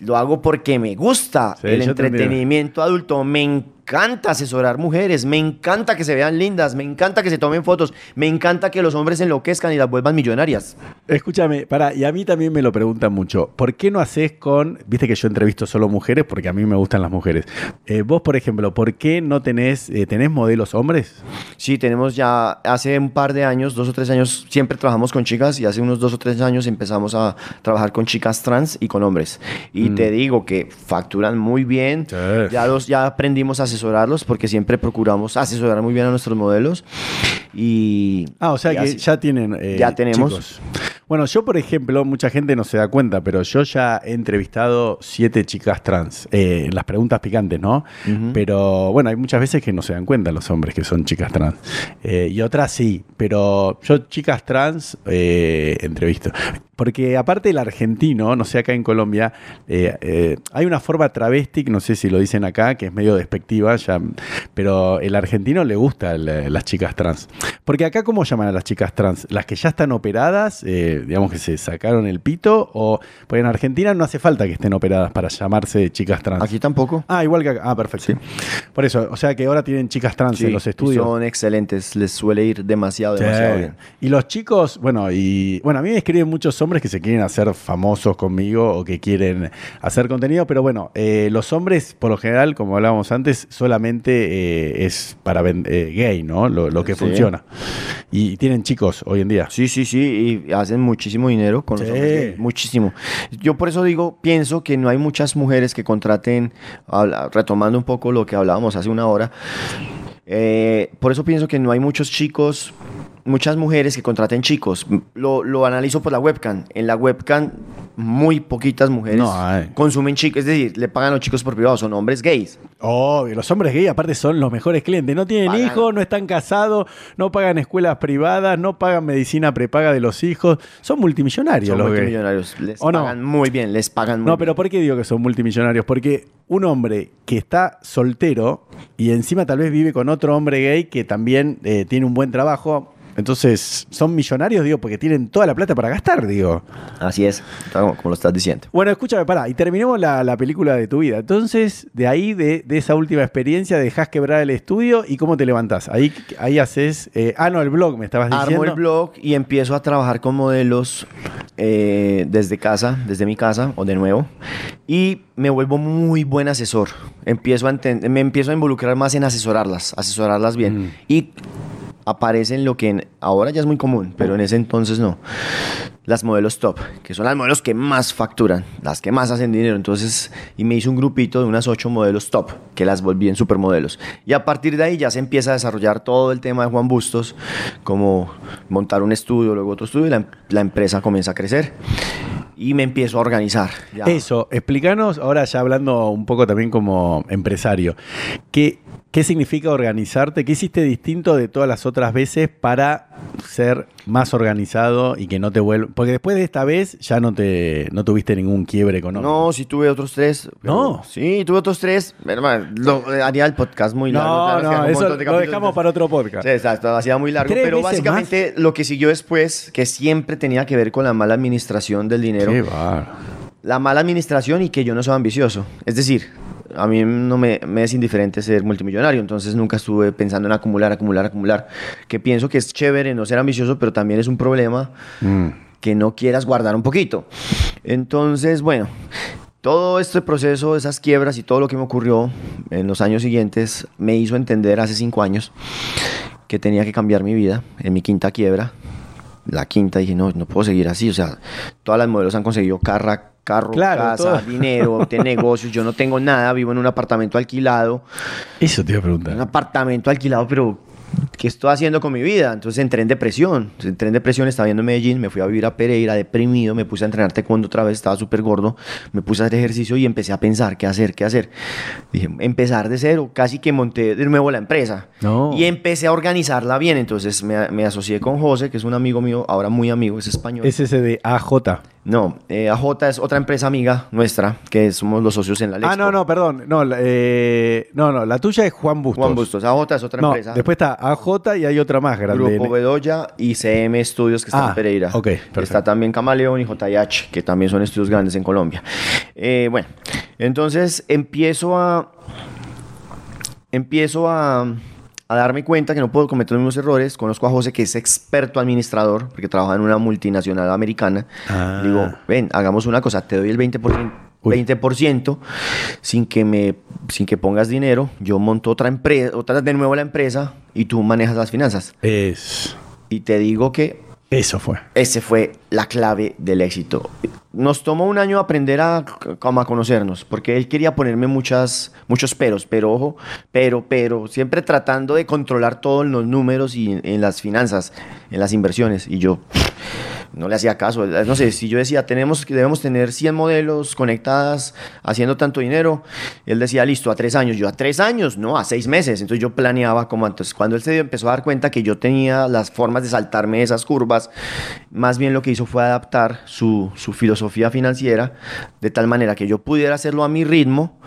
Lo hago porque me gusta Sí, el entretenimiento adulto, me encanta asesorar mujeres, me encanta que se vean lindas, me encanta que se tomen fotos, me encanta que los hombres enloquezcan y las vuelvan millonarias. Escúchame, para, y a mí también me lo preguntan mucho. ¿Por qué no haces con, viste que yo entrevisto solo mujeres porque a mí me gustan las mujeres? Eh, vos, por ejemplo, ¿por qué no tenés, eh, tenés modelos hombres? Sí, tenemos ya hace un par de años, dos o tres años, siempre trabajamos con chicas y hace unos dos o tres años empezamos a trabajar con chicas trans y con hombres. Y te digo que facturan muy bien. Mm. Sí. Ya, los, ya aprendimos a asesorarlos porque siempre procuramos asesorar muy bien a nuestros modelos. Y, Ah, o sea que así. ya tienen. eh, Ya tenemos. chicos. Bueno, yo, por ejemplo, mucha gente no se da cuenta, pero yo ya he entrevistado siete chicas trans. eh, las preguntas picantes, ¿no? Pero bueno, hay muchas veces que no se dan cuenta los hombres que son chicas trans. Eh, y otras sí, pero yo, chicas trans, eh, entrevisto. Porque aparte el argentino, no sé, acá en Colombia, hay una forma travesti, no sé si lo dicen acá, que es medio despectiva, pero el argentino le gusta el- las chicas trans. Porque acá, ¿cómo llaman a las chicas trans? ¿Las que ya están operadas, eh, digamos que se sacaron el pito? O, porque en Argentina no hace falta que estén operadas para llamarse chicas trans. Aquí tampoco. Ah, igual que acá. Ah, perfecto. Por eso, o sea que ahora tienen chicas trans Sí, en los estudios. Son excelentes, les suele ir demasiado, demasiado bien. Y los chicos, bueno, y bueno, a mí me escriben muchos hombres que se quieren hacer famosos conmigo o que quieren hacer contenido, pero bueno, eh, los hombres, por lo general, como hablábamos antes, solamente eh, es para eh, gay, ¿no? Lo, lo que Sí. funciona. Y, tienen chicos hoy en día. Sí, sí, sí, y hacen muchísimo dinero con los hombres muchísimo. Yo por eso digo, pienso que no hay muchas mujeres que contraten, habla- retomando un poco lo que hablábamos hace una hora, eh, por eso pienso que no hay muchos chicos, muchas mujeres que contraten chicos. Lo, lo analizo por la webcam. En la webcam, muy poquitas mujeres No consumen chicos, es decir, le pagan a los chicos por privado, son hombres gays. Obvio, los hombres gay aparte son los mejores clientes. No tienen Pagan. hijos, no están casados, no pagan escuelas privadas, no pagan medicina prepaga de los hijos. Son multimillonarios Son los gays. multimillonarios, les ¿O no? pagan muy bien, les pagan muy No, bien. pero ¿por qué digo que son multimillonarios? Porque un hombre que está soltero y encima tal vez vive con otro hombre gay que también eh, tiene un buen trabajo, entonces son millonarios, digo, porque tienen toda la plata para gastar, digo. Así es, como, como lo estás diciendo. Bueno, escúchame, pará, y terminemos la, la película de tu vida. Entonces, de ahí, de, de esa última experiencia, dejás quebrar el estudio y cómo te levantás. Ahí, ahí haces. eh, ah, no, el blog, me estabas diciendo. Armo el blog y empiezo a trabajar con modelos eh, desde casa, desde mi casa o de nuevo. Y me vuelvo muy buen asesor. Empiezo a me empiezo a involucrar más en asesorarlas, asesorarlas bien. Mm. Y aparecen lo que ahora ya es muy común, pero en ese entonces no. Las modelos top, que son las modelos que más facturan, las que más hacen dinero. Entonces, y me hice un grupito de unas ocho modelos top, que las volví en supermodelos. Y a partir de ahí ya se empieza a desarrollar todo el tema de Juan Bustos, como montar un estudio, luego otro estudio, y la, empresa comienza a crecer. Y me empiezo a organizar. Eso, explícanos, ahora ya hablando un poco también como empresario, ¿qué, ¿qué significa organizarte? ¿Qué hiciste distinto de todas las otras veces para ser más organizado y que no te vuelva? Porque después de esta vez ya no te no tuviste ningún quiebre económico. No, sí tuve otros tres. No. Sí, tuve otros tres. Hermano, lo- eh, haría el podcast muy largo. no, claro, no, eso de lo dejamos para otro podcast. Sí, exacto, hacía muy largo. ¿Tres Pero básicamente lo que siguió después, que siempre tenía que ver con la mala administración del dinero. Qué bárbaro. La mala administración y que yo no soy ambicioso. Es decir, a mí no me, me es indiferente ser multimillonario, entonces nunca estuve pensando en acumular, acumular, acumular. Que pienso que es chévere no ser ambicioso, pero también es un problema Mm. que no quieras guardar un poquito. Entonces, bueno, todo este proceso, esas quiebras y todo lo que me ocurrió en los años siguientes me hizo entender hace cinco años que tenía que cambiar mi vida en mi quinta quiebra. La quinta dije, no, no puedo seguir así. O sea, todas las modelos han conseguido carra, carro, Claro, casa, todo. dinero, de negocios. Yo no tengo nada, vivo en un apartamento alquilado. Eso te iba a Un preguntar. apartamento alquilado, pero ¿qué estoy haciendo con mi vida? Entonces entré en depresión. Entré en depresión, estaba viendo en Medellín, me fui a vivir a Pereira deprimido, me puse a entrenar taekwondo otra vez, estaba súper gordo, me puse a hacer ejercicio y empecé a pensar qué hacer, qué hacer. Dije, empezar de cero, casi que monté de nuevo la empresa. No. Y empecé a organizarla bien, entonces me, me asocié con José, que es un amigo mío, ahora muy amigo, es español. Es ese de AJ. No, eh, AJ es otra empresa amiga nuestra, que somos los socios en la Ah, Lexco. no, no, perdón. No, eh, no, no, la tuya es Juan Bustos. Juan Bustos, AJ es otra No, empresa. después está AJ y hay otra más grande. Grupo Bedoya y CM Estudios que está Ah, en Pereira. ok, perfecto. Está también Camaleón y JH, que también son estudios grandes en Colombia. Eh, bueno, entonces empiezo a. Empiezo a, a darme cuenta que no puedo cometer los mismos errores. Conozco a José, que es experto administrador, porque trabaja en una multinacional americana. Ah. Digo, ven, hagamos una cosa, te doy el 20%. Uy. 20% sin que me sin que pongas dinero, yo monto otra empresa, otra de nuevo la empresa y tú manejas las finanzas. Es. Y te digo que Eso fue. ese fue la clave del éxito. Nos tomó un año aprender a, a conocernos, porque él quería ponerme muchas, muchos peros, pero ojo, pero, pero, siempre tratando de controlar todos los números y en las finanzas, en las inversiones. Y yo no le hacía caso. No sé, si yo decía, tenemos, debemos tener 100 modelos conectadas haciendo tanto dinero, él decía, listo, a tres años. Yo, a tres años, no, a seis meses. Entonces yo planeaba como antes. Cuando él se dio- empezó a dar cuenta que yo tenía las formas de saltarme esas curvas, más bien lo que hizo fue adaptar su, su filosofía financiera de tal manera que yo pudiera hacerlo a mi ritmo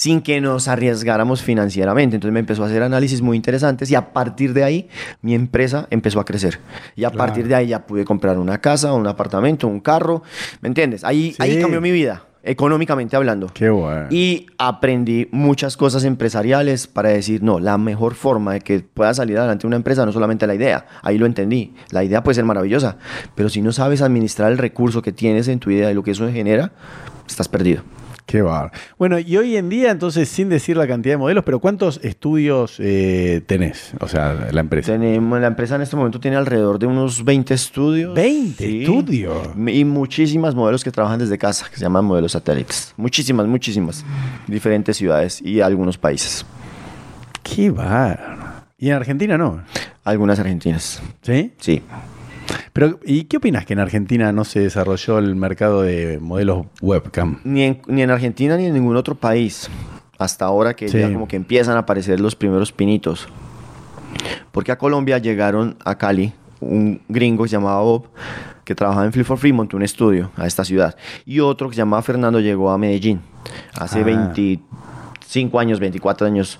sin que nos arriesgáramos financieramente. Entonces me empezó a hacer análisis muy interesantes y a partir de ahí mi empresa empezó a crecer. Y a Claro. partir de ahí ya pude comprar una casa, un apartamento, un carro. ¿Me entiendes? Ahí, ahí cambió mi vida, económicamente hablando. Qué bueno. Y aprendí muchas cosas empresariales para decir, no, la mejor forma de que pueda salir adelante una empresa no solamente la idea, ahí lo entendí, la idea puede ser maravillosa, pero si no sabes administrar el recurso que tienes en tu idea y lo que eso genera, estás perdido. Qué bar. Bueno, y hoy en día, entonces, sin decir la cantidad de modelos, pero ¿cuántos estudios eh, tenés? O sea, la empresa. Tenemos, la empresa en este momento tiene alrededor de unos 20 estudios. 20 estudios. Y muchísimas modelos que trabajan desde casa, que se llaman modelos satélites. Muchísimas, muchísimas. Diferentes ciudades y algunos países. Qué bar. Y en Argentina no. Algunas argentinas. ¿Sí? Sí. Pero, ¿y qué opinas que en Argentina no se desarrolló el mercado de modelos webcam? Ni en, ni en Argentina ni en ningún otro país. Hasta ahora que Sí. ya como que empiezan a aparecer los primeros pinitos. Porque a Colombia llegaron a Cali un gringo que se llamaba Bob, que trabajaba en Flip for Free, montó un estudio a esta ciudad. Y otro que se llamaba Fernando llegó a Medellín hace Ah. 25 años, 24 años.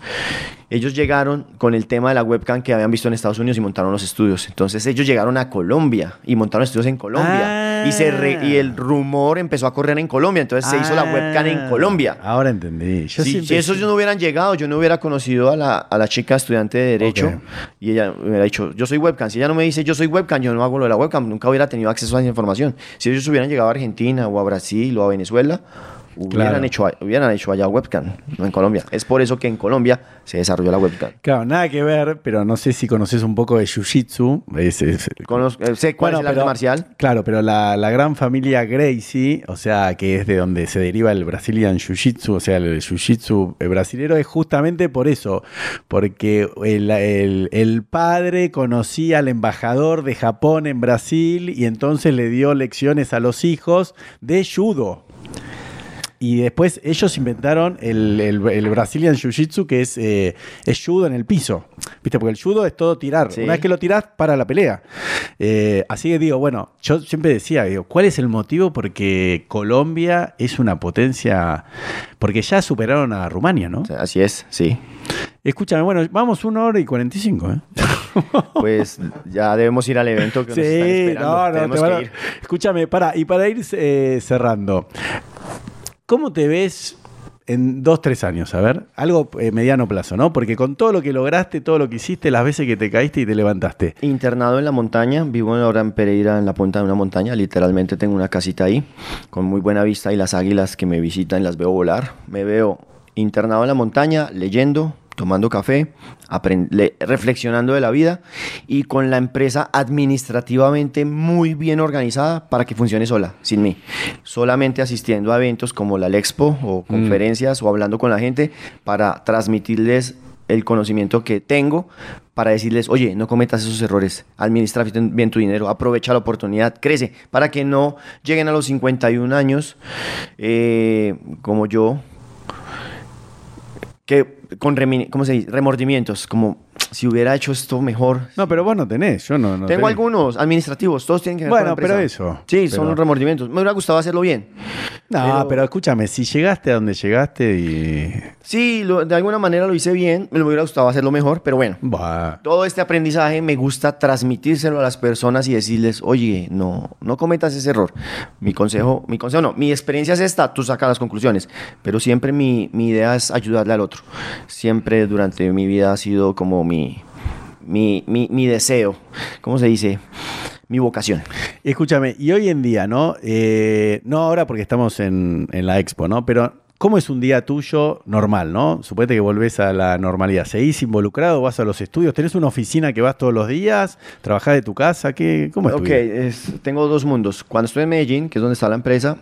Ellos llegaron con el tema de la webcam que habían visto en Estados Unidos y montaron los estudios. Entonces ellos llegaron a Colombia y montaron estudios en Colombia. Ah. Y, se re- y el rumor empezó a correr en Colombia. Entonces se hizo la webcam en Ah, Colombia. Ahora entendí. Yo Sí, siempre- si esos no hubieran llegado, yo no hubiera conocido a la, a la chica estudiante de Derecho y ella me hubiera dicho, yo soy webcam. Si ella no me dice, yo soy webcam, yo no hago lo de la webcam, nunca hubiera tenido acceso a esa información. Si ellos hubieran llegado a Argentina o a Brasil o a Venezuela, hubieran, Claro. hecho, hubieran hecho allá webcam, no en Colombia. Es por eso que en Colombia se desarrolló la webcam. Claro, nada que ver, pero no sé si conoces un poco de Jiu-Jitsu. Eh, sé cuál Bueno, es el arte pero- marcial. Claro, pero la, la gran familia Gracie, o sea, que es de donde se deriva el Brazilian Jiu-Jitsu, o sea, el Jiu-Jitsu eh, brasilero, es justamente por eso, porque el, el- el padre conocía al embajador de Japón en Brasil y entonces le dio lecciones a los hijos de judo. Y después ellos inventaron el, el- el Brazilian Jiu-Jitsu, que es, eh, es judo en el piso. ¿Viste? Porque el judo es todo tirar. Sí. Una vez que lo tirás, para la pelea. Eh, así que digo, bueno, yo siempre decía, digo, ¿cuál es el motivo? Porque Colombia es una potencia. Porque ya superaron a Rumania, ¿no? Así es, sí. Escúchame, bueno, vamos una hora y 45, ¿eh? Pues ya debemos ir al evento que nos están Sí, esperando. no, no, Tenemos te van que a- ir. Escúchame, para, y para ir eh, cerrando, ¿cómo te ves en dos, tres años? A ver, algo eh, mediano plazo, ¿no? Porque con todo lo que lograste, todo lo que hiciste, las veces que te caíste y te levantaste. Internado en la montaña, vivo ahora en Pereira, en la punta de una montaña. Literalmente tengo una casita ahí, con muy buena vista y las águilas que me visitan las veo volar. Me veo internado en la montaña, leyendo, tomando café, reflexionando de la vida y con la empresa administrativamente muy bien organizada para que funcione sola, sin mí. Solamente asistiendo a eventos como la Expo o conferencias o hablando con la gente para transmitirles el conocimiento que tengo para decirles, oye, no cometas esos errores, administra bien bien tu dinero, aprovecha la oportunidad, crece, para que no lleguen a los 51 años eh, como yo, que con ¿cómo se dice? remordimientos, como si hubiera hecho esto mejor. No, pero vos no tenés, yo no, no Tengo tenés. algunos administrativos, todos tienen que ver con Bueno, la pero eso, Sí, pero- son remordimientos. Me hubiera gustado hacerlo bien. No, pero- pero... escúchame, si llegaste a donde llegaste y... Sí, lo- de alguna manera lo hice bien, me hubiera gustado hacerlo mejor, pero bueno. Bah, Todo este aprendizaje me gusta transmitírselo a las personas y decirles, oye, no, no cometas ese error. Mi consejo, mi consejo no, mi experiencia es esta, tú sacas las conclusiones, pero siempre mi, mi idea es ayudarle al otro. Siempre durante mi vida ha sido como mi, mi, mi, mi deseo, ¿cómo se dice? Mi vocación. Escúchame, y hoy en día, ¿no? Eh, no ahora porque estamos en, en la expo, ¿no? Pero, ¿cómo es un día tuyo normal, ¿no? Suponete que volvés a la normalidad. ¿Seguís involucrado? ¿Vas a los estudios? ¿Tenés una oficina que vas todos los días? ¿Trabajás de tu casa? ¿Qué, ¿Cómo es tu Ok, vida? es- tengo dos mundos. Cuando estoy en Medellín, que es donde está la empresa,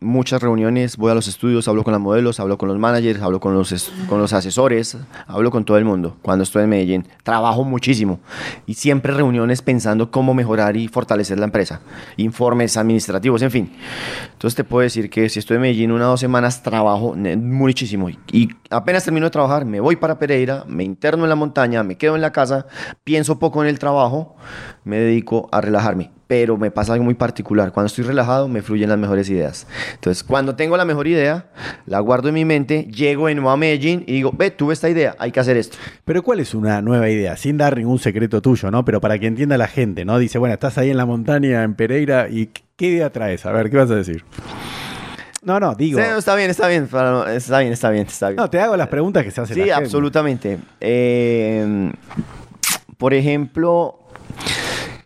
muchas reuniones, voy a los estudios, hablo con las modelos, hablo con los managers, hablo con los, con los asesores, hablo con todo el mundo. Cuando estoy en Medellín, trabajo muchísimo y siempre reuniones pensando cómo mejorar y fortalecer la empresa. Informes administrativos, en fin. Entonces te puedo decir que si estoy en Medellín una o dos semanas, trabajo ne- muchísimo. Y apenas termino de trabajar, me voy para Pereira, me interno en la montaña, me quedo en la casa, pienso poco en el trabajo, me dedico a relajarme. Pero me pasa algo muy particular. Cuando estoy relajado, me fluyen las mejores ideas. Entonces, cuando tengo la mejor idea, la guardo en mi mente, llego de nuevo a Medellín y digo, ve, tuve esta idea, hay que hacer esto. Pero ¿cuál es una nueva idea? Sin dar ningún secreto tuyo, ¿no? Pero para que entienda la gente, ¿no? Dice, bueno, estás ahí en la montaña, en Pereira, ¿y qué idea traes? A ver, ¿qué vas a decir? No, no, digo... Sí, está bien, está bien, está bien, está bien, está bien. No, te hago las preguntas que se hacen Sí, absolutamente. Eh, por ejemplo,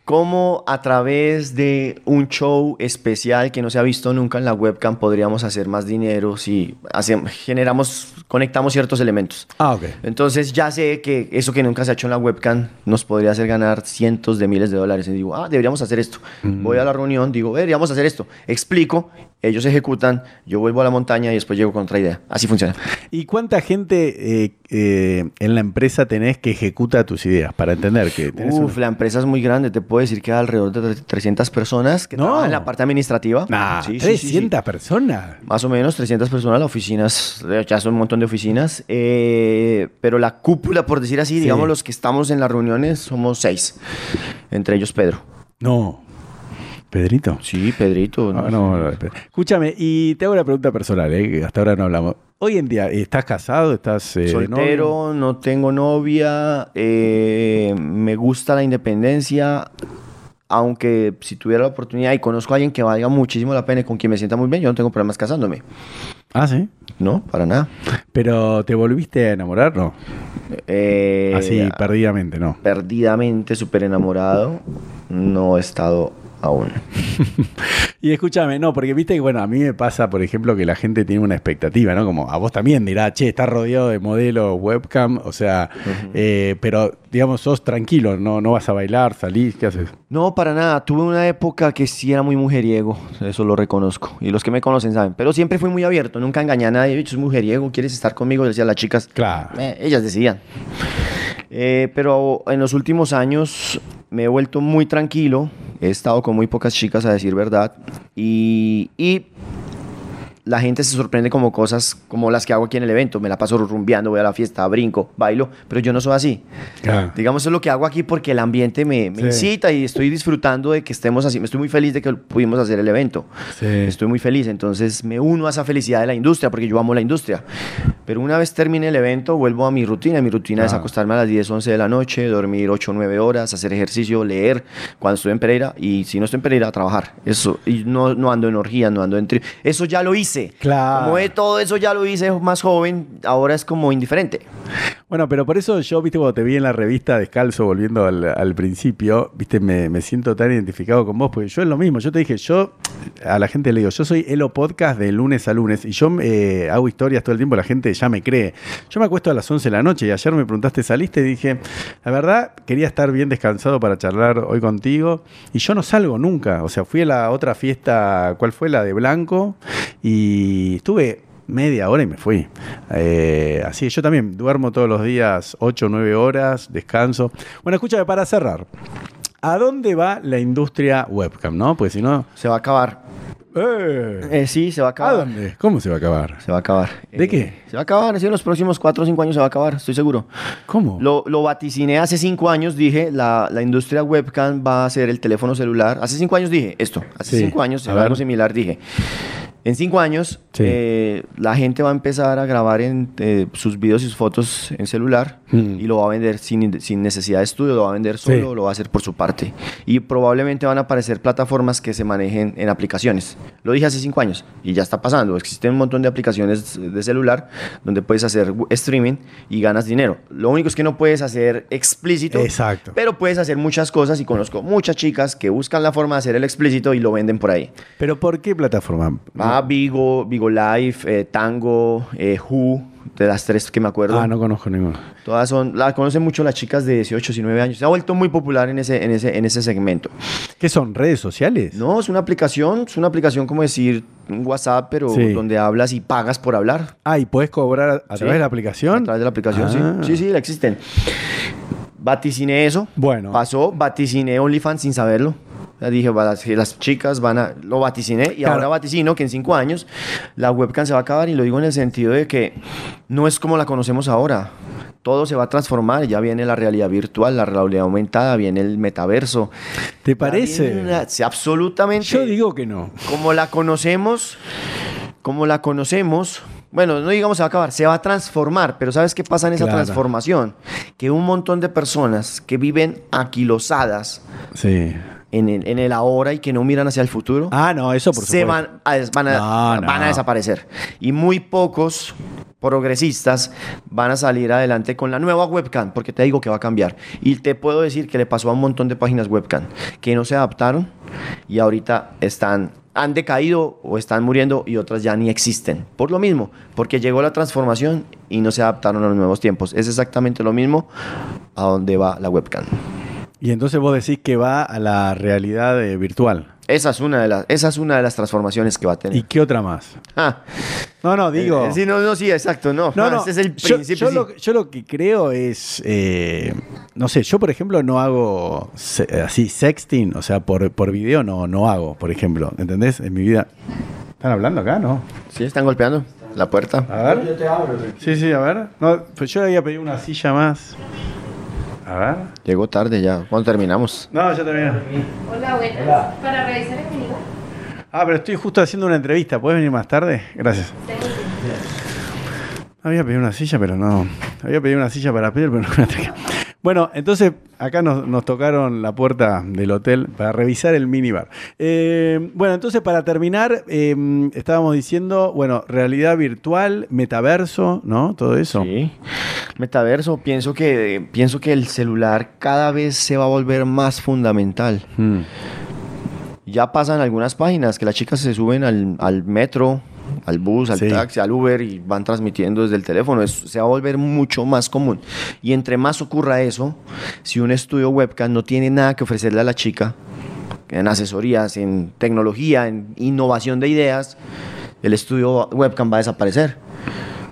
¿cómo a través de un show especial que no se ha visto nunca en la webcam podríamos hacer más dinero si hacemos, generamos, conectamos ciertos elementos? Ah, ok. Entonces ya sé que eso que nunca se ha hecho en la webcam nos podría hacer ganar cientos de miles de dólares. Y digo, ah, deberíamos hacer esto. Voy a la reunión, digo, "Ve, deberíamos hacer esto. Explico, ellos ejecutan, yo vuelvo a la montaña y después llego con otra idea. Así funciona. ¿Y cuánta gente eh, eh, en la empresa tenés que ejecuta tus ideas? Para entender que tenés Uf, la empresa es muy grande. Te puedo decir que hay alrededor de 300 personas que No. trabajan en la parte administrativa. Nah, Sí, sí, sí, sí. 300 personas. Más o menos 300 personas, las oficinas, ya son un montón de oficinas, eh, pero la cúpula, por decir así, Sí. digamos los que estamos en las reuniones, somos seis, entre ellos Pedro. No. Pedrito. Sí, Pedrito. Ah, no, no, espera. Escúchame, y te hago una pregunta personal, eh, que hasta ahora no hablamos. Hoy en día, ¿estás casado? ¿Estás eh, novio? Soltero, no tengo novia, eh, me gusta la independencia, aunque si tuviera la oportunidad y conozco a alguien que valga muchísimo la pena y con quien me sienta muy bien, yo no tengo problemas casándome. Ah, sí. No, para nada. Pero ¿te volviste a enamorar? No. Eh, Así, perdidamente, no. perdidamente súper enamorado, no he estado aún. Y escúchame, no, porque viste que, bueno, a mí me pasa, por ejemplo, que la gente tiene una expectativa, ¿no? Como a vos también dirá, che, estás rodeado de modelos webcam, o sea, eh, pero digamos, sos tranquilo, no, no vas a bailar, salís, ¿qué haces? No, para nada. Tuve una época que sí era muy mujeriego, eso lo reconozco. Y los que me conocen saben. Pero siempre fui muy abierto, nunca engañé a nadie. Bicho, es mujeriego, ¿quieres estar conmigo? Decía las chicas. Claro. Eh, ellas decidían. Eh, pero en los últimos años me he vuelto muy tranquilo. He estado con muy pocas chicas, a decir verdad. Y, y la gente se sorprende como cosas como las que hago aquí en el evento. Me la paso rumbeando, voy a la fiesta, brinco, bailo, pero yo no soy así. Digamos, eso es lo que hago aquí porque el ambiente me, me Sí. incita y estoy disfrutando de que estemos así. Me estoy muy feliz de que pudimos hacer el evento. Sí. Estoy muy feliz, entonces me uno a esa felicidad de la industria porque yo amo la industria. Pero una vez termine el evento, vuelvo a mi rutina. Mi rutina es Claro. acostarme a las 10, 11 de la noche, dormir 8, 9 horas, hacer ejercicio, leer cuando estoy en Pereira y si no estoy en Pereira, a trabajar. Eso, y no, no ando en orgías, no ando en Eso ya lo hice. Claro. Como de todo eso ya lo hice más joven, ahora es como indiferente. Bueno, pero por eso yo, viste, cuando te vi en la revista Descalzo, volviendo al, principio, viste, me, me siento tan identificado con vos, porque yo es lo mismo, yo te dije, yo a la gente le digo, yo soy Elo Podcast de lunes a lunes, y yo eh, hago historias todo el tiempo, la gente ya me cree. Yo me acuesto a las 11 de la noche, y ayer me preguntaste, ¿saliste? Y dije, la verdad, quería estar bien descansado para charlar hoy contigo, y yo no salgo nunca, o sea, fui a la otra fiesta, ¿cuál fue? La de Blanco, y estuve media hora y me fui. Eh, así, yo también duermo todos los días 8 o 9 horas, descanso. Bueno, escúchame, para cerrar. ¿A dónde va la industria webcam, no? Pues si no... Se va a acabar. ¡Eh! Eh, sí, se va a ¿A acabar. dónde? ¿Cómo se va a acabar? Se va a acabar. ¿De Eh, qué? Se va a acabar, sí, en los próximos 4 o 5 años se va a acabar, estoy seguro. ¿Cómo? Lo, lo vaticiné hace 5 años, dije, la, la industria webcam va a ser el teléfono celular. Hace 5 años dije esto, hace Sí, 5 años, a algo similar dije. En 5 años, Sí. eh, la gente va a empezar a grabar en, eh, sus videos y sus fotos en celular Mm. y lo va a vender sin, sin necesidad de estudio, lo va a vender solo, Sí. lo va a hacer por su parte. Y probablemente van a aparecer plataformas que se manejen en aplicaciones. Lo dije hace 5 años y ya está pasando. Existen un montón de aplicaciones de celular donde puedes hacer streaming y ganas dinero. Lo único es que no puedes hacer explícito. Exacto. Pero puedes hacer muchas cosas y conozco muchas chicas que buscan la forma de hacer el explícito y lo venden por ahí. ¿Pero por qué plataforma? Ah, Vigo, Vigo Live, eh, Tango, eh, Who, de las tres que me acuerdo. Ah, no conozco ninguno. Todas son, la conocen mucho las chicas de 18, 19 años. Se ha vuelto muy popular en ese, en ese, en ese segmento. ¿Qué son? ¿Redes sociales? No, es una aplicación, es una aplicación como decir un WhatsApp, pero Sí. donde hablas y pagas por hablar. Ah, ¿y puedes cobrar a, a Sí. través de la aplicación? A través de la aplicación, Ah. sí. Sí, sí, la existen. Vaticiné eso. Bueno. Pasó, vaticiné OnlyFans sin saberlo. Dije, las, chicas van a... Lo vaticiné y Claro. ahora vaticino que en cinco años la webcam se va a acabar y lo digo en el sentido de que no es como la conocemos ahora. Todo se va a transformar, ya viene la realidad virtual, la realidad aumentada, viene el metaverso. ¿Te parece? una- sí, absolutamente. Yo digo que no. Como la conocemos, como la conocemos, bueno, no digamos se va a acabar, se va a transformar, pero ¿sabes qué pasa en esa Claro. transformación? Que un montón de personas que viven aquilosadas Sí. En el, en el ahora y que no miran hacia el futuro, Ah, no, eso por se supuesto. van a, van, a, No, no. van a desaparecer. Y muy pocos progresistas van a salir adelante con la nueva webcam, porque te digo que va a cambiar. Y te puedo decir que le pasó a un montón de páginas webcam que no se adaptaron y ahorita están han decaído o están muriendo y otras ya ni existen. Por lo mismo, porque llegó la transformación y no se adaptaron a los nuevos tiempos. Es exactamente lo mismo a donde va la webcam. Y entonces vos decís que va a la realidad eh, virtual. Esa es una de las, esa es una de las transformaciones que va a tener. ¿Y qué otra más? Ah, No, no, digo... eh, sí, no, no, sí, exacto, no. No, Ah, no. Ese es el yo, principio. yo sí. lo, yo lo que creo es, eh, no sé, yo por ejemplo no hago se- así sexting, o sea, por, por video no, no hago, por ejemplo, ¿entendés? En mi vida. ¿Están hablando acá, no? Sí, están golpeando la puerta. A ver. Yo te abro. Sí, sí, a ver. No, pues yo le había pedido una silla más. A ver. Llegó tarde ya. ¿Cuándo terminamos? No, ya terminé. Hola, buenas. Hola. Para revisar el menú. Ah, pero estoy justo haciendo una entrevista. ¿Puedes venir más tarde? Gracias. Había pedido una silla, pero no. Había pedido una silla para pedir, pero no la traje. Bueno, entonces acá nos, nos tocaron la puerta del hotel para revisar el minibar. Eh, bueno, entonces para terminar, eh, estábamos diciendo, bueno, realidad virtual, metaverso, ¿no? Todo eso. Sí. Metaverso, pienso que, pienso que el celular cada vez se va a volver más fundamental. Mm. Ya pasan algunas páginas que las chicas se suben al, al metro, al bus, al Sí. taxi, al Uber y van transmitiendo desde el teléfono. Es- se va a volver mucho más común. Y entre más ocurra eso, si un estudio webcam no tiene nada que ofrecerle a la chica, en asesorías, en tecnología, en innovación de ideas, el estudio webcam va a desaparecer.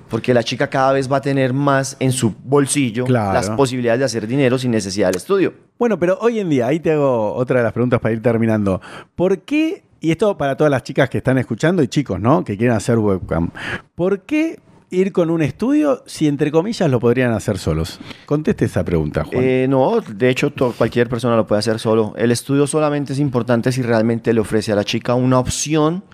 Porque la chica cada vez va a tener más en su bolsillo Claro. las posibilidades de hacer dinero sin necesidad del estudio. Bueno, pero hoy en día, ahí te hago otra de las preguntas para ir terminando. ¿Por qué, y esto para todas las chicas que están escuchando y chicos, ¿no? Que quieren hacer webcam, ¿por qué ir con un estudio si entre comillas lo podrían hacer solos? Conteste esa pregunta, Juan. Eh, no, de hecho cualquier persona lo puede hacer solo. El estudio solamente es importante si realmente le ofrece a la chica una opción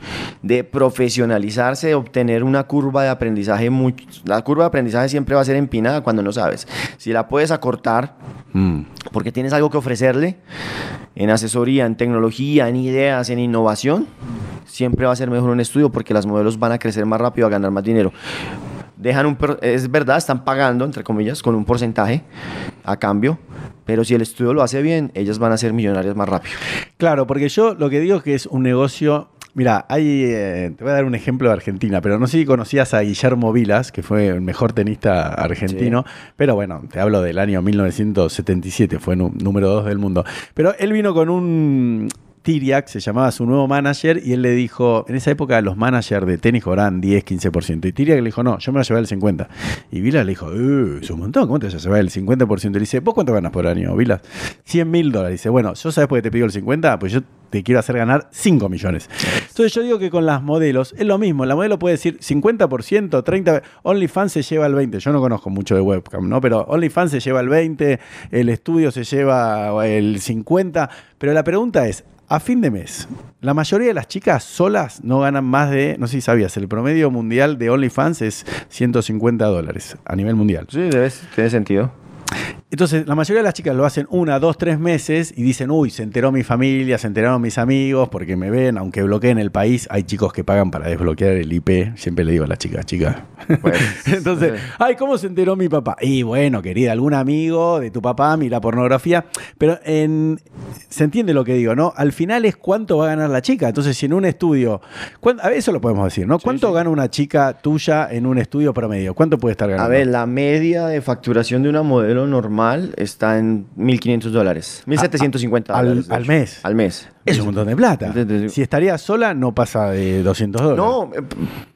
de profesionalizarse, de obtener una curva de aprendizaje. Muy, la curva de aprendizaje siempre va a ser empinada cuando no sabes. Si la puedes acortar Mm. porque tienes algo que ofrecerle en asesoría, en tecnología, en ideas, en innovación, siempre va a ser mejor un estudio porque las modelos van a crecer más rápido, a ganar más dinero. Dejan un es verdad, están pagando, entre comillas, con un porcentaje a cambio, pero si el estudio lo hace bien, ellas van a ser millonarias más rápido. Claro, porque yo lo que digo es que es un negocio. Mira, hay, eh, te voy a dar un ejemplo de Argentina, pero no sé si conocías a Guillermo Vilas, que fue el mejor tenista argentino, pero bueno, te hablo del año 1977, fue número 2 del mundo. Pero él vino con un Tiriac, se llamaba su nuevo manager, y él le dijo, en esa época los managers de tenis cobraban 10, 15%, y Tiriac le dijo, no, yo me voy a llevar el 50%. Y Vilas le dijo, eh, es un montón, ¿cómo te vas a llevar el 50%? Y le dice, ¿vos cuánto ganas por año, Vilas? 100 mil dólares. Dice, bueno, ¿yo sabes por qué te pido el 50? Pues yo te quiero hacer ganar 5 millones. Entonces yo digo que con las modelos es lo mismo. La modelo puede decir 50%, 30%. OnlyFans se lleva el 20%. Yo no conozco mucho de webcam, ¿no? Pero OnlyFans se lleva el 20%, el estudio se lleva el 50%. Pero la pregunta es, a fin de mes, la mayoría de las chicas solas no ganan más de, no sé si sabías, el promedio mundial de OnlyFans es 150 dólares a nivel mundial. Sí, debes, tiene sentido. Entonces, la mayoría de las chicas lo hacen una, dos, tres meses y dicen, uy, se enteró mi familia, se enteraron mis amigos, porque me ven, aunque bloqueen el país, hay chicos que pagan para desbloquear el IP. Siempre le digo a las chicas, chicas. Pues, Entonces, ay, ¿cómo se enteró mi papá? Y bueno, querida, algún amigo de tu papá mira pornografía. Pero en, se entiende lo que digo, ¿no? Al final es cuánto va a ganar la chica. Entonces, si en un estudio, ¿cuán- a eso lo podemos decir, ¿no? ¿Cuánto gana una chica tuya en un estudio promedio? ¿Cuánto puede estar ganando? A ver, la media de facturación de una modelo normal está en 1.500 dólares. 1.750 al- dólares. al hecho. mes. Al mes. Es un montón de plata. Si estaría sola, no pasa de 200 dólares. No, eh,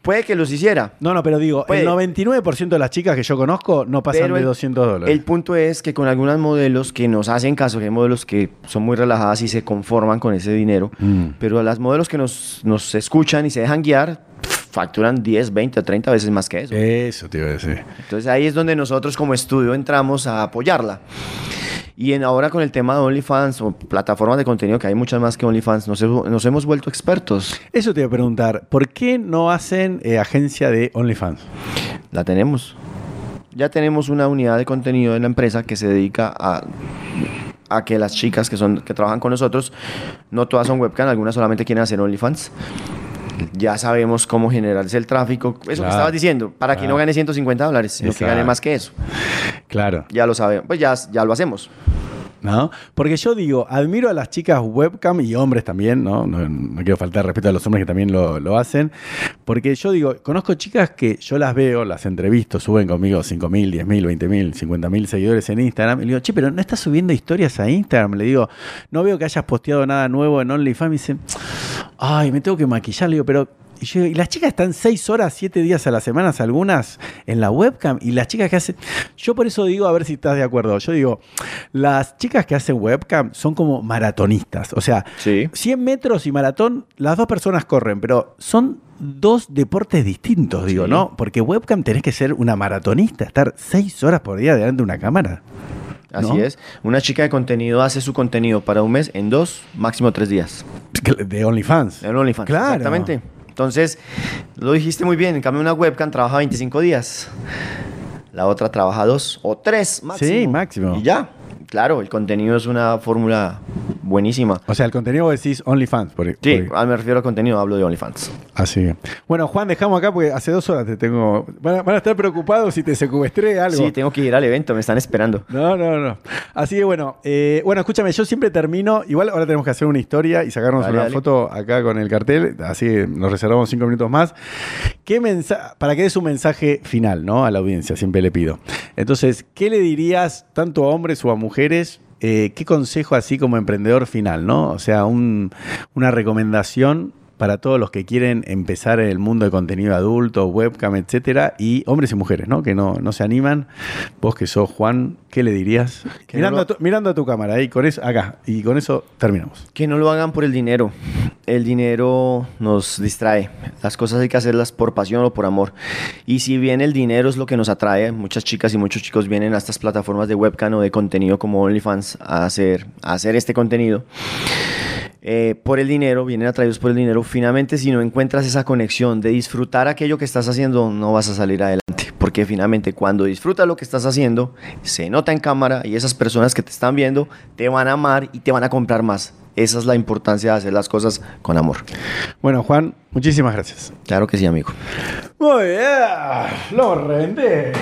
puede que los hiciera. No, no, pero digo, Puede. el 99% de las chicas que yo conozco no pasan Pero de el- 200 dólares. El punto es que con algunas modelos que nos hacen caso, que hay modelos que son muy relajadas y se conforman con ese dinero, Mm. pero a las modelos que nos, nos escuchan y se dejan guiar, facturan 10, 20 o 30 veces más que eso. Eso te iba a decir. Entonces ahí es donde nosotros como estudio entramos a apoyarla. Y en ahora con el tema de OnlyFans o plataformas de contenido, que hay muchas más que OnlyFans, nos, hemos- nos hemos vuelto expertos. Eso te iba a preguntar, ¿por qué no hacen eh, agencia de OnlyFans? La tenemos. Ya tenemos una unidad de contenido en la empresa que se dedica a, a que las chicas que, son, que trabajan con nosotros, no todas son webcam, algunas solamente quieren hacer OnlyFans. Ya sabemos cómo generarse el tráfico. Eso Claro. que estabas diciendo, para que no gane 150 dólares, sino que gane más que eso. Claro. Ya lo sabemos, pues ya, ya lo hacemos. ¿No? Porque yo digo, admiro a las chicas webcam y hombres también, ¿no? No, quiero faltar respeto a los hombres que también lo, lo hacen. Porque yo digo, conozco chicas que yo las veo, las entrevisto, suben conmigo 5.000, 10.000, 20.000, 50.000 seguidores en Instagram. Y le digo, che, pero no estás subiendo historias a Instagram. Le digo, no veo que hayas posteado nada nuevo en OnlyFans. Me dice, ay, me tengo que maquillar. Le digo, pero y, yo, y las chicas están seis horas, siete días a la semana, algunas en la webcam. Y las chicas que hacen. Yo por eso digo, a ver si estás de acuerdo. Yo digo, las chicas que hacen webcam son como maratonistas. O sea, Sí. 100 metros y maratón, las dos personas corren, pero son dos deportes distintos, digo, Sí. ¿no? Porque webcam tenés que ser una maratonista, estar seis horas por día delante de una cámara. Así ¿No? es. Una chica de contenido hace su contenido para un mes en dos, máximo tres días. De OnlyFans. En OnlyFans. Claro. Exactamente. Entonces, lo dijiste muy bien. En cambio, una webcam trabaja 25 días. La otra trabaja dos o tres máximo. Sí, máximo. Y ya. Claro, el contenido es una fórmula buenísima. O sea, el contenido decís OnlyFans. Por, Sí, por- ah, me refiero a contenido, hablo de OnlyFans. así que- Bueno, Juan, dejamos acá porque hace dos horas te tengo. Van a, van a estar preocupados si te secuestré algo. Sí, tengo que ir al evento, me están esperando. No, no, no. Así que bueno, eh, bueno, escúchame, yo siempre termino, igual ahora tenemos que hacer una historia y sacarnos Dale, una dale. foto acá con el cartel, así que nos reservamos cinco minutos más. ¿Qué mensa- para que des un mensaje final, ¿no? A la audiencia, siempre le pido. Entonces, ¿qué le dirías tanto a hombres o a mujeres? Eh, ¿Qué consejo así como emprendedor final, ¿no? O sea, un- una recomendación para todos los que quieren empezar en el mundo de contenido adulto, webcam, etcétera, y hombres y mujeres, ¿no? Que no, no se animan. Vos que sos Juan, ¿qué le dirías? Mirando, no a tu, mirando a tu cámara, ahí, con eso, acá, y con eso terminamos. Que no lo hagan por el dinero. El dinero nos distrae. Las cosas hay que hacerlas por pasión o por amor. Y si bien el dinero es lo que nos atrae, muchas chicas y muchos chicos vienen a estas plataformas de webcam o de contenido como OnlyFans a hacer, a hacer este contenido. Eh, por el dinero, vienen atraídos por el dinero. Finalmente, si no encuentras esa conexión de disfrutar aquello que estás haciendo, no vas a salir adelante. Porque finalmente, cuando disfrutas lo que estás haciendo, se nota en cámara y esas personas que te están viendo te van a amar y te van a comprar más. Esa es la importancia de hacer las cosas con amor. Bueno, Juan, muchísimas gracias. Claro que sí, amigo. Muy bien, lo reventé.